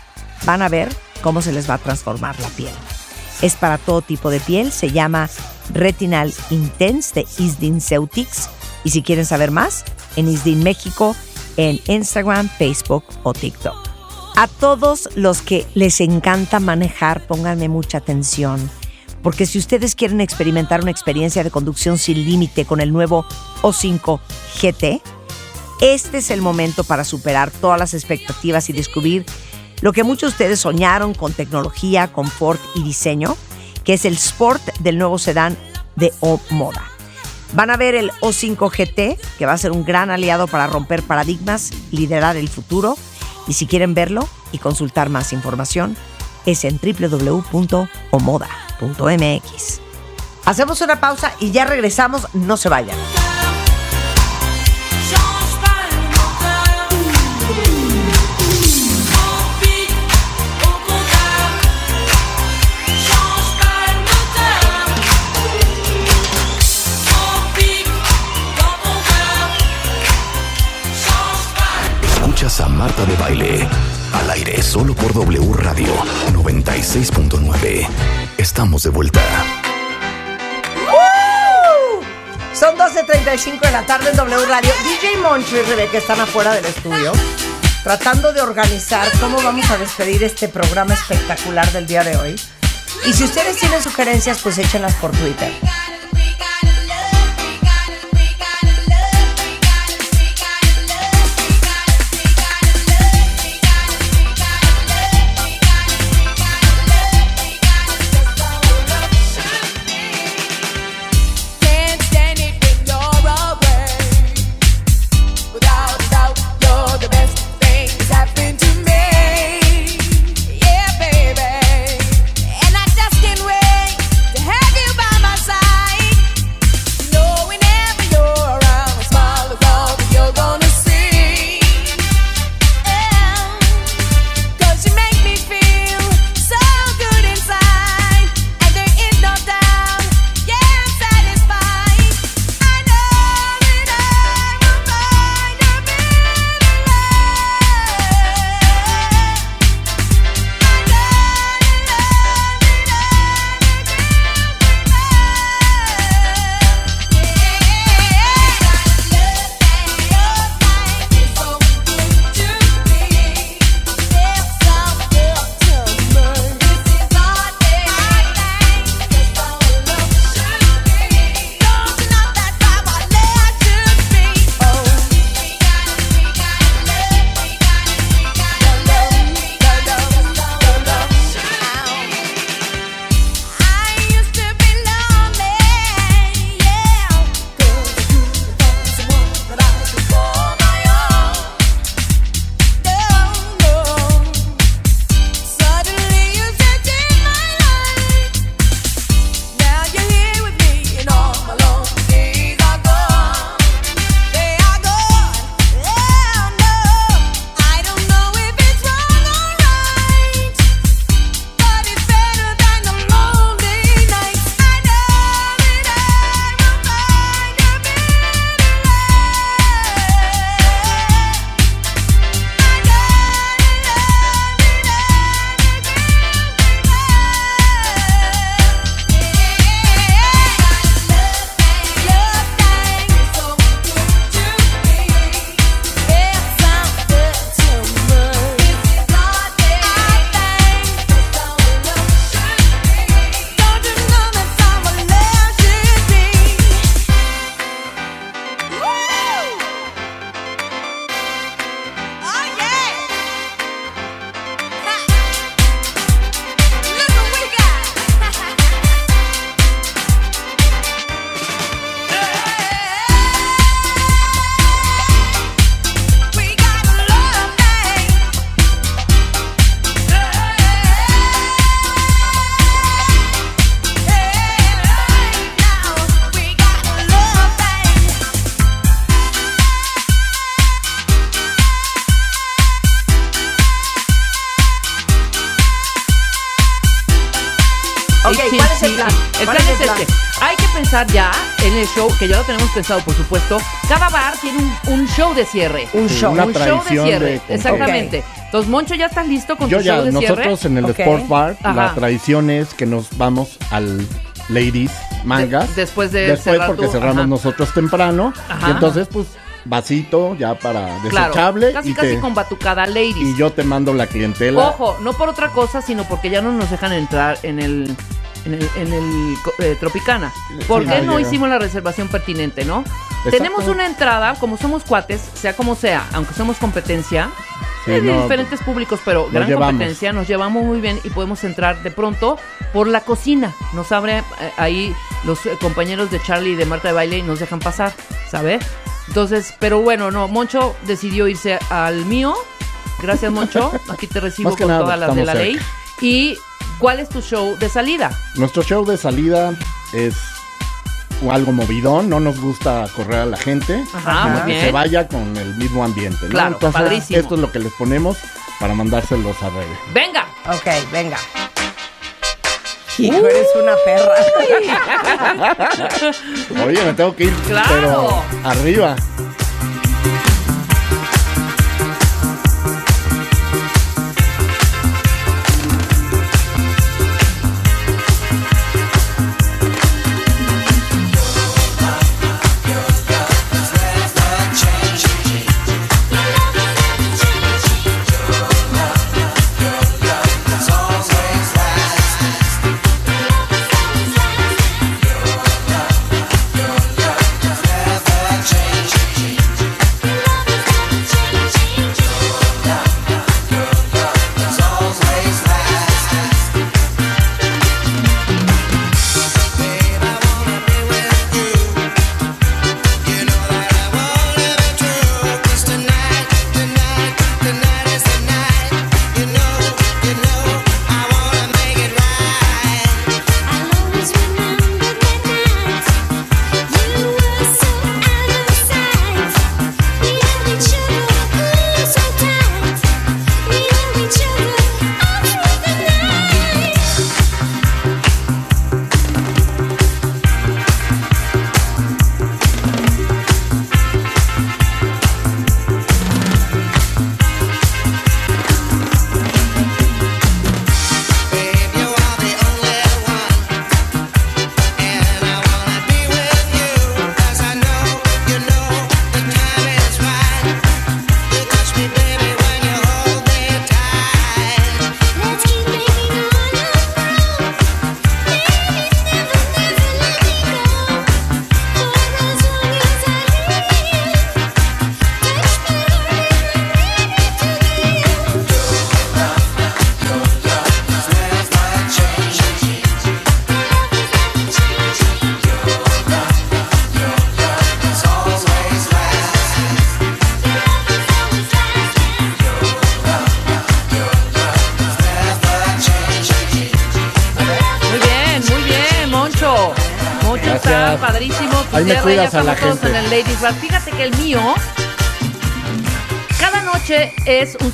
van a ver cómo se les va a transformar la piel. Es para todo tipo de piel, se llama Retinal Intense de Isdin Ceutics. Y si quieren saber más, en Isdin México, en Instagram, Facebook o TikTok. A todos los que les encanta manejar, pónganme mucha atención, porque si ustedes quieren experimentar una experiencia de conducción sin límite con el nuevo O5 GT, este es el momento para superar todas las expectativas y descubrir lo que muchos de ustedes soñaron con tecnología, confort y diseño, que es el Sport del nuevo sedán de O Moda. Van a ver el O5 GT, que va a ser un gran aliado para romper paradigmas, liderar el futuro. Y si quieren verlo y consultar más información, es en www.omoda.mx. Hacemos una pausa y ya regresamos, no se vayan. Solo por W Radio 96.9. Estamos de vuelta. Son 12.35 de la tarde en W Radio. DJ Moncho y Rebeca están afuera del estudio tratando de organizar cómo vamos a despedir este programa espectacular del día de hoy. Y si ustedes tienen sugerencias, pues échenlas por Twitter. Show, que ya lo tenemos pensado, por supuesto. Cada bar tiene un, un show de cierre. Un Sí, show. una un show de cierre. de. Exactamente. Entonces, Moncho, ¿ya estás listo con Yo tu ya, show de cierre? nosotros en el. Sport Bar, Ajá. la tradición es que nos vamos al Ladies Mangas. De- después de Después cerrar porque cerramos ajá. nosotros temprano. Ajá. Y entonces, pues, vasito ya para Claro, desechable. casi y, casi te- con batucada ladies. y yo te mando la clientela. Ojo, no por otra cosa, sino porque ya no nos dejan entrar en el en el, en el eh, Tropicana. ¿Por qué no hicimos la reservación pertinente, no? Exacto. Tenemos una entrada, como somos cuates, sea como sea, aunque somos competencia, Sí, de no, diferentes públicos, pero gran llevamos. competencia, nos llevamos muy bien y podemos entrar de pronto por la cocina. Nos abre eh, ahí los eh, compañeros de Charlie y de Marta de Baile y nos dejan pasar, ¿sabe? Entonces, pero bueno, no, Moncho decidió irse al mío. Gracias, Moncho. Aquí te recibo con nada, todas las de la estamos ley. cerca. ¿Y cuál es tu show de salida? Nuestro show de salida es algo movidón, no nos gusta correr a la gente, Ajá, sino que bien. se vaya con el mismo ambiente, ¿no? Claro, Entonces, padrísimo. esto es lo que les ponemos para mandárselos a Rebe. ¡Venga! Ok, venga. Hijo, eres una perra. Oye, me tengo que ir, Claro. pero arriba.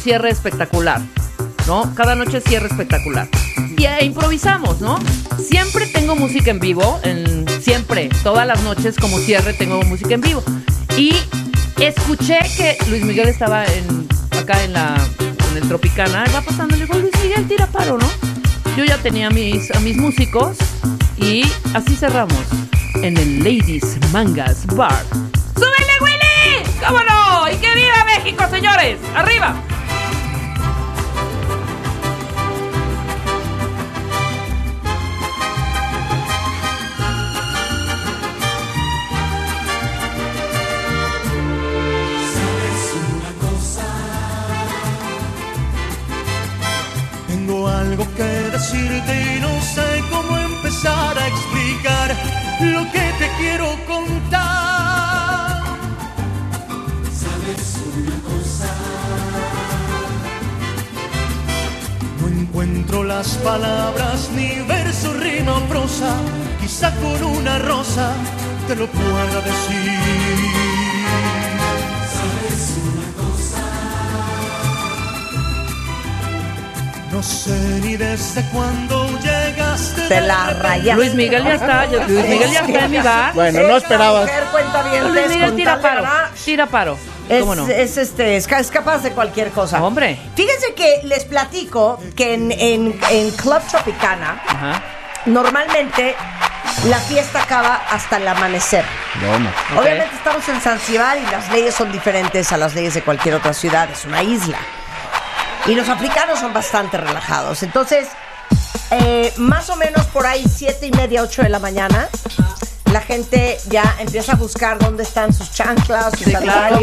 Cierre espectacular, ¿no? Cada noche cierre espectacular. Y e improvisamos, ¿no? Siempre tengo música en vivo, en, siempre, todas las noches como cierre tengo música en vivo. Y escuché que Luis Miguel estaba en, acá en la en el Tropicana, va pasando, le digo, Luis Miguel, tira paro, ¿no? Yo ya tenía a mis, a mis músicos y así cerramos en el Ladies Mangas Bar. ¡Súbele, Willy! ¡Cómo no! ¡Y que viva México, señores! ¡Arriba! Palabras, ni verso, rima o prosa. Quizá con una rosa te lo pueda decir. ¿Sabes una cosa? No sé ni desde cuándo llegaste Te la rayaste. Luis Miguel ya está, yo- Luis Miguel ya está en mi bar. Bueno, no esperabas. Mujer, Luis Miguel tira paro, tira paro. Es, ¿Cómo no? es, este, es, es capaz de cualquier cosa. Hombre. Fíjense que les platico que en, en- en Club Tropicana, normalmente la fiesta acaba hasta el amanecer. No. Obviamente estamos en Zanzibar y las leyes son diferentes a las leyes de cualquier otra ciudad, es una isla. Y los africanos son bastante relajados. Entonces, eh, más o menos por ahí, siete y media, ocho de la mañana, la gente ya empieza a buscar dónde están sus chanclas, sus Sí, claro.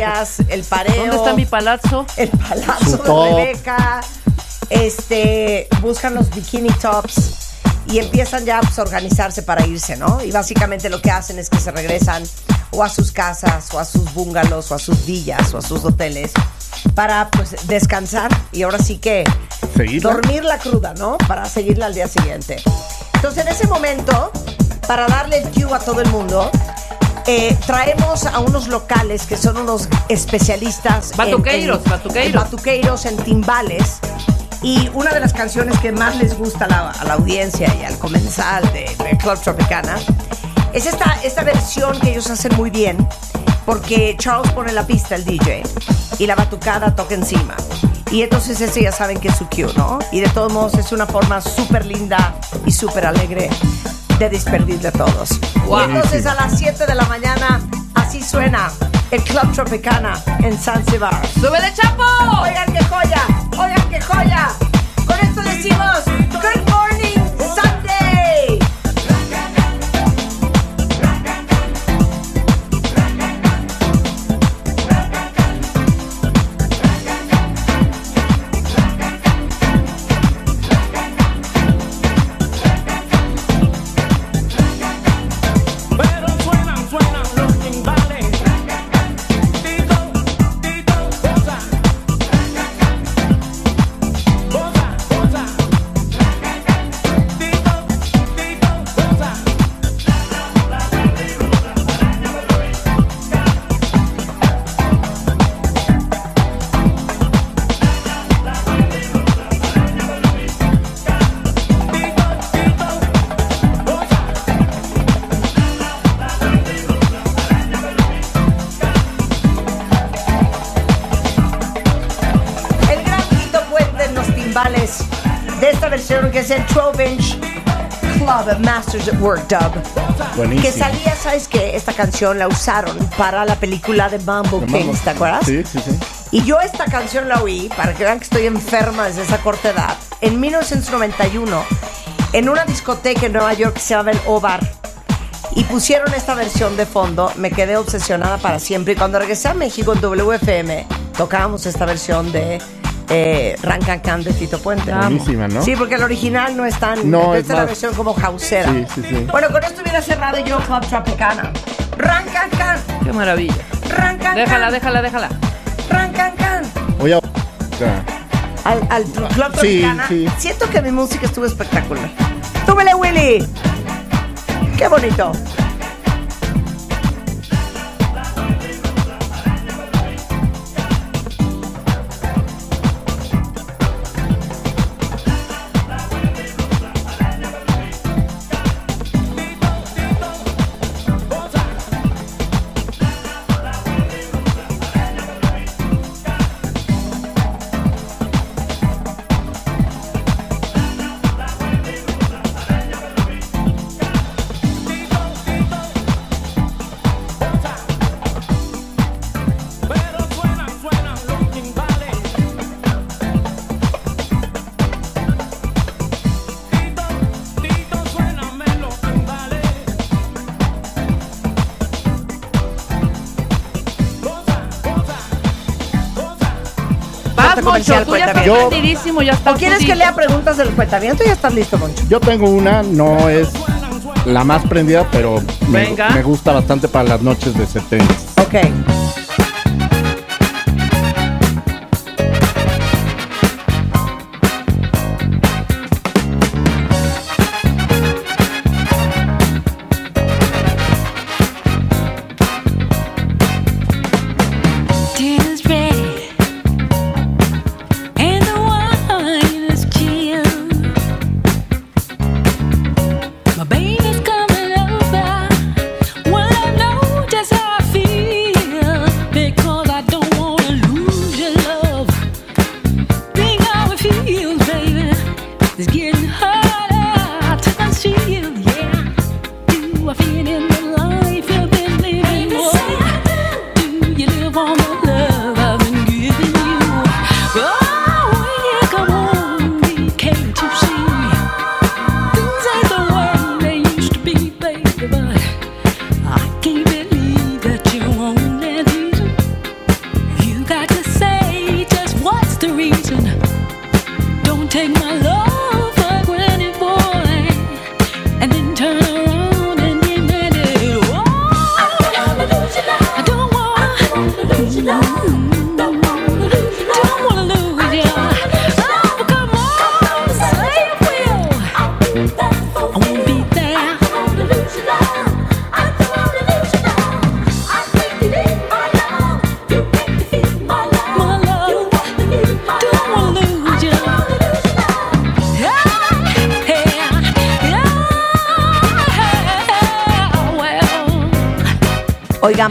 el pareo. ¿Dónde está mi palazzo? El palazzo Su de top. Rebeca. Este, buscan los bikini tops y empiezan ya pues, a organizarse para irse, ¿no? Y básicamente lo que hacen es que se regresan o a sus casas, o a sus bungalows, o a sus villas, o a sus hoteles para pues descansar y ahora sí que ¿Seguirla? dormir la cruda, ¿no? Para seguirla al día siguiente. Entonces en ese momento, para darle el cue a todo el mundo, eh, traemos a unos locales que son unos especialistas en- Batuqueiros, en, batuqueiros. en batuqueiros, en timbales. Y una de las canciones que más les gusta a la, a la audiencia y al comensal de, de Club Tropicana es esta, esta versión que ellos hacen muy bien, porque Charles pone la pista, el DJ, y la batucada toca encima. Y entonces ese ya saben que es su cue, ¿no? Y de todos modos es una forma súper linda y súper alegre de despedirle a todos. Wow. Y entonces a las 7 de la mañana, así suena el Club Tropicana en Zanzibar. ¡Súbele, chapo! Oigan qué joya, oigan qué joya. Con esto decimos, esta versión que es el 12 inch Club Masters at Work Dub. Buenísimo. Que salía, ¿sabes qué? Esta canción la usaron para la película de Mambo Kings, ¿te acuerdas? Sí, sí, sí. Y yo esta canción la oí, para que vean que estoy enferma desde esa corta edad, en 1991, en una discoteca en Nueva York que se llama el O-Bar. Y pusieron esta versión de fondo, me quedé obsesionada para siempre. Y cuando regresé a México en WFM, tocábamos esta versión de eh, Rancan Can de Tito Puente. Buenísima, ¿no? Sí, porque el original no es tan... No, esta es la más- versión como houseera. Sí, sí, sí. Bueno, con esto hubiera cerrado yo Club Tropicana. Rancan Can, Qué maravilla. Rancan Déjala, Can, déjala, déjala. Rancan Can. Voy a. al, al Club Sí, Tropicana. sí. Siento que mi música estuvo espectacular. ¡Túmele, Willy! ¡Qué bonito! Corte comercial, Moncho, tú ya estás cuéntame. prendidísimo, ya estás ¿O quieres que lea preguntas del cuentamiento? Ya estás listo, Moncho. Yo tengo una, no es la más prendida, pero me, Venga. me gusta bastante para las noches de 70. Ok.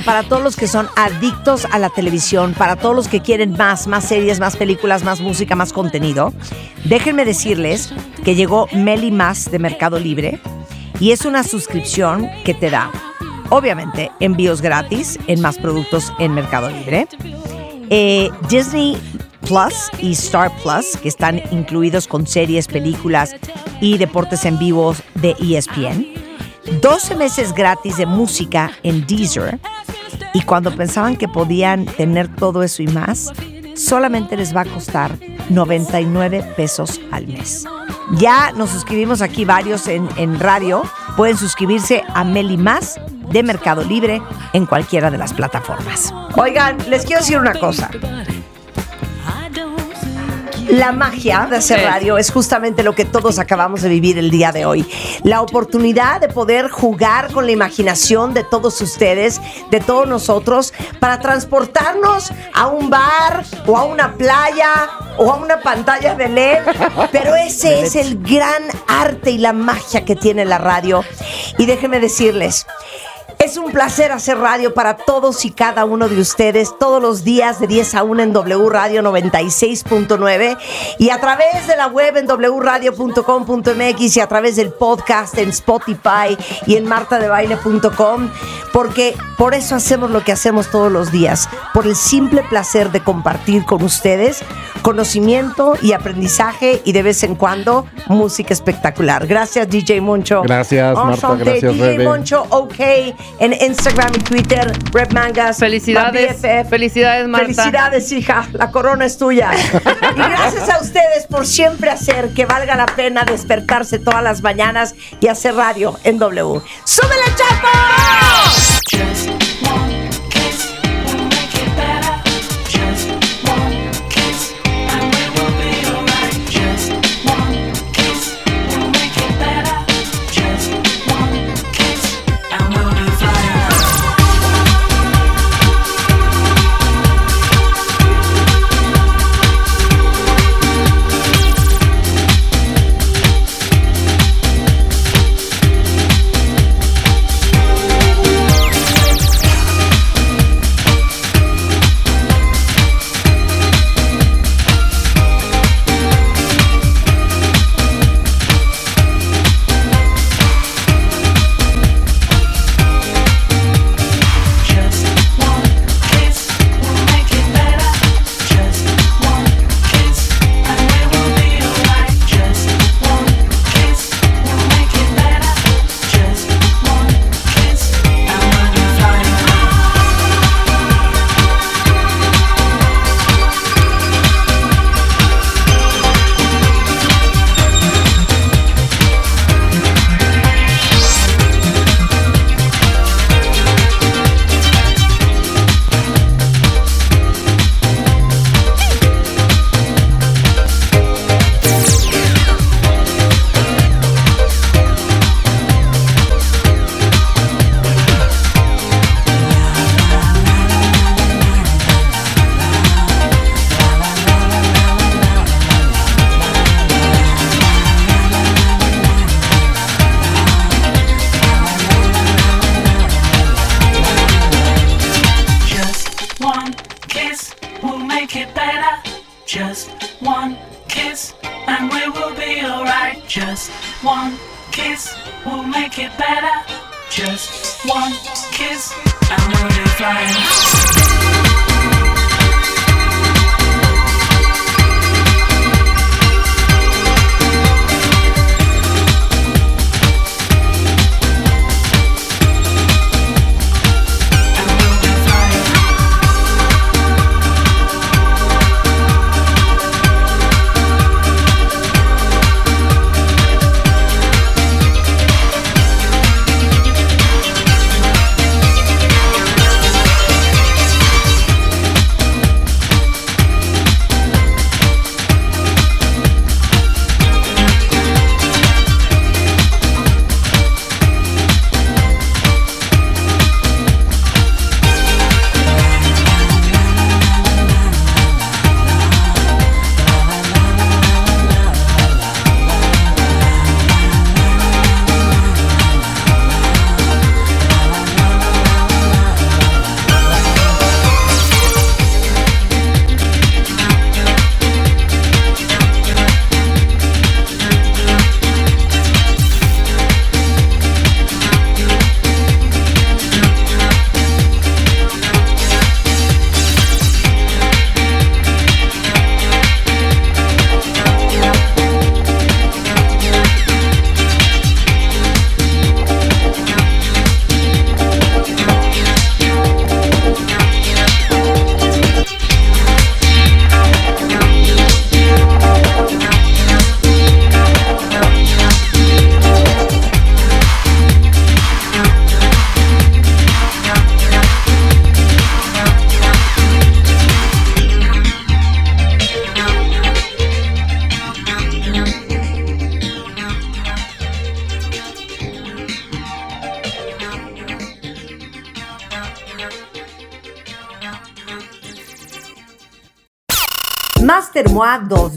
Para todos los que son adictos a la televisión, para todos los que quieren más, más series, más películas, más música, más contenido, déjenme decirles que llegó Meli Más de Mercado Libre y es una suscripción que te da, obviamente, envíos gratis en más productos en Mercado Libre. Eh, Disney Plus y Star Plus, que están incluidos con series, películas y deportes en vivos de ESPN. 12 meses gratis de música en Deezer. Y cuando pensaban que podían tener todo eso y más, solamente les va a costar 99 pesos al mes. Ya nos suscribimos aquí varios en, en radio. Pueden suscribirse a Meli Más de Mercado Libre en cualquiera de las plataformas. Oigan, les quiero decir una cosa. La magia de hacer Sí. radio es justamente lo que todos acabamos de vivir el día de hoy. La oportunidad de poder jugar con la imaginación de todos ustedes, de todos nosotros, para transportarnos a un bar o a una playa o a una pantalla de LED. Pero ese es el gran arte y la magia que tiene la radio. Y déjenme decirles, es un placer hacer radio para todos y cada uno de ustedes todos los días de 10 a 1 en W Radio 96.9 y a través de la web en wradio.com.mx y a través del podcast en Spotify y en martadebaile.com porque por eso hacemos lo que hacemos todos los días, por el simple placer de compartir con ustedes conocimiento y aprendizaje y de vez en cuando música espectacular. Gracias DJ Moncho. Gracias, Marta, gracias, DJ Rebe. Moncho OK en Instagram y Twitter, Rep Mangas. Felicidades, felicidades, Marta. Felicidades, hija. La corona es tuya. y gracias a ustedes por siempre hacer que valga la pena despertarse todas las mañanas y hacer radio en W. ¡Súbele, Chapo!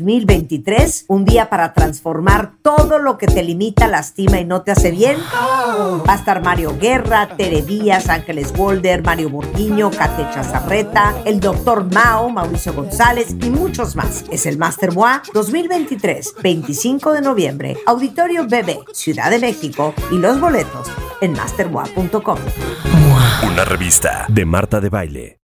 2023, un día para transformar todo lo que te limita, lastima y no te hace bien. Va a estar Mario Guerra, Tere Díaz, Ángeles Golder, Mario Burguiño, Kate Chazarreta, el doctor Mao, Mauricio González y muchos más. Es el Master MOA 2023, 25 de noviembre, Auditorio BB, Ciudad de México y los boletos en mastermoa.com. Una revista de Marta de Baile.